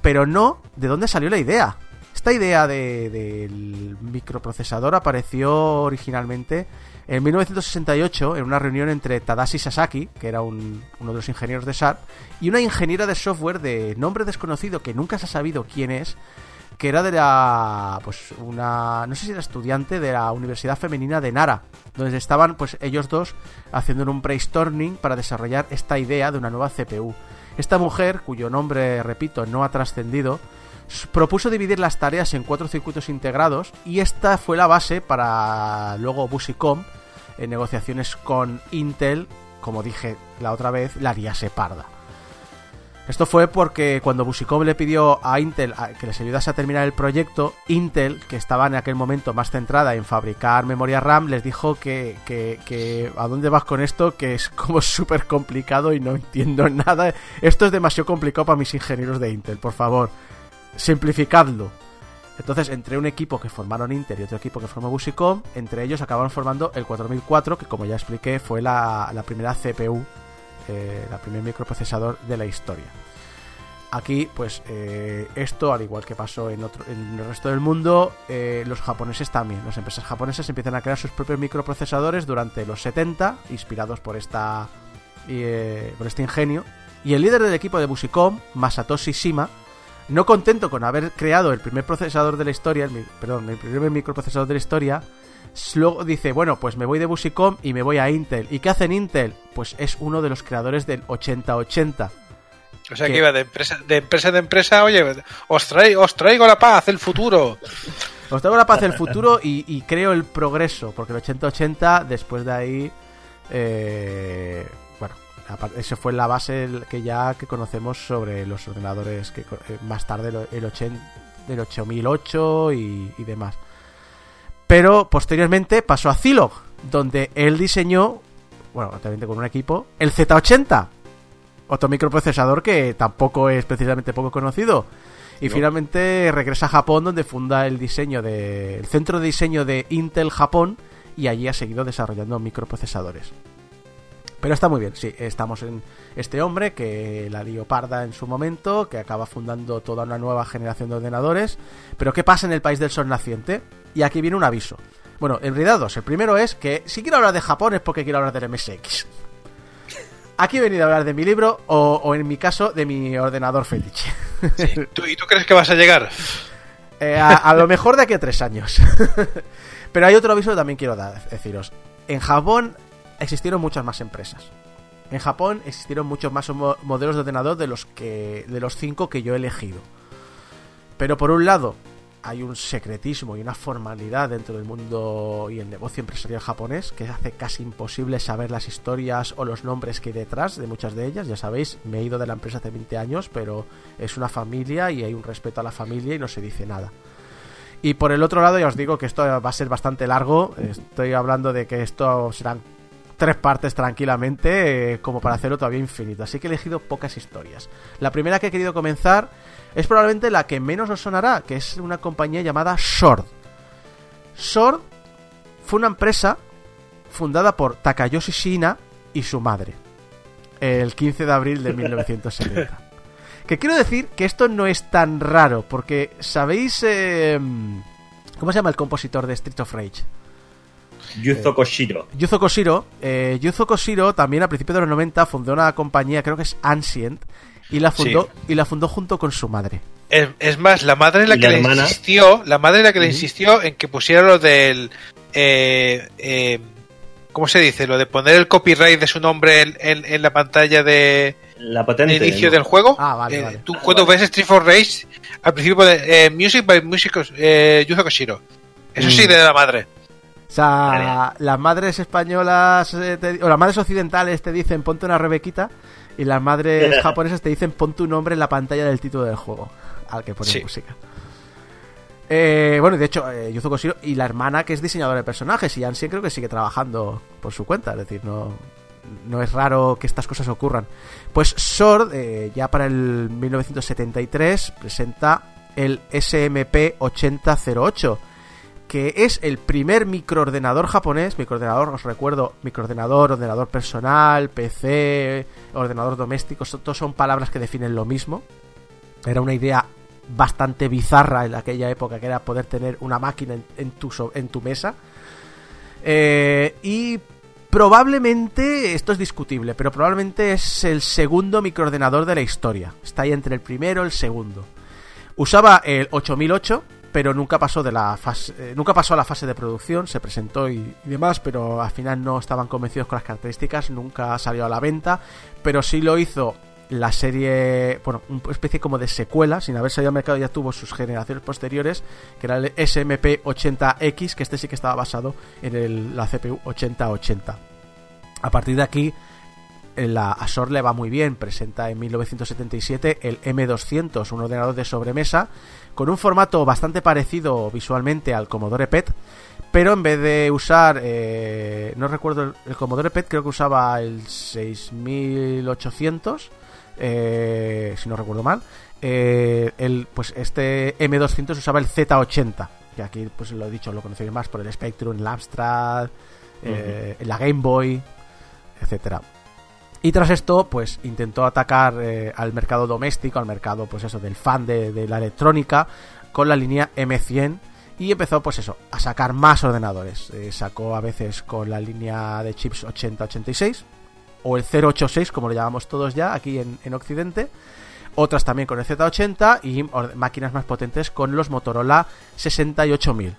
Pero no de dónde salió la idea. Esta idea de- del microprocesador apareció originalmente en 1968 en una reunión entre Tadashi Sasaki, que era un- uno de los ingenieros de SAP, y una ingeniera de software de nombre desconocido que nunca se ha sabido quién es, que era de la pues una no sé si era estudiante de la Universidad Femenina de Nara, donde estaban pues ellos dos haciendo un brainstorming para desarrollar esta idea de una nueva CPU. Esta mujer, cuyo nombre, repito, no ha trascendido, propuso dividir las tareas en cuatro circuitos integrados y esta fue la base para luego Busicom en negociaciones con Intel, como dije la otra vez, la liase parda. Esto fue porque cuando Busicom le pidió a Intel que les ayudase a terminar el proyecto, Intel, que estaba en aquel momento más centrada en fabricar memoria RAM, les dijo que, que, que ¿a dónde vas con esto? Que es como súper complicado y no entiendo nada. Esto es demasiado complicado para mis ingenieros de Intel, por favor, simplificadlo. Entonces, entre un equipo que formaron Intel y otro equipo que formó Busicom, entre ellos acabaron formando el 4004, que como ya expliqué fue la, la primera CPU, eh, la primer microprocesador de la historia. Aquí, pues, eh, esto, al igual que pasó en, otro, en el resto del mundo, eh, los japoneses también. Las empresas japonesas empiezan a crear sus propios microprocesadores durante los 70, inspirados por, esta, eh, por este ingenio. Y el líder del equipo de Busicom, Masatoshi Shima, no contento con haber creado el primer procesador de la historia, perdón, el primer microprocesador de la historia, luego dice, bueno, pues me voy de Busicom y me voy a Intel. ¿Y qué hacen Intel? Pues es uno de los creadores del 8080. O sea que iba de empresa, de empresa de empresa, oye, os, traigo, os traigo la paz, el futuro. Os traigo la paz del futuro y, y creo el progreso, porque el 8080, después de ahí, eh, bueno, esa fue la base el- que ya que conocemos sobre los ordenadores que eh, más tarde el 80, del 8008 y, y demás. Pero posteriormente pasó a Zilog, donde él diseñó, bueno, obviamente con un equipo, el Z80, otro microprocesador que tampoco es precisamente poco conocido. Y No. finalmente regresa a Japón donde funda el diseño de el centro de diseño de Intel Japón y allí ha seguido desarrollando microprocesadores. Pero está muy bien, sí, estamos en este hombre que la lió parda en su momento, que acaba fundando toda una nueva generación de ordenadores. Pero ¿qué pasa en el país del sol naciente? Y aquí viene un aviso. Bueno, en realidad dos. El primero es que si quiero hablar de Japón es porque quiero hablar del MSX. Aquí he venido a hablar de mi libro o, o en mi caso de mi ordenador fetiche. ¿Tú- ¿Y tú crees que vas a llegar? Eh, a, a lo mejor de aquí a tres años. Pero hay otro aviso que también quiero dar, deciros. En Japón existieron muchas más empresas. En Japón existieron muchos más mo- modelos de ordenador de los que de los cinco que yo he elegido. Pero por un lado, hay un secretismo y una formalidad dentro del mundo y el negocio empresarial japonés que hace casi imposible saber las historias o los nombres que hay detrás de muchas de ellas. Ya sabéis, me he ido de la empresa hace 20 años, pero es una familia y hay un respeto a la familia y no se dice nada. Y por el otro lado, ya os digo que esto va a ser bastante largo. Estoy hablando de que esto serán tres partes tranquilamente, eh, como para hacerlo todavía infinito. Así que he elegido pocas historias. La primera que he querido comenzar es probablemente la que menos os sonará, que es una compañía llamada Sword. Sword fue una empresa fundada por Takayoshi Shina y su madre, el 15 de abril de 1970. que quiero decir que esto no es tan raro, porque ¿sabéis eh, cómo se llama el compositor de Street of Rage? Yuzo Koshiro. Yuzo Koshiro, eh, Yuzo Koshiro también a principios de los 90 fundó una compañía, creo que es Ancient, y la fundó, y la fundó junto con su madre. Es, es más, la madre es la ¿Y que la le hermana? insistió, la madre es la que le insistió en que pusiera lo del eh, eh, ¿cómo se dice? Lo de poner el copyright de su nombre en, en- en la pantalla de La patente. inicio ¿no? del juego. Ah, vale, Eh, vale. Tú cuando ves Street for Rage, al principio de eh, Music by Music eh, Yuzo Koshiro. Eso Mm. sí de la madre. O sea, las madres españolas te- o las madres occidentales te dicen ponte una rebequita y las madres japonesas te dicen pon tu nombre en la pantalla del título del juego al que pones Sí. música. Eh, bueno, y de hecho, eh, Yuzo Koshiro y la hermana que es diseñadora de personajes y Ansien creo que sigue trabajando por su cuenta, es decir, no, no es raro que estas cosas ocurran. Pues Sword, eh, ya para el 1973, presenta el SMP-8008, que es el primer microordenador japonés, microordenador, os recuerdo, microordenador, ordenador personal, PC, ordenador doméstico, todos son palabras que definen lo mismo. Era una idea bastante bizarra en aquella época, que era poder tener una máquina en tu mesa. Eh, y probablemente, esto es discutible, pero probablemente es el segundo microordenador de la historia. Está ahí entre el primero y el segundo. Usaba el 8008, pero nunca pasó de la fase, eh, nunca pasó a la fase de producción, se presentó y, y demás, pero al final no estaban convencidos con las características, nunca salió a la venta, pero sí lo hizo la serie, bueno, una especie como de secuela, sin haber salido al mercado ya tuvo sus generaciones posteriores, que era el SMP 80X, que este sí que estaba basado en el- la CPU 8080. A partir de aquí, la Asor le va muy bien, presenta en 1977 el M200, un ordenador de sobremesa, con un formato bastante parecido visualmente al Commodore PET, pero en vez de usar, eh, no recuerdo, el, el Commodore PET creo que usaba el 6800, eh, si no recuerdo mal, eh, el, pues este M200 usaba el Z80, que aquí pues lo he dicho, lo conocéis más por el Spectrum, el Amstrad, eh, la Game Boy, etcétera. Y tras esto, pues intentó atacar eh, al mercado doméstico, al mercado, pues eso, del fan de, la electrónica, con la línea M100 y empezó, pues eso, a sacar más ordenadores. Eh, sacó a veces con la línea de chips 8086 o el 086, como lo llamamos todos ya aquí en, en Occidente. Otras también con el Z80 y máquinas más potentes con los Motorola 68000.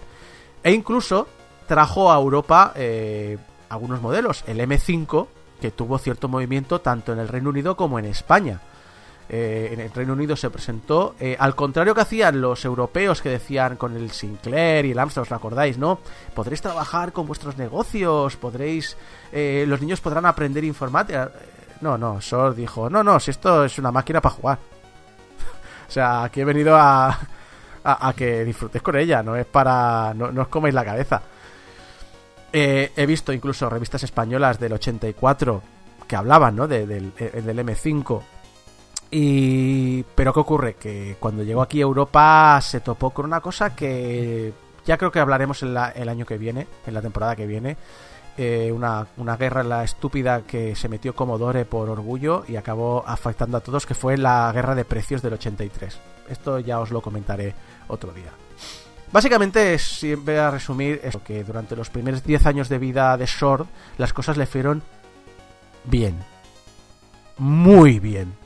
E incluso trajo a Europa eh, algunos modelos, el M5, que tuvo cierto movimiento tanto en el Reino Unido como en España. Eh, en el Reino Unido se presentó, eh, al contrario que hacían los europeos que decían con el Sinclair y el Amstrad, os acordáis, ¿no? Podréis trabajar con vuestros negocios, podréis, eh, los niños podrán aprender informática. Eh, No, no, Sor dijo, no, no, si esto es una máquina para jugar. o sea, aquí he venido a, a, a que disfrutéis con ella, no es para, no, no os coméis la cabeza. Eh, he visto incluso revistas españolas del 84 que hablaban, ¿no? De- del, eh, del M5. Y... Pero ¿qué ocurre? Que cuando llegó aquí a Europa se topó con una cosa que ya creo que hablaremos en la- el año que viene, en la temporada que viene. Eh, una, una guerra la estúpida que se metió Commodore por orgullo y acabó afectando a todos, que fue la guerra de precios del 83. Esto ya os lo comentaré otro día. Básicamente, siempre a resumir, es que durante los primeros 10 años de vida de Sword, las cosas le fueron bien. Muy bien.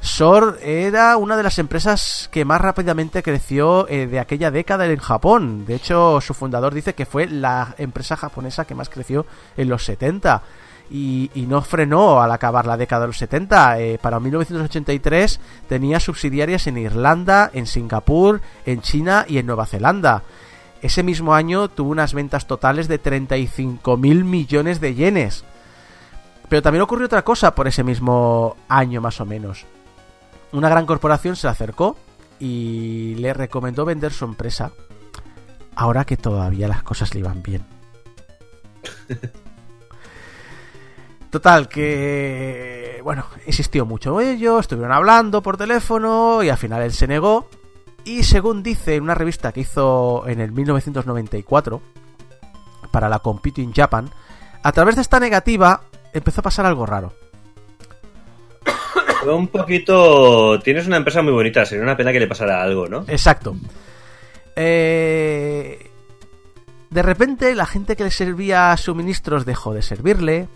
Sword era una de las empresas que más rápidamente creció eh, de aquella década en Japón. De hecho, su fundador dice que fue la empresa japonesa que más creció en los 70. Y, no frenó al acabar la década de los 70. Eh, para 1983 tenía subsidiarias en Irlanda, en Singapur, en China y en Nueva Zelanda. Ese mismo año tuvo unas ventas totales de 35 mil millones de yenes. Pero también ocurrió otra cosa por ese mismo año más o menos. Una gran corporación se acercó y le recomendó vender su empresa ahora que todavía las cosas le iban bien. Total, que bueno, insistió mucho ello, estuvieron hablando por teléfono y al final él se negó. Y según dice en una revista que hizo en el 1994 para la Computing Japan, a través de esta negativa empezó a pasar algo raro. Un poquito. Tienes una empresa muy bonita, sería una pena que le pasara algo, ¿no? Exacto. Eh, De repente, la gente que le servía suministros dejó de servirle.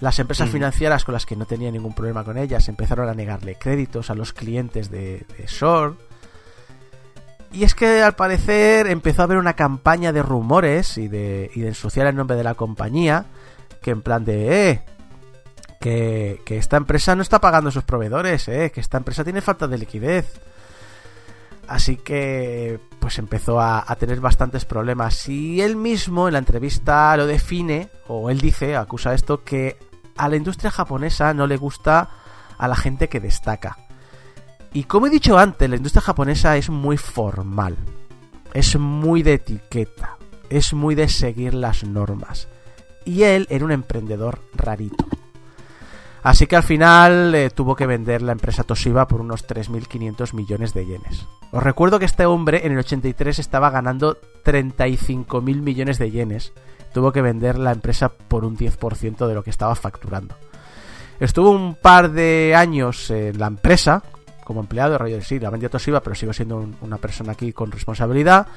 Las empresas Mm. financieras con las que no tenía ningún problema con ellas empezaron a negarle créditos a los clientes de, de Shore. Y es que al parecer empezó a haber una campaña de rumores y de, y de ensuciar el nombre de la compañía. Que en plan de, eh, que, que esta empresa no está pagando a sus proveedores, eh, que esta empresa tiene falta de liquidez. Así que pues empezó a, a tener bastantes problemas. Y él mismo en la entrevista lo define, o él dice, acusa esto, que a la industria japonesa no le gusta a la gente que destaca. Y como he dicho antes, la industria japonesa es muy formal. Es muy de etiqueta. Es muy de seguir las normas. Y él era un emprendedor rarito. Así que al final eh, tuvo que vender la empresa Toshiba por unos 3.500 millones de yenes. Os recuerdo que este hombre en el 83 estaba ganando 35.000 millones de yenes. Tuvo que vender la empresa por un 10% de lo que estaba facturando. Estuvo un par de años en la empresa como empleado, rollo sí, la vendió Toshiba, pero sigo siendo un- una persona aquí con responsabilidad.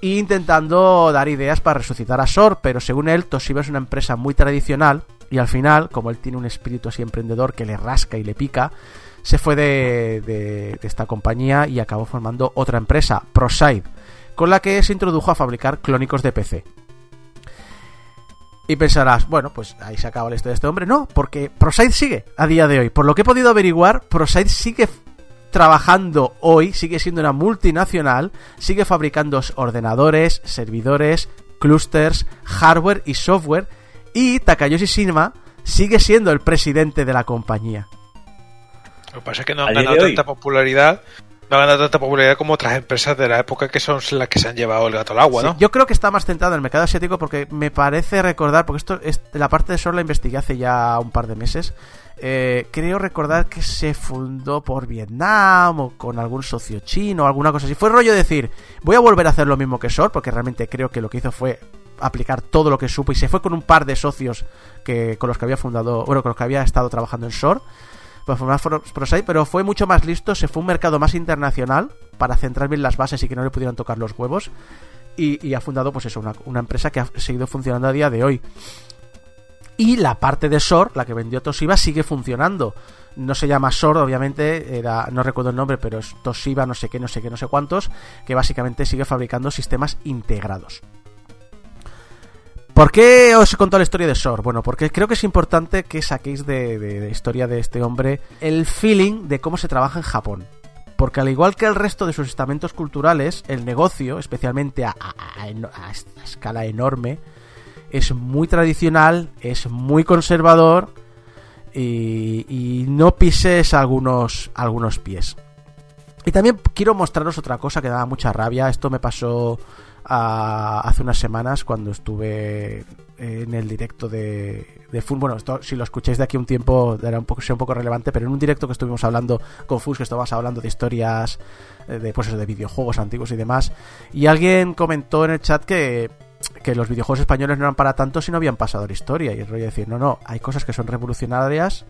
E intentando dar ideas para resucitar a Sor, pero según él, Toshiba es una empresa muy tradicional y al final, como él tiene un espíritu así emprendedor que le rasca y le pica, se fue de, de- de esta compañía y acabó formando otra empresa, ProSide, con la que se introdujo a fabricar clónicos de PC. Y pensarás, bueno, pues ahí se acaba la historia de este hombre. No, porque ProSide sigue a día de hoy. Por lo que he podido averiguar, ProSide sigue trabajando hoy, sigue siendo una multinacional, sigue fabricando ordenadores, servidores, clusters, hardware y software. Y Takayoshi Shima sigue siendo el presidente de la compañía. Lo que pasa es que no han ganado tanta popularidad. No ganado tanta popularidad como otras empresas de la época que son las que se han llevado el gato al agua, Sí, ¿no? yo creo que está más centrado en el mercado asiático porque me parece recordar, porque esto es, la parte de Sor la investigué hace ya un par de meses. eh, creo recordar que se fundó por Vietnam o con algún socio chino o alguna cosa así. Fue rollo decir, voy a volver a hacer lo mismo que Sor porque realmente creo que lo que hizo fue aplicar todo lo que supo y se fue con un par de socios que con los que había fundado, bueno, con los que había estado trabajando en Shore formar For- Prosite, pero fue mucho más listo, se fue a un mercado más internacional para centrar bien las bases y que no le pudieran tocar los huevos. Y, ha fundado, pues eso, una, una empresa que ha seguido funcionando a día de hoy. Y la parte de SOR, la que vendió Toshiba, sigue funcionando. No se llama SOR, obviamente, era, no recuerdo el nombre, pero es Toshiba, no sé qué, no sé qué, no sé cuántos, que básicamente sigue fabricando sistemas integrados. ¿Por qué os he contado la historia de Sor? Bueno, porque creo que es importante que saquéis de, de- historia de este hombre el feeling de cómo se trabaja en Japón. Porque al igual que el resto de sus estamentos culturales, el negocio, especialmente a, a- escala enorme, es muy tradicional, es muy conservador y, y no pises algunos, algunos pies. Y también quiero mostraros otra cosa que daba mucha rabia. Esto me pasó hace unas semanas cuando estuve en el directo de, de Fun. Bueno, esto, si lo escucháis de aquí un tiempo, era un poco, sea un poco relevante, pero en un directo que estuvimos hablando con Fus, que estábamos hablando de historias, eh, de, pues eso, de videojuegos antiguos y demás, y alguien comentó en el chat que, que los videojuegos españoles no eran para tanto si no habían pasado la historia. Y el rollo de decir, no, no, hay cosas que son revolucionarias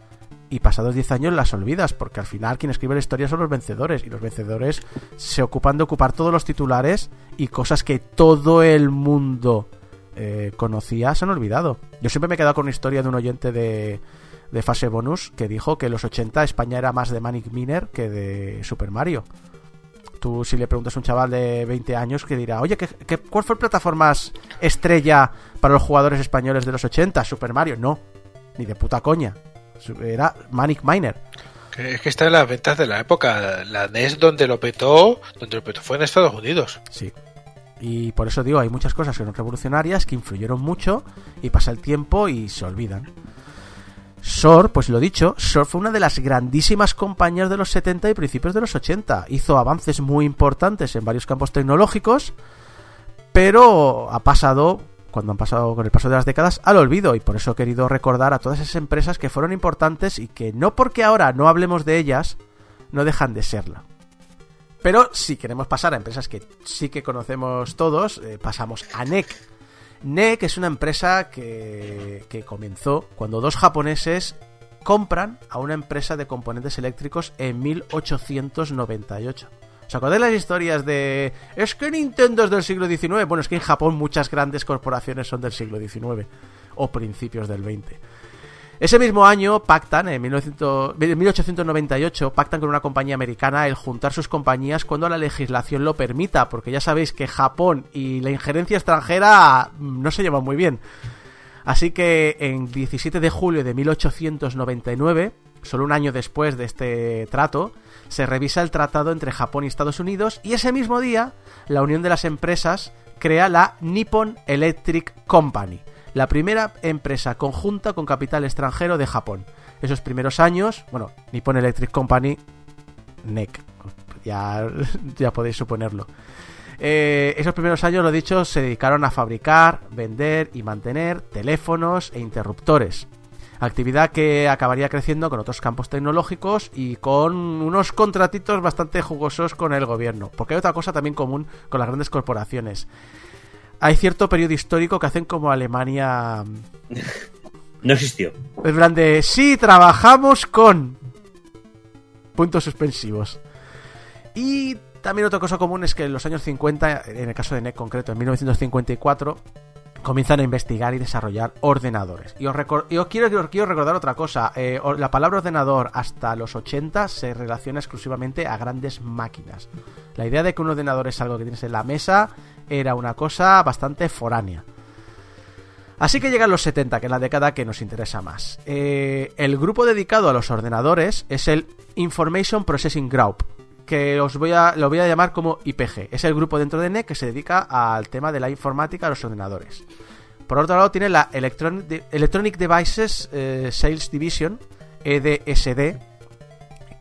y pasados 10 años las olvidas, porque al final quien escribe la historia son los vencedores, y los vencedores se ocupan de ocupar todos los titulares y cosas que todo el mundo eh, conocía se han olvidado. Yo siempre me he quedado con una historia de un oyente de, fase bonus que dijo que en los 80 España era más de Manic Miner que de Super Mario. Tú si le preguntas a un chaval de 20 años que dirá, oye, ¿qué, cuál fue el plataforma estrella para los jugadores españoles de los 80? Super Mario. No, ni de puta coña. Era Manic Miner. Es que está en las ventas de la época. La NES donde lo petó, donde lo petó fue en Estados Unidos. Sí. Y por eso digo, hay muchas cosas que son revolucionarias, que influyeron mucho, y pasa el tiempo y se olvidan. SOR, pues lo dicho, SOR fue una de las grandísimas compañías de los 70 y principios de los 80. Hizo avances muy importantes en varios campos tecnológicos, pero ha pasado, cuando han pasado con el paso de las décadas, al olvido. Y por eso he querido recordar a todas esas empresas que fueron importantes y que no porque ahora no hablemos de ellas, no dejan de serla. Pero si queremos pasar a empresas que sí que conocemos todos, eh, pasamos a NEC. NEC es una empresa que, que comenzó cuando dos japoneses compran a una empresa de componentes eléctricos en 1898. ¿Os acordáis las historias de... Es que Nintendo es del siglo XIX? Bueno, es que en Japón muchas grandes corporaciones son del siglo XIX o principios del XX. Ese mismo año pactan, en 1900 en 1898, pactan con una compañía americana el juntar sus compañías cuando la legislación lo permita, porque ya sabéis que Japón y la injerencia extranjera mm, no se llevan muy bien. Así que en 17 de julio de 1899, solo un año después de este trato, se revisa el tratado entre Japón y Estados Unidos y ese mismo día la unión de las empresas crea la Nippon Electric Company, la primera empresa conjunta con capital extranjero de Japón. Esos primeros años, bueno, Nippon Electric Company, NEC, ya, ya podéis suponerlo. Eh, esos primeros años, lo dicho, se dedicaron a fabricar, vender y mantener teléfonos e interruptores. Actividad que acabaría creciendo con otros campos tecnológicos y con unos contratitos bastante jugosos con el gobierno. Porque hay otra cosa también común con las grandes corporaciones. Hay cierto periodo histórico que hacen como Alemania. No existió. En plan de. Sí, trabajamos con. Puntos suspensivos. Y también otra cosa común es que en los años 50, en el caso de NEC concreto, en 1954, comienzan a investigar y desarrollar ordenadores. Y os, y os quiero, quiero recordar otra cosa. eh, la palabra ordenador hasta los 80 se relaciona exclusivamente a grandes máquinas. La idea de que un ordenador es algo que tienes en la mesa era una cosa bastante foránea. Así que llegan los 70, que es la década que nos interesa más. Eh, el grupo dedicado a los ordenadores es el Information Processing Group, que os voy a, lo voy a llamar como IPG. Es el grupo dentro de NEC que se dedica al tema de la informática a los ordenadores. Por otro lado tiene la Electronic, De- Electronic Devices eh, Sales Division, EDSD,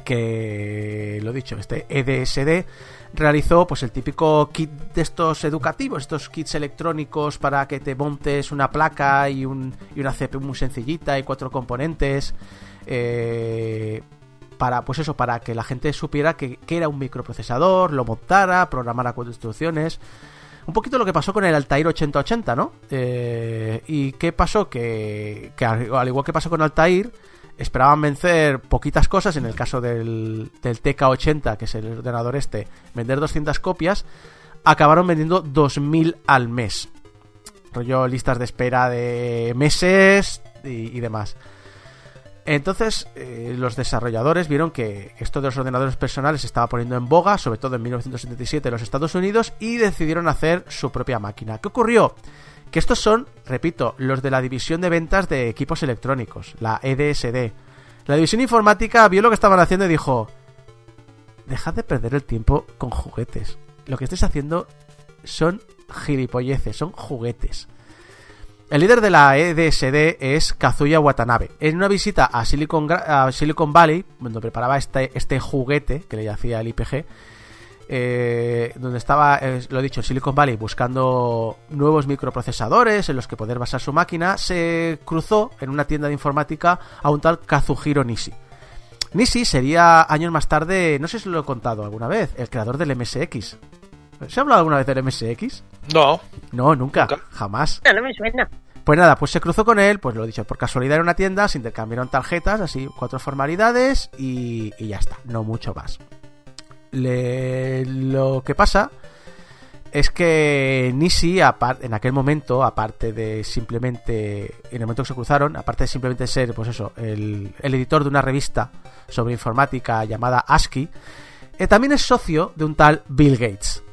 que lo dicho, este EDSD realizó pues el típico kit de estos educativos, estos kits electrónicos para que te montes una placa y, un, y una CPU muy sencillita y cuatro componentes. eh, para pues eso, para que la gente supiera que, que era un microprocesador, lo montara, programara cuatro instrucciones. Un poquito lo que pasó con el Altair 8080, ¿no? Eh, ¿Y qué pasó? Que, que al, al igual que pasó con Altair, esperaban vencer poquitas cosas, en el caso del, del TK80, que es el ordenador este, vender 200 copias, acabaron vendiendo 2000 al mes. Rollo listas de espera de meses y demás. Entonces, eh, los desarrolladores vieron que esto de los ordenadores personales se estaba poniendo en boga, sobre todo en 1977 en los Estados Unidos, y decidieron hacer su propia máquina. ¿Qué ocurrió? Que estos son, repito, los de la división de ventas de equipos electrónicos, la EDSD. La división informática vio lo que estaban haciendo y dijo: Dejad de perder el tiempo con juguetes. Lo que estáis haciendo son gilipolleces, son juguetes. El líder de la EDSD es Kazuya Watanabe. En una visita a Silicon, Gra- a Silicon Valley, donde preparaba este, este juguete que le hacía el IPG, eh, donde estaba, eh, lo he dicho, Silicon Valley buscando nuevos microprocesadores en los que poder basar su máquina, se cruzó en una tienda de informática a un tal Kazuhiro Nishi. Nishi sería años más tarde, no sé si lo he contado alguna vez, el creador del MSX. ¿Se ha hablado alguna vez del MSX? No, No, nunca, Nunca. jamás. No, no me suena. Pues nada, pues se cruzó con él, pues lo dicho, por casualidad en una tienda, se intercambiaron tarjetas, así, cuatro formalidades y, y ya está, no mucho más. Le- lo que pasa es que apar- en aquel momento, aparte de simplemente, en el momento que se cruzaron, aparte de simplemente ser, pues eso, el, el editor de una revista sobre informática llamada ASCII, eh, también es socio de un tal Bill Gates.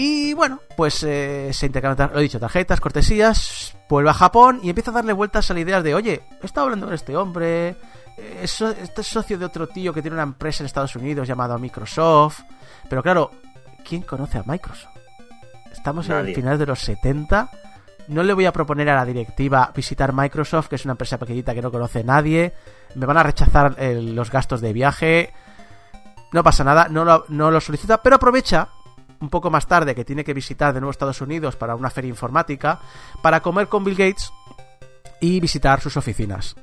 Y bueno, pues eh, se intercambian, lo he dicho, tarjetas, cortesías, vuelve a Japón y empieza a darle vueltas a la idea de, oye, he estado hablando con este hombre, eh, es este es socio de otro tío que tiene una empresa en Estados Unidos llamada Microsoft. Pero claro, ¿quién conoce a Microsoft? Estamos en el final de los 70. No le voy a proponer a la directiva visitar Microsoft, que es una empresa pequeñita que no conoce nadie. Me van a rechazar eh, los gastos de viaje. No pasa nada, no lo, no lo solicita, pero aprovecha un poco más tarde que tiene que visitar de nuevo Estados Unidos para una feria informática para comer con Bill Gates y visitar sus oficinas.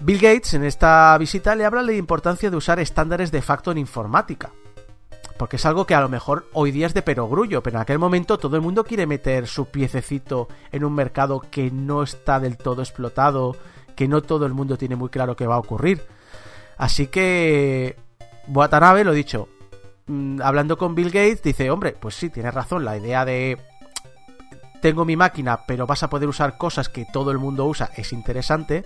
Bill Gates en esta visita le habla de la importancia de usar estándares de facto en informática. Porque es algo que a lo mejor hoy día es de perogrullo, pero en aquel momento todo el mundo quiere meter su piececito en un mercado que no está del todo explotado, que no todo el mundo tiene muy claro qué va a ocurrir. Así que Watanabe, lo dicho, mm, hablando con Bill Gates, dice, hombre, pues sí, tienes razón, la idea de tengo mi máquina, pero vas a poder usar cosas que todo el mundo usa, es interesante.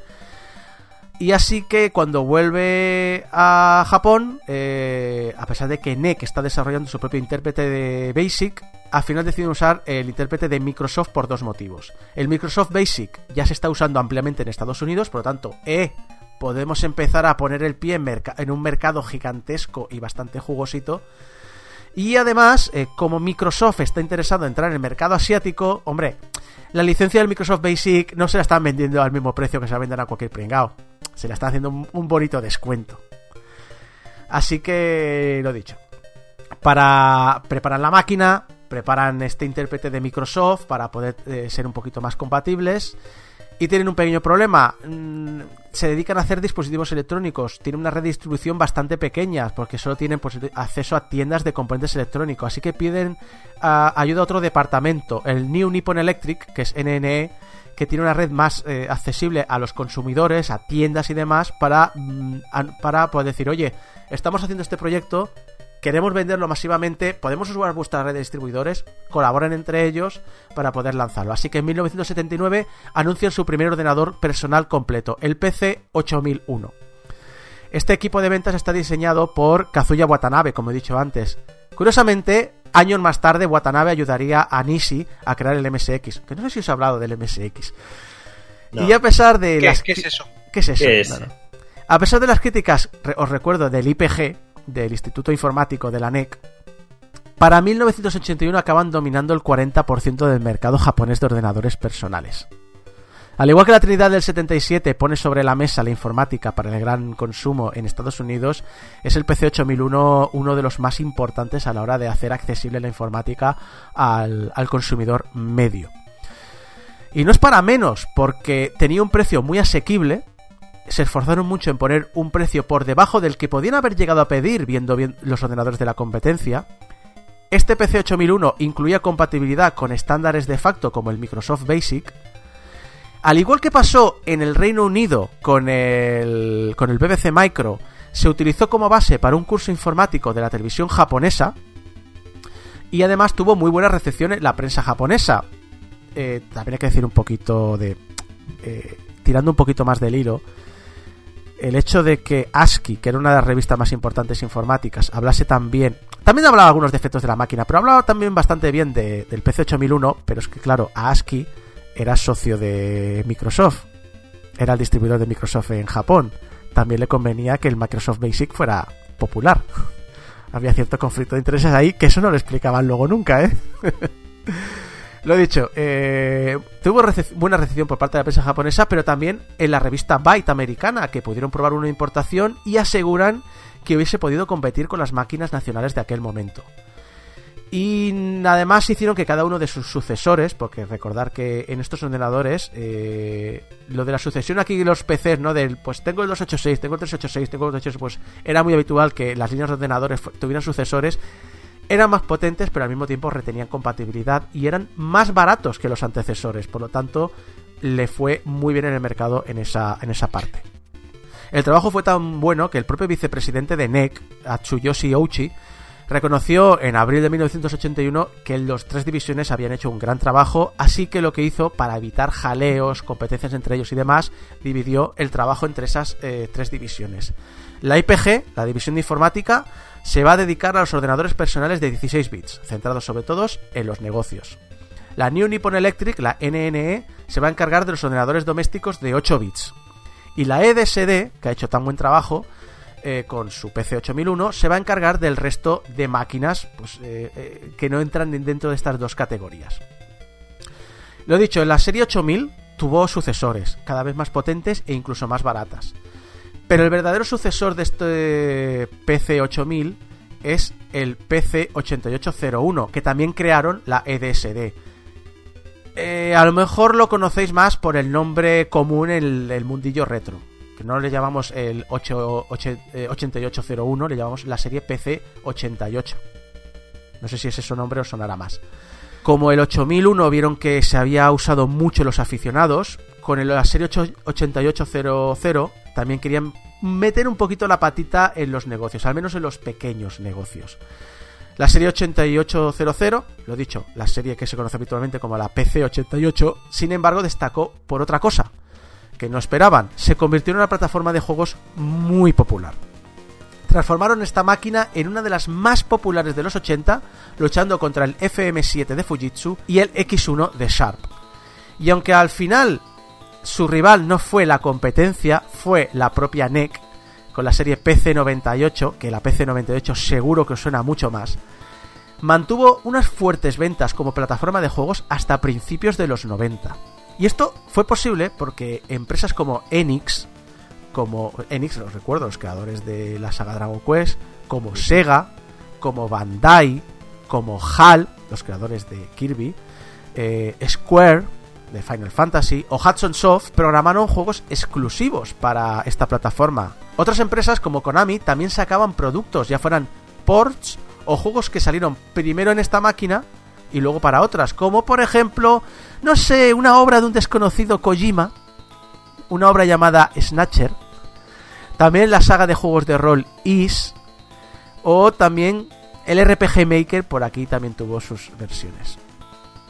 Y así que cuando vuelve a Japón, eh, a pesar de que NEC está desarrollando su propio intérprete de BASIC, al final deciden usar el intérprete de Microsoft por dos motivos. El Microsoft BASIC ya se está usando ampliamente en Estados Unidos, por lo tanto, eh, podemos empezar a poner el pie en, un mercado gigantesco y bastante jugosito. Y además, eh, como Microsoft está interesado en entrar en el mercado asiático, hombre, la licencia del Microsoft Basic no se la están vendiendo al mismo precio que se la venden a cualquier pringao. Se la están haciendo un, un bonito descuento. Así que, lo dicho. Para preparar la máquina, preparan este intérprete de Microsoft para poder eh, ser un poquito más compatibles. Y tienen un pequeño problema. Mm, se dedican a hacer dispositivos electrónicos. Tienen una red de distribución bastante pequeña porque solo tienen pues, acceso a tiendas de componentes electrónicos. Así que piden ah, ayuda a otro departamento, el New Nippon Electric, que es NNE, que tiene una red más eh, accesible a los consumidores, a tiendas y demás, para, mm, para poder decir, oye, estamos haciendo este proyecto, queremos venderlo masivamente, podemos usar vuestra red de distribuidores, colaboren entre ellos para poder lanzarlo. Así que en 1979 anuncian su primer ordenador personal completo, el PC 8001. Este equipo de ventas está diseñado por Kazuya Watanabe, como he dicho antes. Curiosamente, años más tarde, Watanabe ayudaría a Nishi a crear el MSX, que no sé si os he hablado del MSX. No. Y a pesar de ¿Qué, las... qué es eso? ¿Qué es eso? ¿Qué es? No, no. A pesar de las críticas, os recuerdo, del IPG, del Instituto Informático de la NEC, para 1981 acaban dominando el 40% del mercado japonés de ordenadores personales. Al igual que la Trinidad del 77 pone sobre la mesa la informática para el gran consumo en Estados Unidos, es el PC 8001 uno de los más importantes a la hora de hacer accesible la informática al, al consumidor medio. Y no es para menos, porque tenía un precio muy asequible, se esforzaron mucho en poner un precio por debajo del que podían haber llegado a pedir viendo bien los ordenadores de la competencia. Este PC 8001 incluía compatibilidad con estándares de facto como el Microsoft Basic. Al igual que pasó en el Reino Unido con el, con el BBC Micro, se utilizó como base para un curso informático de la televisión japonesa y además tuvo muy buena recepción en la prensa japonesa. Eh, también hay que decir un poquito de... eh, tirando un poquito más del hilo, el hecho de que ASCII, que era una de las revistas más importantes informáticas, hablase tan bien. También hablaba algunos defectos de la máquina, pero hablaba también bastante bien de- del PC 8001. Pero es que, claro, ASCII era socio de Microsoft, era el distribuidor de Microsoft en Japón. También le convenía que el Microsoft Basic fuera popular. Había cierto conflicto de intereses ahí, que eso no lo explicaban luego nunca, ¿eh? Lo dicho, eh, tuvo buena recepción por parte de la prensa japonesa, pero también en la revista Byte americana, que pudieron probar una importación y aseguran que hubiese podido competir con las máquinas nacionales de aquel momento. Y además hicieron que cada uno de sus sucesores, porque recordar que en estos ordenadores, eh, lo de la sucesión aquí de los PCs, ¿no? Del, pues tengo el 286, tengo el 386, tengo el 286, pues era muy habitual que las líneas de ordenadores tuvieran sucesores eran más potentes, pero al mismo tiempo retenían compatibilidad y eran más baratos que los antecesores. Por lo tanto, le fue muy bien en el mercado en esa, en esa parte. El trabajo fue tan bueno que el propio vicepresidente de NEC, Atsuyoshi Ouchi, reconoció en abril de 1981 que las tres divisiones habían hecho un gran trabajo, así que lo que hizo para evitar jaleos, competencias entre ellos y demás, dividió el trabajo entre esas eh, tres divisiones. La IPG, la división de informática, se va a dedicar a los ordenadores personales de 16 bits, centrados sobre todo en los negocios. La New Nippon Electric, la NNE, se va a encargar de los ordenadores domésticos de 8 bits. Y la EDSD, que ha hecho tan buen trabajo eh, con su PC 8001, se va a encargar del resto de máquinas pues, eh, eh, que no entran dentro de estas dos categorías. Lo dicho, la serie 8000 tuvo sucesores, cada vez más potentes e incluso más baratas. Pero el verdadero sucesor de este PC 8000 es el PC 8801, que también crearon la EDSD. Eh, a lo mejor lo conocéis más por el nombre común en el, mundillo retro. Que no le llamamos el 8, 8, eh, 8801, le llamamos la serie PC 88. No sé si ese nombre os sonará más. Como el 8001 vieron que se había usado mucho los aficionados, con el- la serie 8 8800 también querían meter un poquito la patita en los negocios, al menos en los pequeños negocios. La serie 8800, lo dicho, la serie que se conoce habitualmente como la PC88, sin embargo destacó por otra cosa, que no esperaban, se convirtió en una plataforma de juegos muy popular. Transformaron esta máquina en una de las más populares de los 80, luchando contra el FM7 de Fujitsu y el X1 de Sharp. Y aunque al final su rival no fue la competencia, fue la propia NEC, con la serie PC98, que la PC98 seguro que os suena mucho más, mantuvo unas fuertes ventas como plataforma de juegos hasta principios de los 90. Y esto fue posible porque empresas como Enix, como Enix, los recuerdo, los creadores de la saga Dragon Quest, como Sega, como Bandai, como HAL, los creadores de Kirby, eh, Square, de Final Fantasy, o Hudson Soft programaron juegos exclusivos para esta plataforma. Otras empresas como Konami también sacaban productos, ya fueran ports o juegos que salieron primero en esta máquina y luego para otras, como por ejemplo, no sé, una obra de un desconocido Kojima, una obra llamada Snatcher, también la saga de juegos de rol Is, o también el RPG Maker, por aquí también tuvo sus versiones.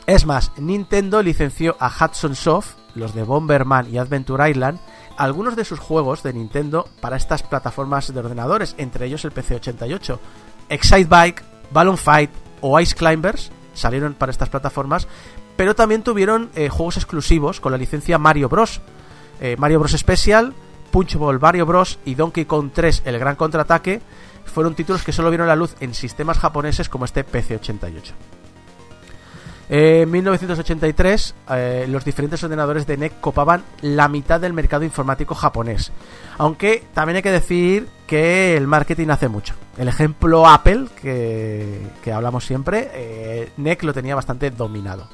Es más, Nintendo licenció a Hudson Soft, los de Bomberman y Adventure Island, algunos de sus juegos de Nintendo para estas plataformas de ordenadores, entre ellos el PC88. Excite Bike, Balloon Fight o Ice Climbers salieron para estas plataformas, pero también tuvieron eh, juegos exclusivos con la licencia Mario Bros. Eh, Mario Bros. Special, Punch Ball Mario Bros. y Donkey Kong 3 El Gran Contraataque fueron títulos que solo vieron la luz en sistemas japoneses como este PC88. En 1983, eh, los diferentes ordenadores de NEC copaban la mitad del mercado informático japonés. Aunque también hay que decir que el marketing hace mucho. El ejemplo Apple, que, hablamos siempre, eh, NEC lo tenía bastante dominado.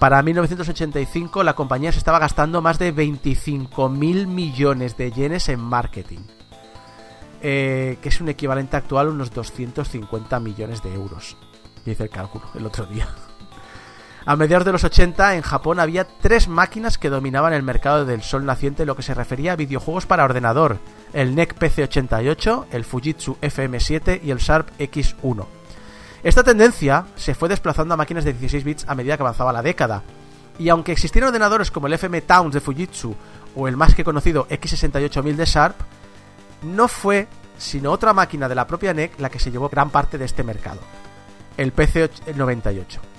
Para 1985 la compañía se estaba gastando más de 25.000 millones de yenes en marketing. Eh, que es un equivalente actual a unos 250 millones de euros. Hice el cálculo el otro día. A mediados de los 80 en Japón había tres máquinas que dominaban el mercado del sol naciente en lo que se refería a videojuegos para ordenador. El NEC PC88, el Fujitsu FM7 y el Sharp X1. Esta tendencia se fue desplazando a máquinas de 16 bits a medida que avanzaba la década. Y aunque existieran ordenadores como el FM Towns de Fujitsu o el más que conocido X68000 de Sharp, no fue sino otra máquina de la propia NEC la que se llevó gran parte de este mercado. El PC98.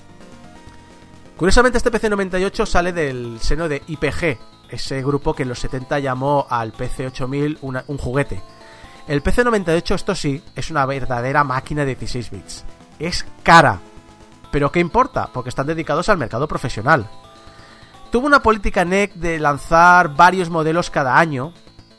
Curiosamente este PC98 sale del seno de IPG, ese grupo que en los 70 llamó al PC8000 una- un juguete. El PC98, esto sí, es una verdadera máquina de 16 bits. Es cara. Pero ¿qué importa? Porque están dedicados al mercado profesional. Tuvo una política NEC de lanzar varios modelos cada año,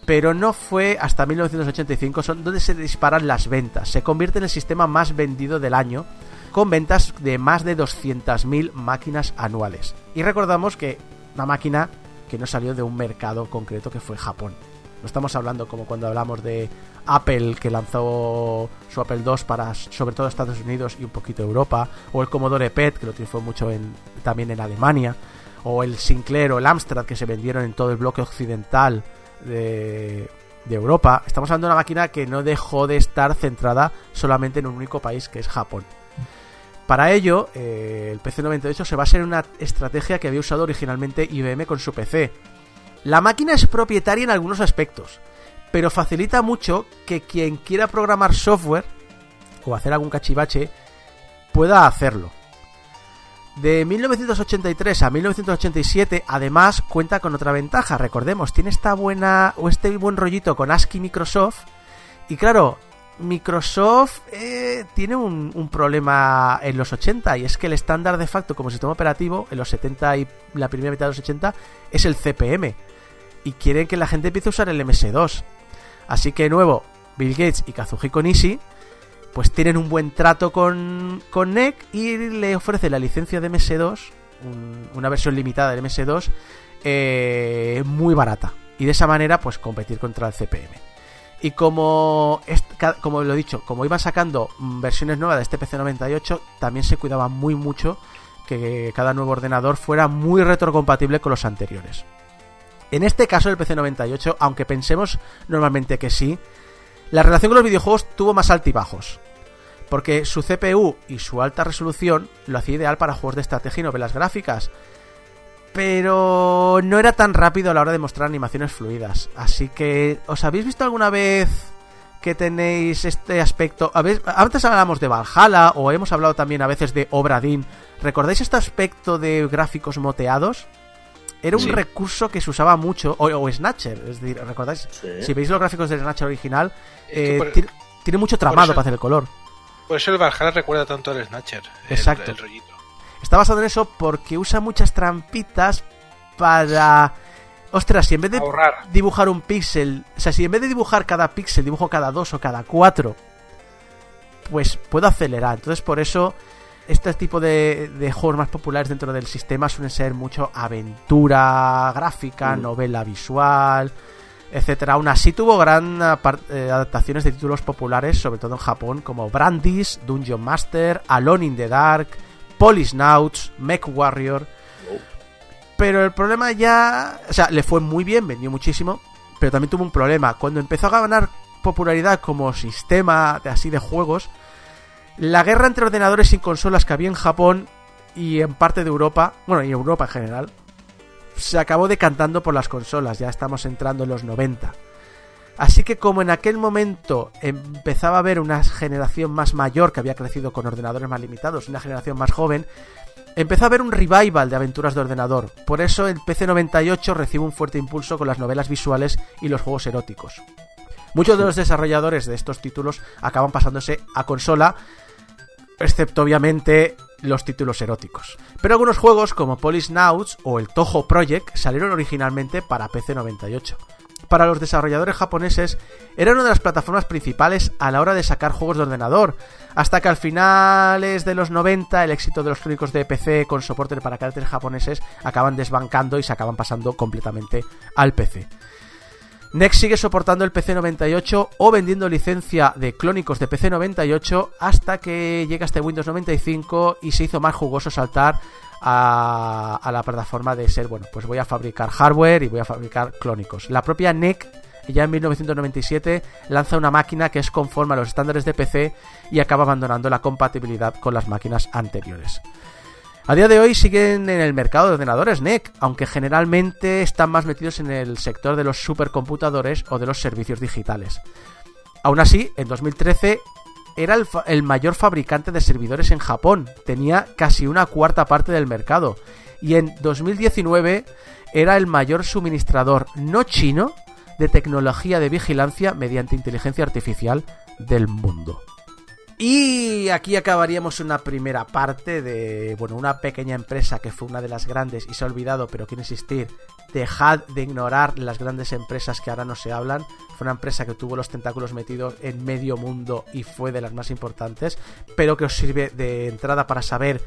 pero no fue hasta 1985 son donde se disparan las ventas. Se convierte en el sistema más vendido del año, con ventas de más de 200.000 máquinas anuales. Y recordamos que una máquina que no salió de un mercado concreto que fue Japón. No estamos hablando como cuando hablamos de Apple que lanzó su Apple II para sobre todo Estados Unidos y un poquito Europa, o el Commodore PET que lo triunfó mucho en, también en Alemania, o el Sinclair o el Amstrad que se vendieron en todo el bloque occidental de, de Europa. Estamos hablando de una máquina que no dejó de estar centrada solamente en un único país que es Japón. Para ello, eh, el PC98 se basa en una estrategia que había usado originalmente IBM con su PC. La máquina es propietaria en algunos aspectos, pero facilita mucho que quien quiera programar software o hacer algún cachivache pueda hacerlo. De 1983 a 1987, además, cuenta con otra ventaja. Recordemos, tiene esta buena o este buen rollito con ASCII Microsoft. Y claro, Microsoft eh, tiene un, problema en los 80 y es que el estándar de facto como sistema operativo en los 70 y la primera mitad de los 80 es el CPM. Y quieren que la gente empiece a usar el MS2. Así que de nuevo, Bill Gates y Kazuhiko Nishi pues tienen un buen trato con, con NEC y le ofrece la licencia de MS2, un- una versión limitada del MS2, eh, muy barata. Y de esa manera, pues competir contra el CPM. Y como, como lo he dicho, como iban sacando mm, versiones nuevas de este PC98, también se cuidaba muy mucho que cada nuevo ordenador fuera muy retrocompatible con los anteriores. En este caso, el PC98, aunque pensemos normalmente que sí, la relación con los videojuegos tuvo más altibajos. Porque su CPU y su alta resolución lo hacía ideal para juegos de estrategia y novelas gráficas. Pero no era tan rápido a la hora de mostrar animaciones fluidas. Así que, ¿os habéis visto alguna vez que tenéis este aspecto? ¿Habéis- Antes hablábamos de Valhalla o hemos hablado también a veces de Obra Dinn. ¿Recordáis este aspecto de gráficos moteados? Era un Sí. recurso que se usaba mucho, o, o Snatcher, es decir, ¿recordáis? Sí. Si veis los gráficos del Snatcher original, eh, por- tiene, tiene mucho tramado eso- para hacer el color. Por eso el Valhalla recuerda tanto al Snatcher. Exacto. El. Está basado en eso porque usa muchas trampitas para... Ostras, si en vez de Ahorrar. dibujar un píxel, o sea, si en vez de dibujar cada píxel dibujo cada dos o cada cuatro, pues puedo acelerar. Entonces por eso este tipo de, de juegos más populares dentro del sistema suelen ser mucho aventura gráfica, Mm. novela visual, etcétera. Aún así tuvo gran eh, adaptaciones de títulos populares, sobre todo en Japón, como Brandis, Dungeon Master, Alone in the Dark, Polisnauts, Mech Warrior. Pero el problema ya. O sea, le fue muy bien, vendió muchísimo. Pero también tuvo un problema. Cuando empezó a ganar popularidad como sistema de, así de juegos, la guerra entre ordenadores y consolas que había en Japón y en parte de Europa, bueno, y Europa en general, se acabó decantando por las consolas. Ya estamos entrando en los 90. Así que como en aquel momento empezaba a haber una generación más mayor que había crecido con ordenadores más limitados, una generación más joven, empezó a haber un revival de aventuras de ordenador. Por eso el PC98 recibe un fuerte impulso con las novelas visuales y los juegos eróticos. Muchos de los desarrolladores de estos títulos acaban pasándose a consola, excepto obviamente los títulos eróticos. Pero algunos juegos como Polisnauts o el Toho Project salieron originalmente para PC98 para los desarrolladores japoneses era una de las plataformas principales a la hora de sacar juegos de ordenador, hasta que al finales de los 90 el éxito de los crónicos de PC con soporte para caracteres japoneses acaban desbancando y se acaban pasando completamente al PC. Next sigue soportando el PC98 o vendiendo licencia de clónicos de PC98 hasta que llega este Windows 95 y se hizo más jugoso saltar a, la plataforma de ser, bueno, pues voy a fabricar hardware y voy a fabricar clónicos. La propia NEC ya en 1997 lanza una máquina que es conforme a los estándares de PC y acaba abandonando la compatibilidad con las máquinas anteriores. A día de hoy siguen en el mercado de ordenadores NEC, aunque generalmente están más metidos en el sector de los supercomputadores o de los servicios digitales. Aún así, en 2013 era el, mayor fabricante de servidores en Japón, tenía casi una cuarta parte del mercado. Y en 2019 era el mayor suministrador no chino de tecnología de vigilancia mediante inteligencia artificial del mundo. Y aquí acabaríamos una primera parte de, bueno, una pequeña empresa que fue una de las grandes y se ha olvidado, pero quiero insistir, dejad de ignorar las grandes empresas que ahora no se hablan. Fue una empresa que tuvo los tentáculos metidos en medio mundo y fue de las más importantes, pero que os sirve de entrada para saber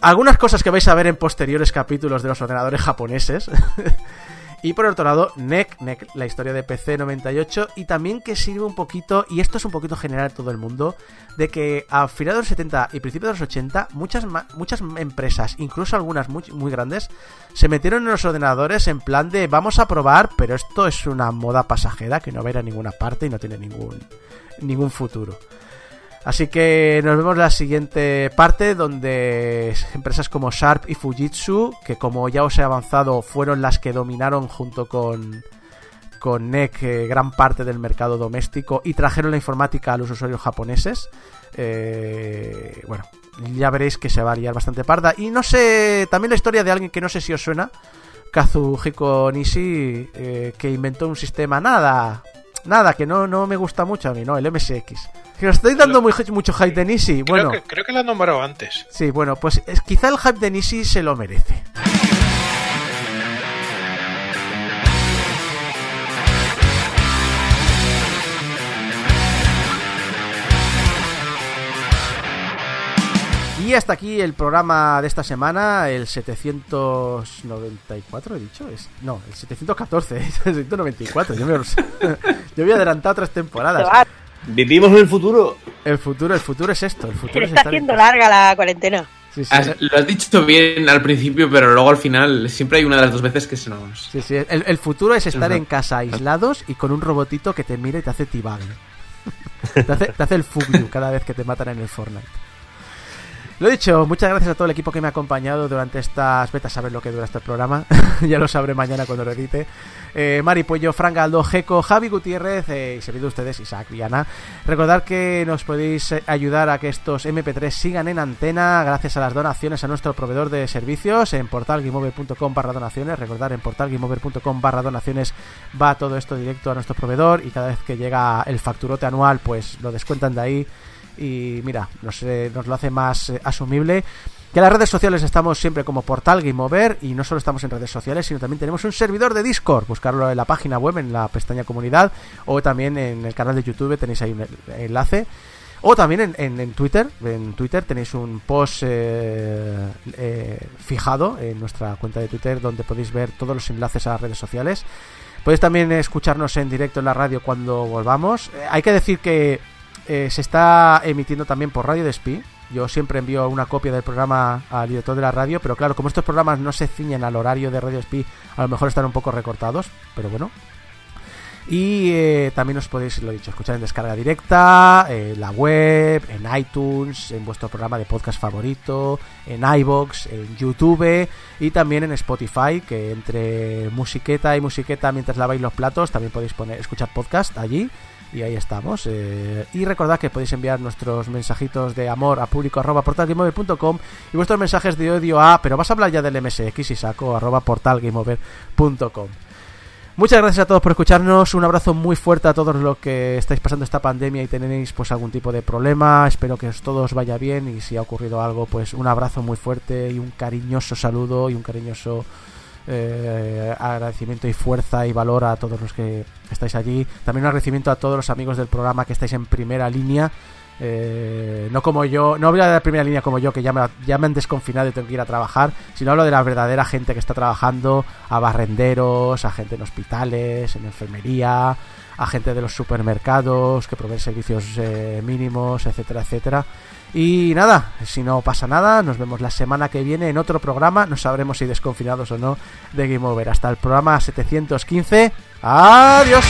algunas cosas que vais a ver en posteriores capítulos de los ordenadores japoneses. Y por otro lado, NEC, NEC, la historia de PC 98, y también que sirve un poquito, y esto es un poquito general en todo el mundo, de que a finales de los 70 y principios de los 80, muchas, muchas empresas, incluso algunas muy, muy grandes, se metieron en los ordenadores en plan de vamos a probar, pero esto es una moda pasajera que no va a ir a ninguna parte y no tiene ningún, ningún futuro. Así que nos vemos en la siguiente parte donde empresas como Sharp y Fujitsu, que como ya os he avanzado fueron las que dominaron junto con con NEC eh, gran parte del mercado doméstico y trajeron la informática a los usuarios japoneses. Eh, bueno, ya veréis que se va a liar bastante parda. Y no sé, también la historia de alguien que no sé si os suena, Kazuhiko Nishi, eh, que inventó un sistema nada, nada, que no, no me gusta mucho a mí, ¿no? El MSX. Que os estoy dando muy, mucho hype de Nishi. Bueno, Creo, que, creo que lo han nombrado antes. sí, bueno, pues es, quizá el hype de Nishi se lo merece. Y hasta aquí el programa de esta semana, el 794, he dicho. Es, no, el 714, el 794. Yo me, yo me he adelantado tres temporadas. Vivimos en el futuro. El futuro, el futuro es esto. El futuro está haciendo larga la cuarentena. Sí, sí, Has- lo has dicho bien al principio, pero luego al final siempre hay una de las dos veces que se nos... sí, sí. El, el futuro es estar en casa aislados y con un robotito que te mira y te hace tibag. te, hace, te hace el you cada vez que te matan en el Fortnite. Lo dicho, muchas gracias a todo el equipo que me ha acompañado durante estas betas. Saber lo que dura este programa. ya lo sabré mañana cuando lo edite. Eh, Mari Puello, Fran Galdo, Jeco, Javi Gutiérrez eh, y servido ustedes, Isaac Viana. Recordad que nos podéis eh, ayudar a que estos MP3 sigan en antena gracias a las donaciones a nuestro proveedor de servicios en portalgameover.com barra donaciones. Recordad, en portalgameover.com barra donaciones va todo esto directo a nuestro proveedor y cada vez que llega el facturote anual pues lo descuentan de ahí y mira, nos, eh, nos lo hace más eh, asumible. Que en las redes sociales estamos siempre como Portal Game Over y no solo estamos en redes sociales, sino también tenemos un servidor de Discord. Buscarlo en la página web, en la pestaña comunidad o también en el canal de YouTube tenéis ahí un enlace. O también en, Twitter, en Twitter tenéis un post eh, eh, fijado en nuestra cuenta de Twitter donde podéis ver todos los enlaces a las redes sociales. Podéis también escucharnos en directo en la radio cuando volvamos. Hay que decir que eh, se está emitiendo también por Radio Despí. Yo siempre envío una copia del programa al director de la radio, pero claro, como estos programas no se ciñen al horario de Radio Despí, a lo mejor están un poco recortados, pero bueno. Y eh, también os podéis, lo dicho, escuchar en descarga directa, en la web, en iTunes, en vuestro programa de podcast favorito, en iBox, en YouTube y también en Spotify, que entre musiqueta y musiqueta mientras laváis los platos también podéis poner, escuchar podcast allí. Y ahí estamos. eh, y recordad que podéis enviar nuestros mensajitos de amor a público arroba portalgameover.com y vuestros mensajes de odio a, pero vas a hablar ya del MSX y saco. Muchas gracias a todos por escucharnos. Un abrazo muy fuerte a todos los que estáis pasando esta pandemia y tenéis pues algún tipo de problema. Espero que os todos vaya bien y si ha ocurrido algo, pues un abrazo muy fuerte y un cariñoso saludo y un cariñoso eh, agradecimiento y fuerza y valor a todos los que estáis allí. También un agradecimiento a todos los amigos del programa que estáis en primera línea. Eh, no como yo, no hablo de la primera línea como yo, que ya me, ya me han desconfinado y tengo que ir a trabajar, sino hablo de la verdadera gente que está trabajando, a barrenderos, a gente en hospitales, en enfermería, a gente de los supermercados que proveen servicios eh, mínimos, etcétera, etcétera. Y nada, si no pasa nada, nos vemos la semana que viene en otro programa, no sabremos si desconfinados o no de Game Over. Hasta el programa 715. Adiós.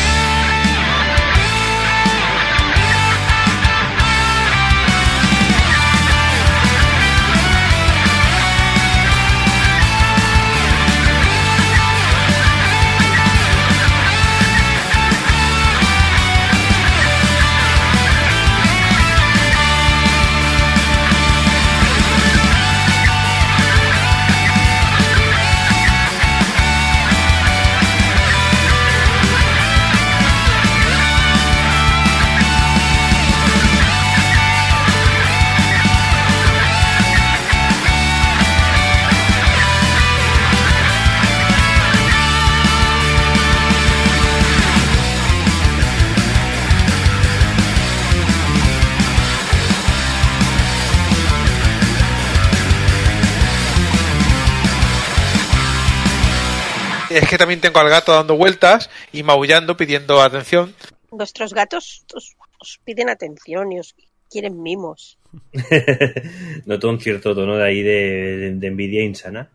Es que también tengo al gato dando vueltas y maullando pidiendo atención. Vuestros gatos os, os piden atención y os quieren mimos. Noto un cierto tono de ahí de, de- de envidia insana.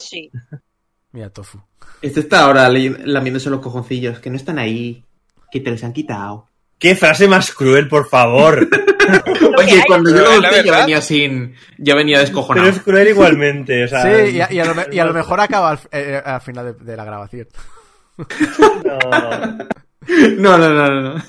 Sí. Mira, Tofu. Este está ahora lamiéndose los cojoncillos, que no están ahí, que te los han quitado. ¡Qué frase más cruel, por favor! Oye, cuando yo pero lo golpeé ya venía sin... Ya venía Pero descojonado. es cruel igualmente, o sea... Sí, y a, y a lo, me- y a lo mejor acaba al, eh, al final de, de la grabación. No, no, no, no. no.